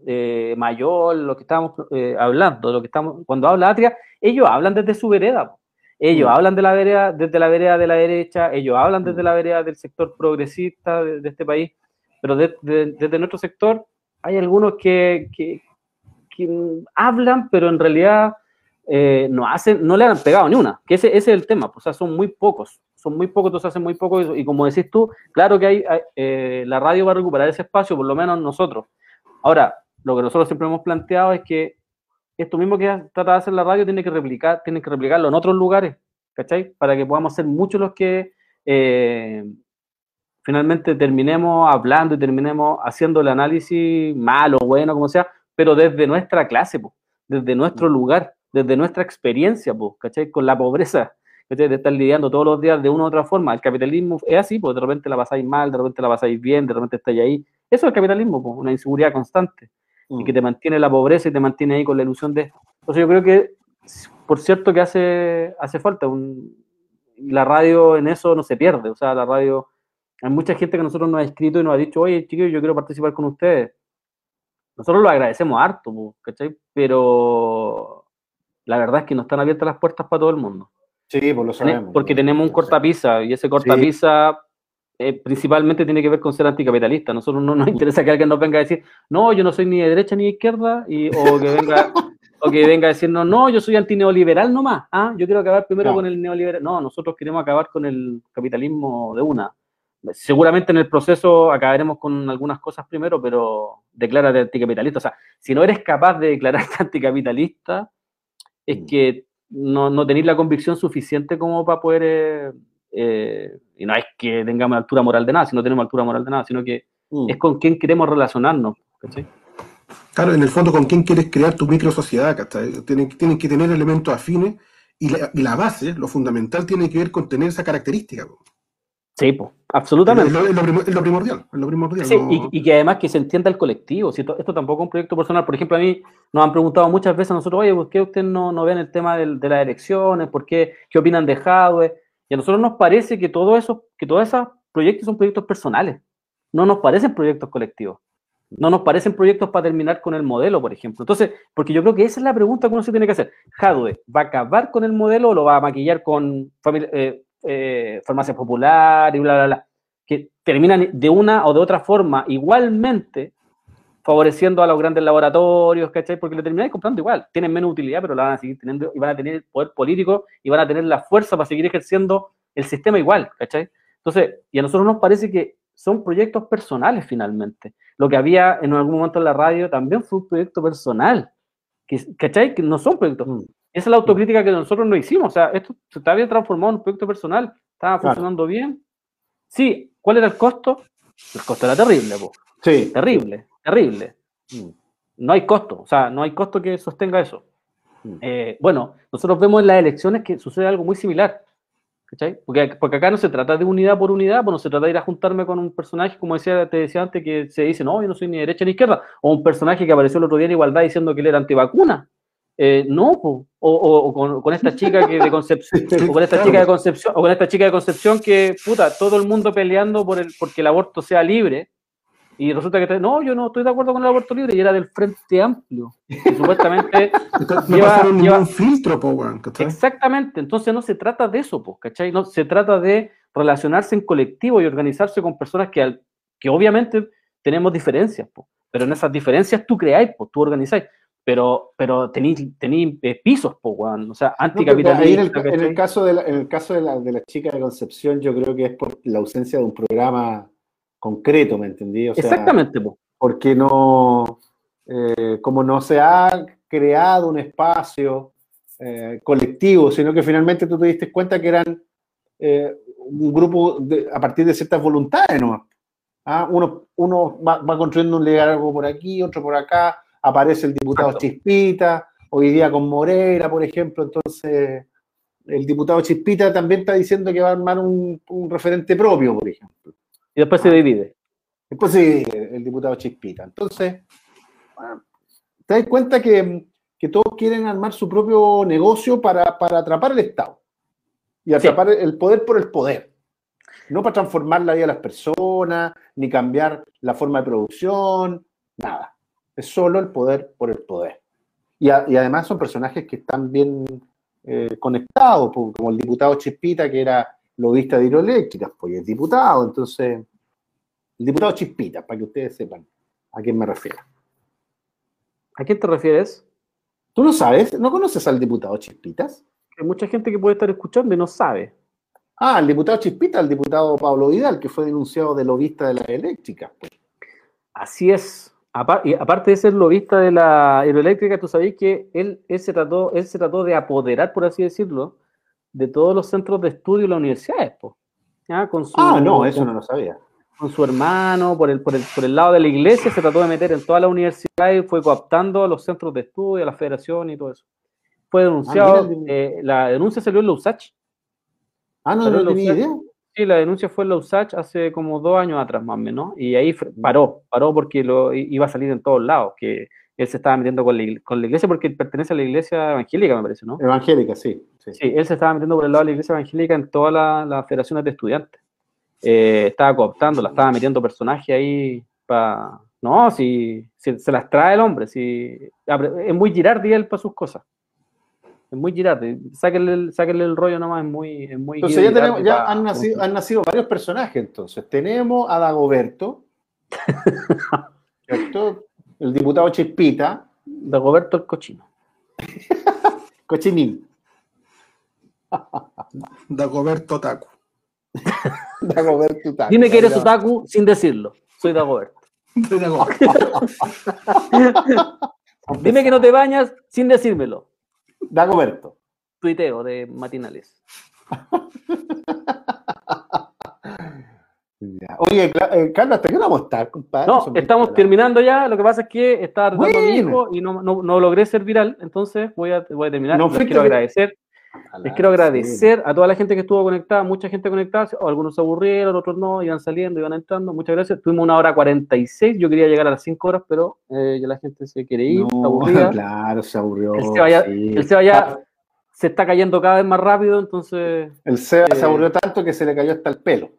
Mayor, lo que estamos hablando, lo que estamos, cuando habla Atria, ellos hablan desde su vereda. Ellos mm. hablan de la vereda, desde la vereda de la derecha, ellos hablan desde mm. la vereda del sector progresista de, este país, pero desde nuestro sector hay algunos que, hablan, pero en realidad eh, no, hacen, no le han pegado ni una, que ese, ese es el tema, pues, o sea, son muy pocos, son muy pocos, entonces hacen muy poco, y, como decís tú, claro que hay, eh, la radio va a recuperar ese espacio, por lo menos nosotros. Ahora, lo que nosotros siempre hemos planteado es que esto mismo que trata de hacer la radio tiene que replicar, tiene que replicarlo en otros lugares, ¿cachai? Para que podamos ser muchos los que eh, finalmente terminemos hablando y terminemos haciendo el análisis malo, bueno, como sea, pero desde nuestra clase, desde nuestro mm. lugar, desde nuestra experiencia, ¿cachai? Con la pobreza, ¿cachai? De estar lidiando todos los días de una u otra forma. El capitalismo es así, pues de repente la pasáis mal, de repente la pasáis bien, de repente estáis ahí. Eso es el capitalismo, una inseguridad constante y que mm. te mantiene la pobreza y te mantiene ahí con la ilusión de... Entonces yo creo que, por cierto, que hace, hace falta un... La radio en eso no se pierde, o sea, la radio hay mucha gente que nosotros nos ha escrito y nos ha dicho, oye, chicos, yo quiero participar con ustedes. Nosotros lo agradecemos harto, ¿cachai? Pero la verdad es que no están abiertas las puertas para todo el mundo. Sí, pues lo sabemos. Porque tenemos un cortapisa y ese cortapisa eh, principalmente tiene que ver con ser anticapitalista. Nosotros no nos [laughs] interesa que alguien nos venga a decir, no, yo no soy ni de derecha ni de izquierda, y, o que venga... [laughs] o que venga a decirnos, no, yo soy antineoliberal nomás, ¿ah? yo quiero acabar primero con el neoliberal. No, nosotros queremos acabar con el capitalismo de una seguramente en el proceso acabaremos con algunas cosas primero, pero declárate anticapitalista. O sea, si no eres capaz de declararte [laughs] anticapitalista, es mm. que no, no tenéis la convicción suficiente como para poder... Eh, eh, y no es que tengamos altura moral de nada, si no tenemos altura moral de nada, sino que mm. es con quién queremos relacionarnos. Claro, en el fondo, con quién quieres crear tu micro sociedad, Tienen, tienen que tener elementos afines y la, y la, base, lo fundamental, tiene que ver con tener esa característica. Sí, pues, absolutamente. Es lo, primordial, es lo primordial. Sí, y, que además que se entienda el colectivo. Si esto, tampoco es un proyecto personal. Por ejemplo, a mí nos han preguntado muchas veces a nosotros, oye, ¿por qué ustedes no, no ven el tema de, las elecciones? ¿Por qué? ¿Qué opinan de Jadwe? Y a nosotros nos parece que todo eso, que todos esos proyectos son proyectos personales. No nos parecen proyectos colectivos. No nos parecen proyectos para terminar con el modelo, por ejemplo. Entonces, porque yo creo que esa es la pregunta que uno se tiene que hacer. ¿Jadwe va a acabar con el modelo o lo va a maquillar con familia, eh, eh, farmacia popular y bla, bla, bla, que terminan de una o de otra forma igualmente favoreciendo a los grandes laboratorios, ¿cachai? Porque le terminan comprando igual, tienen menos utilidad, pero la van a seguir teniendo y van a tener poder político y van a tener la fuerza para seguir ejerciendo el sistema igual, ¿cachai? Entonces, y a nosotros nos parece que son proyectos personales finalmente. Lo que había en algún momento en la radio también fue un proyecto personal, ¿cachai? Que no son proyectos. Esa es la autocrítica que nosotros no hicimos. O sea, esto se está bien transformado en un proyecto personal, estaba funcionando bien. Sí, ¿cuál era el costo? El costo era terrible, po. Sí. Terrible, terrible. Mm. No hay costo, o sea, no hay costo que sostenga eso. Mm. Eh, bueno, nosotros vemos en las elecciones que sucede algo muy similar. ¿cachai? Porque, porque acá no se trata de unidad por unidad, pues no se trata de ir a juntarme con un personaje, como decía, te decía antes, que se dice, no, yo no soy ni derecha ni izquierda, o un personaje que apareció el otro día en Igualdad diciendo que él era antivacuna. Eh, no, o, o, con, esta chica que de Concepción, [laughs] o con esta chica de Concepción, o con esta chica de Concepción que, puta, todo el mundo peleando por el, porque el aborto sea libre, y resulta que, no, yo no estoy de acuerdo con el aborto libre, y era del Frente Amplio, que supuestamente [laughs] lleva, un filtro, Exactamente, entonces no se trata de eso, po, ¿cachai? No, se trata de relacionarse en colectivo y organizarse con personas que, que obviamente tenemos diferencias, po, pero en esas diferencias tú creáis, pues, tú organizáis pero, pero tenéis eh, pisos, po, o sea, anticapitalista. en, el, caso, de la, en el caso de la, de la chica de Concepción, yo creo que es por la ausencia de un programa concreto, ¿me entendí? Exactamente, po. Porque no, eh, como no se ha creado un espacio eh, colectivo, sino que finalmente tú te diste cuenta que eran un grupo a partir de ciertas voluntades nomás. ¿Ah? Uno, uno va, va construyendo un liderazgo por aquí, otro por acá, aparece el diputado Chispita, hoy día con Moreira, por ejemplo, entonces el diputado Chispita también está diciendo que va a armar un, referente propio, por ejemplo. Y después se divide. Después se divide el diputado Chispita. Entonces, te das cuenta que, todos quieren armar su propio negocio para, atrapar el Estado y atrapar el poder por el poder. No para transformar la vida de las personas, ni cambiar la forma de producción, nada. Es solo el poder por el poder. Y, además son personajes que están bien eh, conectados, como el diputado Chispita, que era lobista de hidroeléctricas, pues es diputado. Entonces, el diputado Chispita, para que ustedes sepan a quién me refiero. ¿A quién te refieres? ¿Tú no sabes? ¿No conoces al diputado Chispitas? Hay mucha gente que puede estar escuchando y no sabe. Ah, el diputado Chispita, el diputado Pablo Vidal, que fue denunciado de lobista de la eléctrica. Así es. Y aparte de ser lobista de la hidroeléctrica, tú sabes que él, él, se trató, él se trató de apoderar, por así decirlo, de todos los centros de estudio de las universidades. Con ah, no, eso no lo sabía. Con su hermano, por el, por, el, por el lado de la iglesia, se trató de meter en toda la universidad y fue cooptando a los centros de estudio, a la federación y todo eso. Fue denunciado, ah, eh, la denuncia salió en la USACH, Ah, no, no tenía idea. Sí, la denuncia fue en la USACH hace como dos años atrás, más o menos, y ahí paró, paró porque lo, iba a salir en todos lados, que él se estaba metiendo con la, iglesia porque pertenece a la iglesia evangélica, me parece, ¿no? Evangélica, sí. Sí, él se estaba metiendo por el lado de la iglesia evangélica en todas las federaciones de estudiantes. Eh, estaba cooptando, la estaba metiendo personajes ahí para... No, si, se las trae el hombre, si, es muy Girardi él para sus cosas es muy girate. Sáquenle el, sáquenle el rollo nomás, es muy. Es muy entonces ya, tenemos, ya han, nacido, han nacido varios personajes, entonces. Tenemos a Dagoberto, el diputado Chispita. Dagoberto el cochino. [laughs] Cochinín. Dagoberto Taku. [laughs] Dagoberto Taku. Dime que eres otaku sin decirlo. Soy Dagoberto. Soy Dagoberto. [laughs] Dime que no te bañas sin decírmelo. Dagoberto. Tuiteo de matinales. [laughs] Oye, eh, Carlos, ¿hasta qué vamos a estar, compadre? No, estamos terminando ya. Lo que pasa es que estaba tratando a mi hijo y no, no, logré ser viral, entonces voy a, voy a terminar. Les quiero agradecer. Les quiero agradecer a toda la gente que estuvo conectada, mucha gente conectada, algunos se aburrieron, otros no, iban saliendo, iban entrando. Muchas gracias. Tuvimos una hora 46, yo quería llegar a las 5 horas, pero eh, ya la gente se quiere ir, no, aburrida. [laughs] Claro, se aburrió. El Seba ya, ya se está cayendo cada vez más rápido, entonces. El Seba se eh, aburrió tanto que se le cayó hasta el pelo.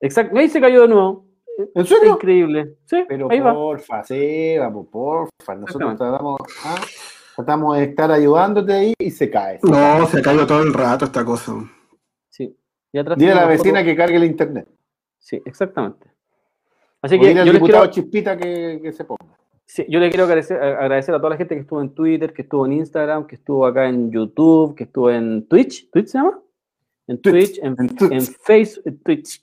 Exacto, ahí se cayó de nuevo. ¿En serio? Increíble. Sí, pero ahí porfa, Seba, porfa. Nosotros tratamos. ¿ah? Tratamos de estar ayudándote ahí y se cae. no, se cayó todo el rato esta cosa. Sí. Dile a la vecina que cargue el internet. Sí, exactamente. Así que yo les quiero... Chispita que, se ponga. Sí, yo le quiero agradecer, agradecer, a toda la gente que estuvo en Twitter, que estuvo en Instagram, que estuvo acá en YouTube, que estuvo en Twitch. ¿Twitch se llama? En Twitch, en, en, Facebook, Twitch,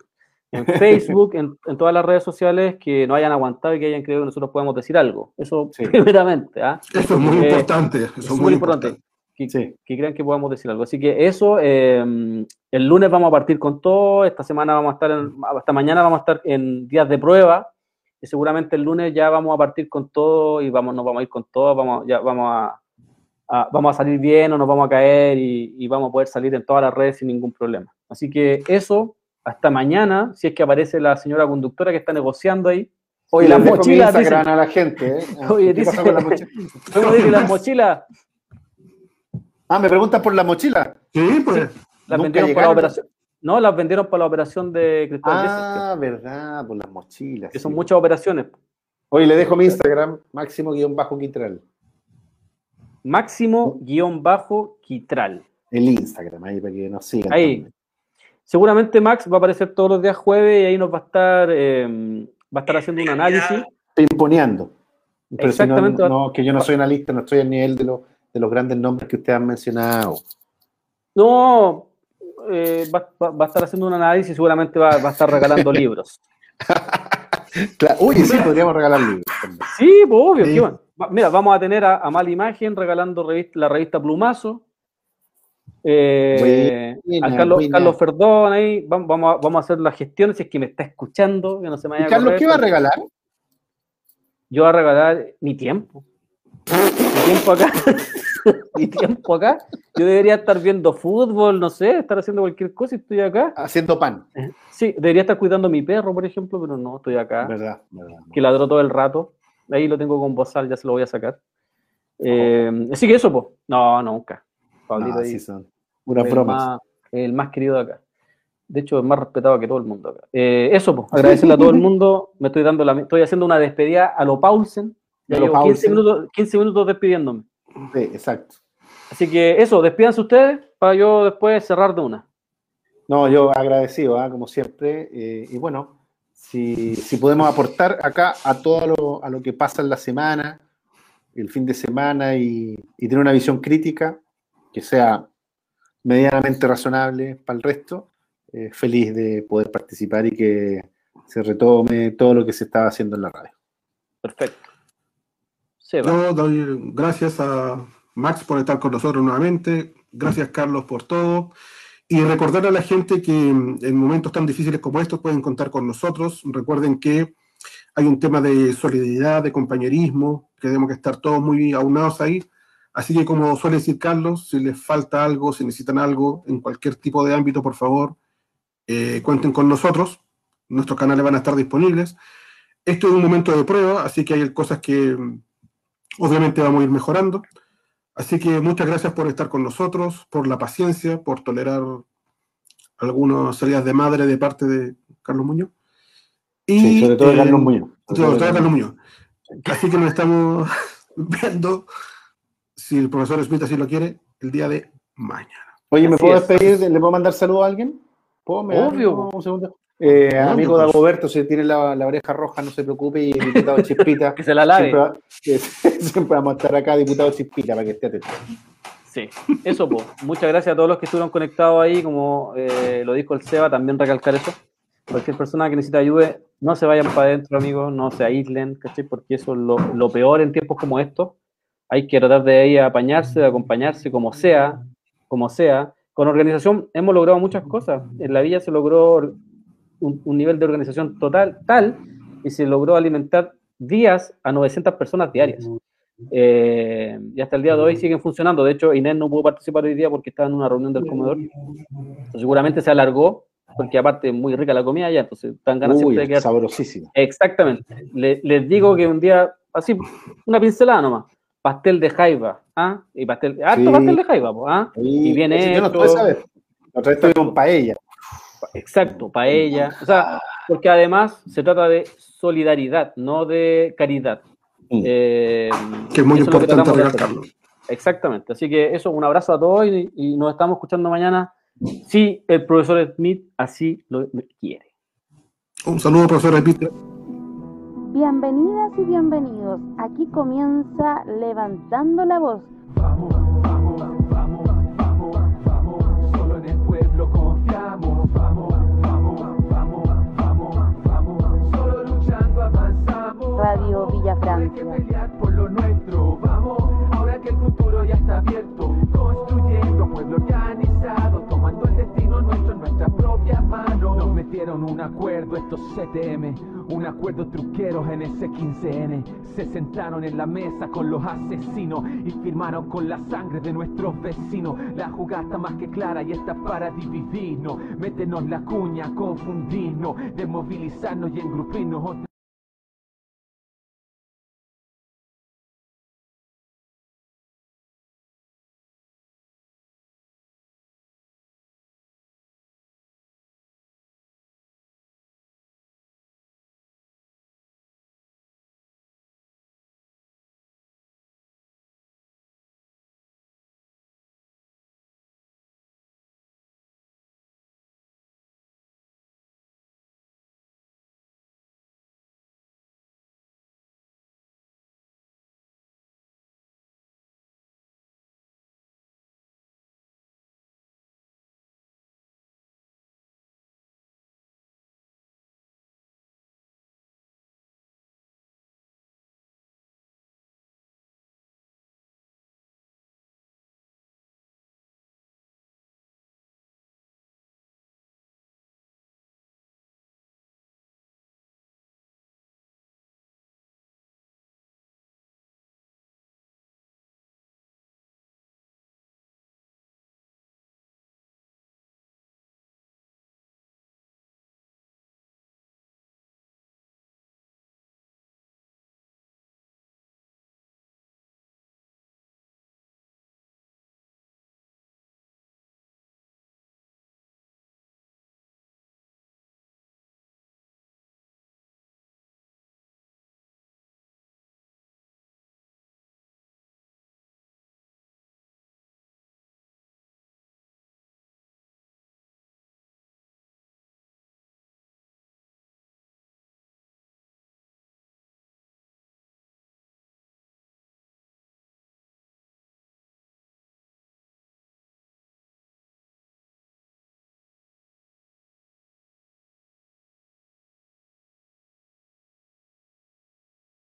en Facebook, en, todas las redes sociales que no hayan aguantado y que hayan creído que nosotros podemos decir algo. Eso [laughs] primeramente. ¿ah? Eso es muy eh, importante. Eso es muy importante. Que, que, crean que podamos decir algo. Así que eso, em, el lunes vamos a partir con todo, esta semana vamos a estar, en, hasta mañana vamos a estar en días de prueba, y seguramente el lunes ya vamos a partir con todo y vamos, nos vamos a ir con todo, vamos, ya vamos a, vamos a salir bien o nos vamos a caer y, y, vamos a poder salir en todas las redes sin ningún problema. Así que eso, hasta mañana, si es que aparece la señora conductora que está negociando ahí. Oye, las mochilas. Dice, a la gente, ¿eh? [laughs] Oye, dice, con la mochila? [laughs] las mochilas? Ah, me preguntas por la mochila. Sí, pues. las vendieron por la operación. No, las vendieron para la operación de Cristóbal Ah, verdad, por las mochilas. Que son muchas operaciones. Oye, le dejo mi Instagram, máximo-quitral. Máximo-quitral. El Instagram, ahí para que nos sigan. Ahí. Seguramente Max va a aparecer todos los días jueves y ahí nos va a estar, eh, va a estar haciendo un análisis. Imponeando. Exactamente. no, que yo no soy analista, no estoy al nivel de, de los grandes nombres que ustedes han mencionado. No, eh, va, a estar haciendo un análisis y seguramente va, a estar regalando [laughs] libros. Uy, sí, podríamos regalar libros. Sí, pues obvio. Mira, vamos a tener a, a Mala Imagen regalando la revista Plumazo. Eh, a Carlos, Carlos Ferdón ahí, vamos, a, vamos a hacer las gestiones, si es que me está escuchando, que no se me vaya Carlos, ¿qué va a regalar? Yo voy a regalar mi tiempo. Mi tiempo acá. [laughs] mi tiempo acá. Yo debería estar viendo fútbol, no sé, estar haciendo cualquier cosa y estoy acá. Haciendo pan. Sí, debería estar cuidando a mi perro, por ejemplo, pero no, estoy acá. Verdad, verdad. Que ladró todo el rato. Ahí lo tengo con bozal, ya se lo voy a sacar. Eh, así que eso, pues. No, nunca. Pablito ahí. son. Una broma. El más querido de acá. De hecho, es más respetado que todo el mundo acá. Eh, eso, pues, agradecerle a todo el [laughs] mundo. Me estoy dando la, estoy haciendo una despedida a lo Paulsen. Ya llevo 15 minutos, 15 minutos despidiéndome. Sí, exacto. Así que eso, despídanse ustedes para yo después cerrar de una. No, yo agradecido, ¿ah? como siempre. Eh, y bueno, si, si, podemos aportar acá a todo lo, a lo que pasa en la semana, el fin de semana y, y tener una visión crítica que sea medianamente razonable para el resto, eh, feliz de poder participar y que se retome todo lo que se estaba haciendo en la radio. Perfecto. Yo doy gracias a Max por estar con nosotros nuevamente. Gracias, Carlos, por todo. Y recordar a la gente que en momentos tan difíciles como estos pueden contar con nosotros. Recuerden que hay un tema de solidaridad, de compañerismo, que tenemos que estar todos muy aunados ahí. Así que como suele decir Carlos, si les falta algo, si necesitan algo en cualquier tipo de ámbito, por favor, eh, cuenten con nosotros. Nuestros canales van a estar disponibles. Esto es un momento de prueba, así que hay cosas que obviamente vamos a ir mejorando. Así que muchas gracias por estar con nosotros, por la paciencia, por tolerar algunas salidas de madre de parte de Carlos Muñoz. Y, sobre todo de Carlos Muñoz. Sobre todo de Carlos Muñoz. Así que nos estamos [laughs] viendo, si el profesor Smith así lo quiere, el día de mañana. Oye, ¿me puedo despedir? ¿Le puedo mandar saludo a alguien? ¿Puedo? Obvio. Un segundo. Eh, amigo pues. Dagoberto, si tiene la, la, oreja roja, no se preocupe. Y diputado Chispita. [laughs] que se la lave. Siempre, [laughs] siempre, vamos a estar acá, diputado Chispita, para que esté atento. Sí, eso, pues. Muchas gracias a todos los que estuvieron conectados ahí. Como eh, lo dijo el Seba, también recalcar eso. Cualquier persona que necesite ayuda, no se vayan para adentro, amigos, no se aíslen, ¿cachai? Porque eso es lo, lo peor en tiempos como estos. Hay que tratar de ahí apañarse, de acompañarse, como sea, como sea. Con organización hemos logrado muchas cosas. En la villa se logró un, nivel de organización total tal y se logró alimentar días a 900 personas diarias. Eh, y hasta el día de hoy siguen funcionando. De hecho, Inés no pudo participar hoy día porque estaba en una reunión del comedor. seguramente se alargó, porque aparte es muy rica la comida ya, entonces están ganas siempre de quedar. Sabrosísima. Exactamente. les digo que un día, así, una pincelada nomás. Pastel de jaiba, ¿ah? Y pastel, harto pastel de jaiba, ¿ah? y viene. Yo no estoy saber. Otra vez estoy con paella. Exacto, paella. O sea, porque además se trata de solidaridad, no de caridad. Mm. Eh, que es muy importante recalcarlo. Exactamente. Así que eso, un abrazo a todos y, nos estamos escuchando mañana si el profesor Smith así lo quiere. Un saludo, profesor Smith. Bienvenidas y bienvenidos. Aquí comienza Levantando la Voz. Radio Villa Francia. por lo nuestro, vamos, ahora que el futuro ya está abierto, construyendo pueblo metieron un acuerdo estos CTM, un acuerdo truqueros en ese 15N. Se sentaron en la mesa con los asesinos y firmaron con la sangre de nuestros vecinos. La jugada está más que clara y está para dividirnos, métenos la cuña, confundirnos, desmovilizarnos y engrupirnos.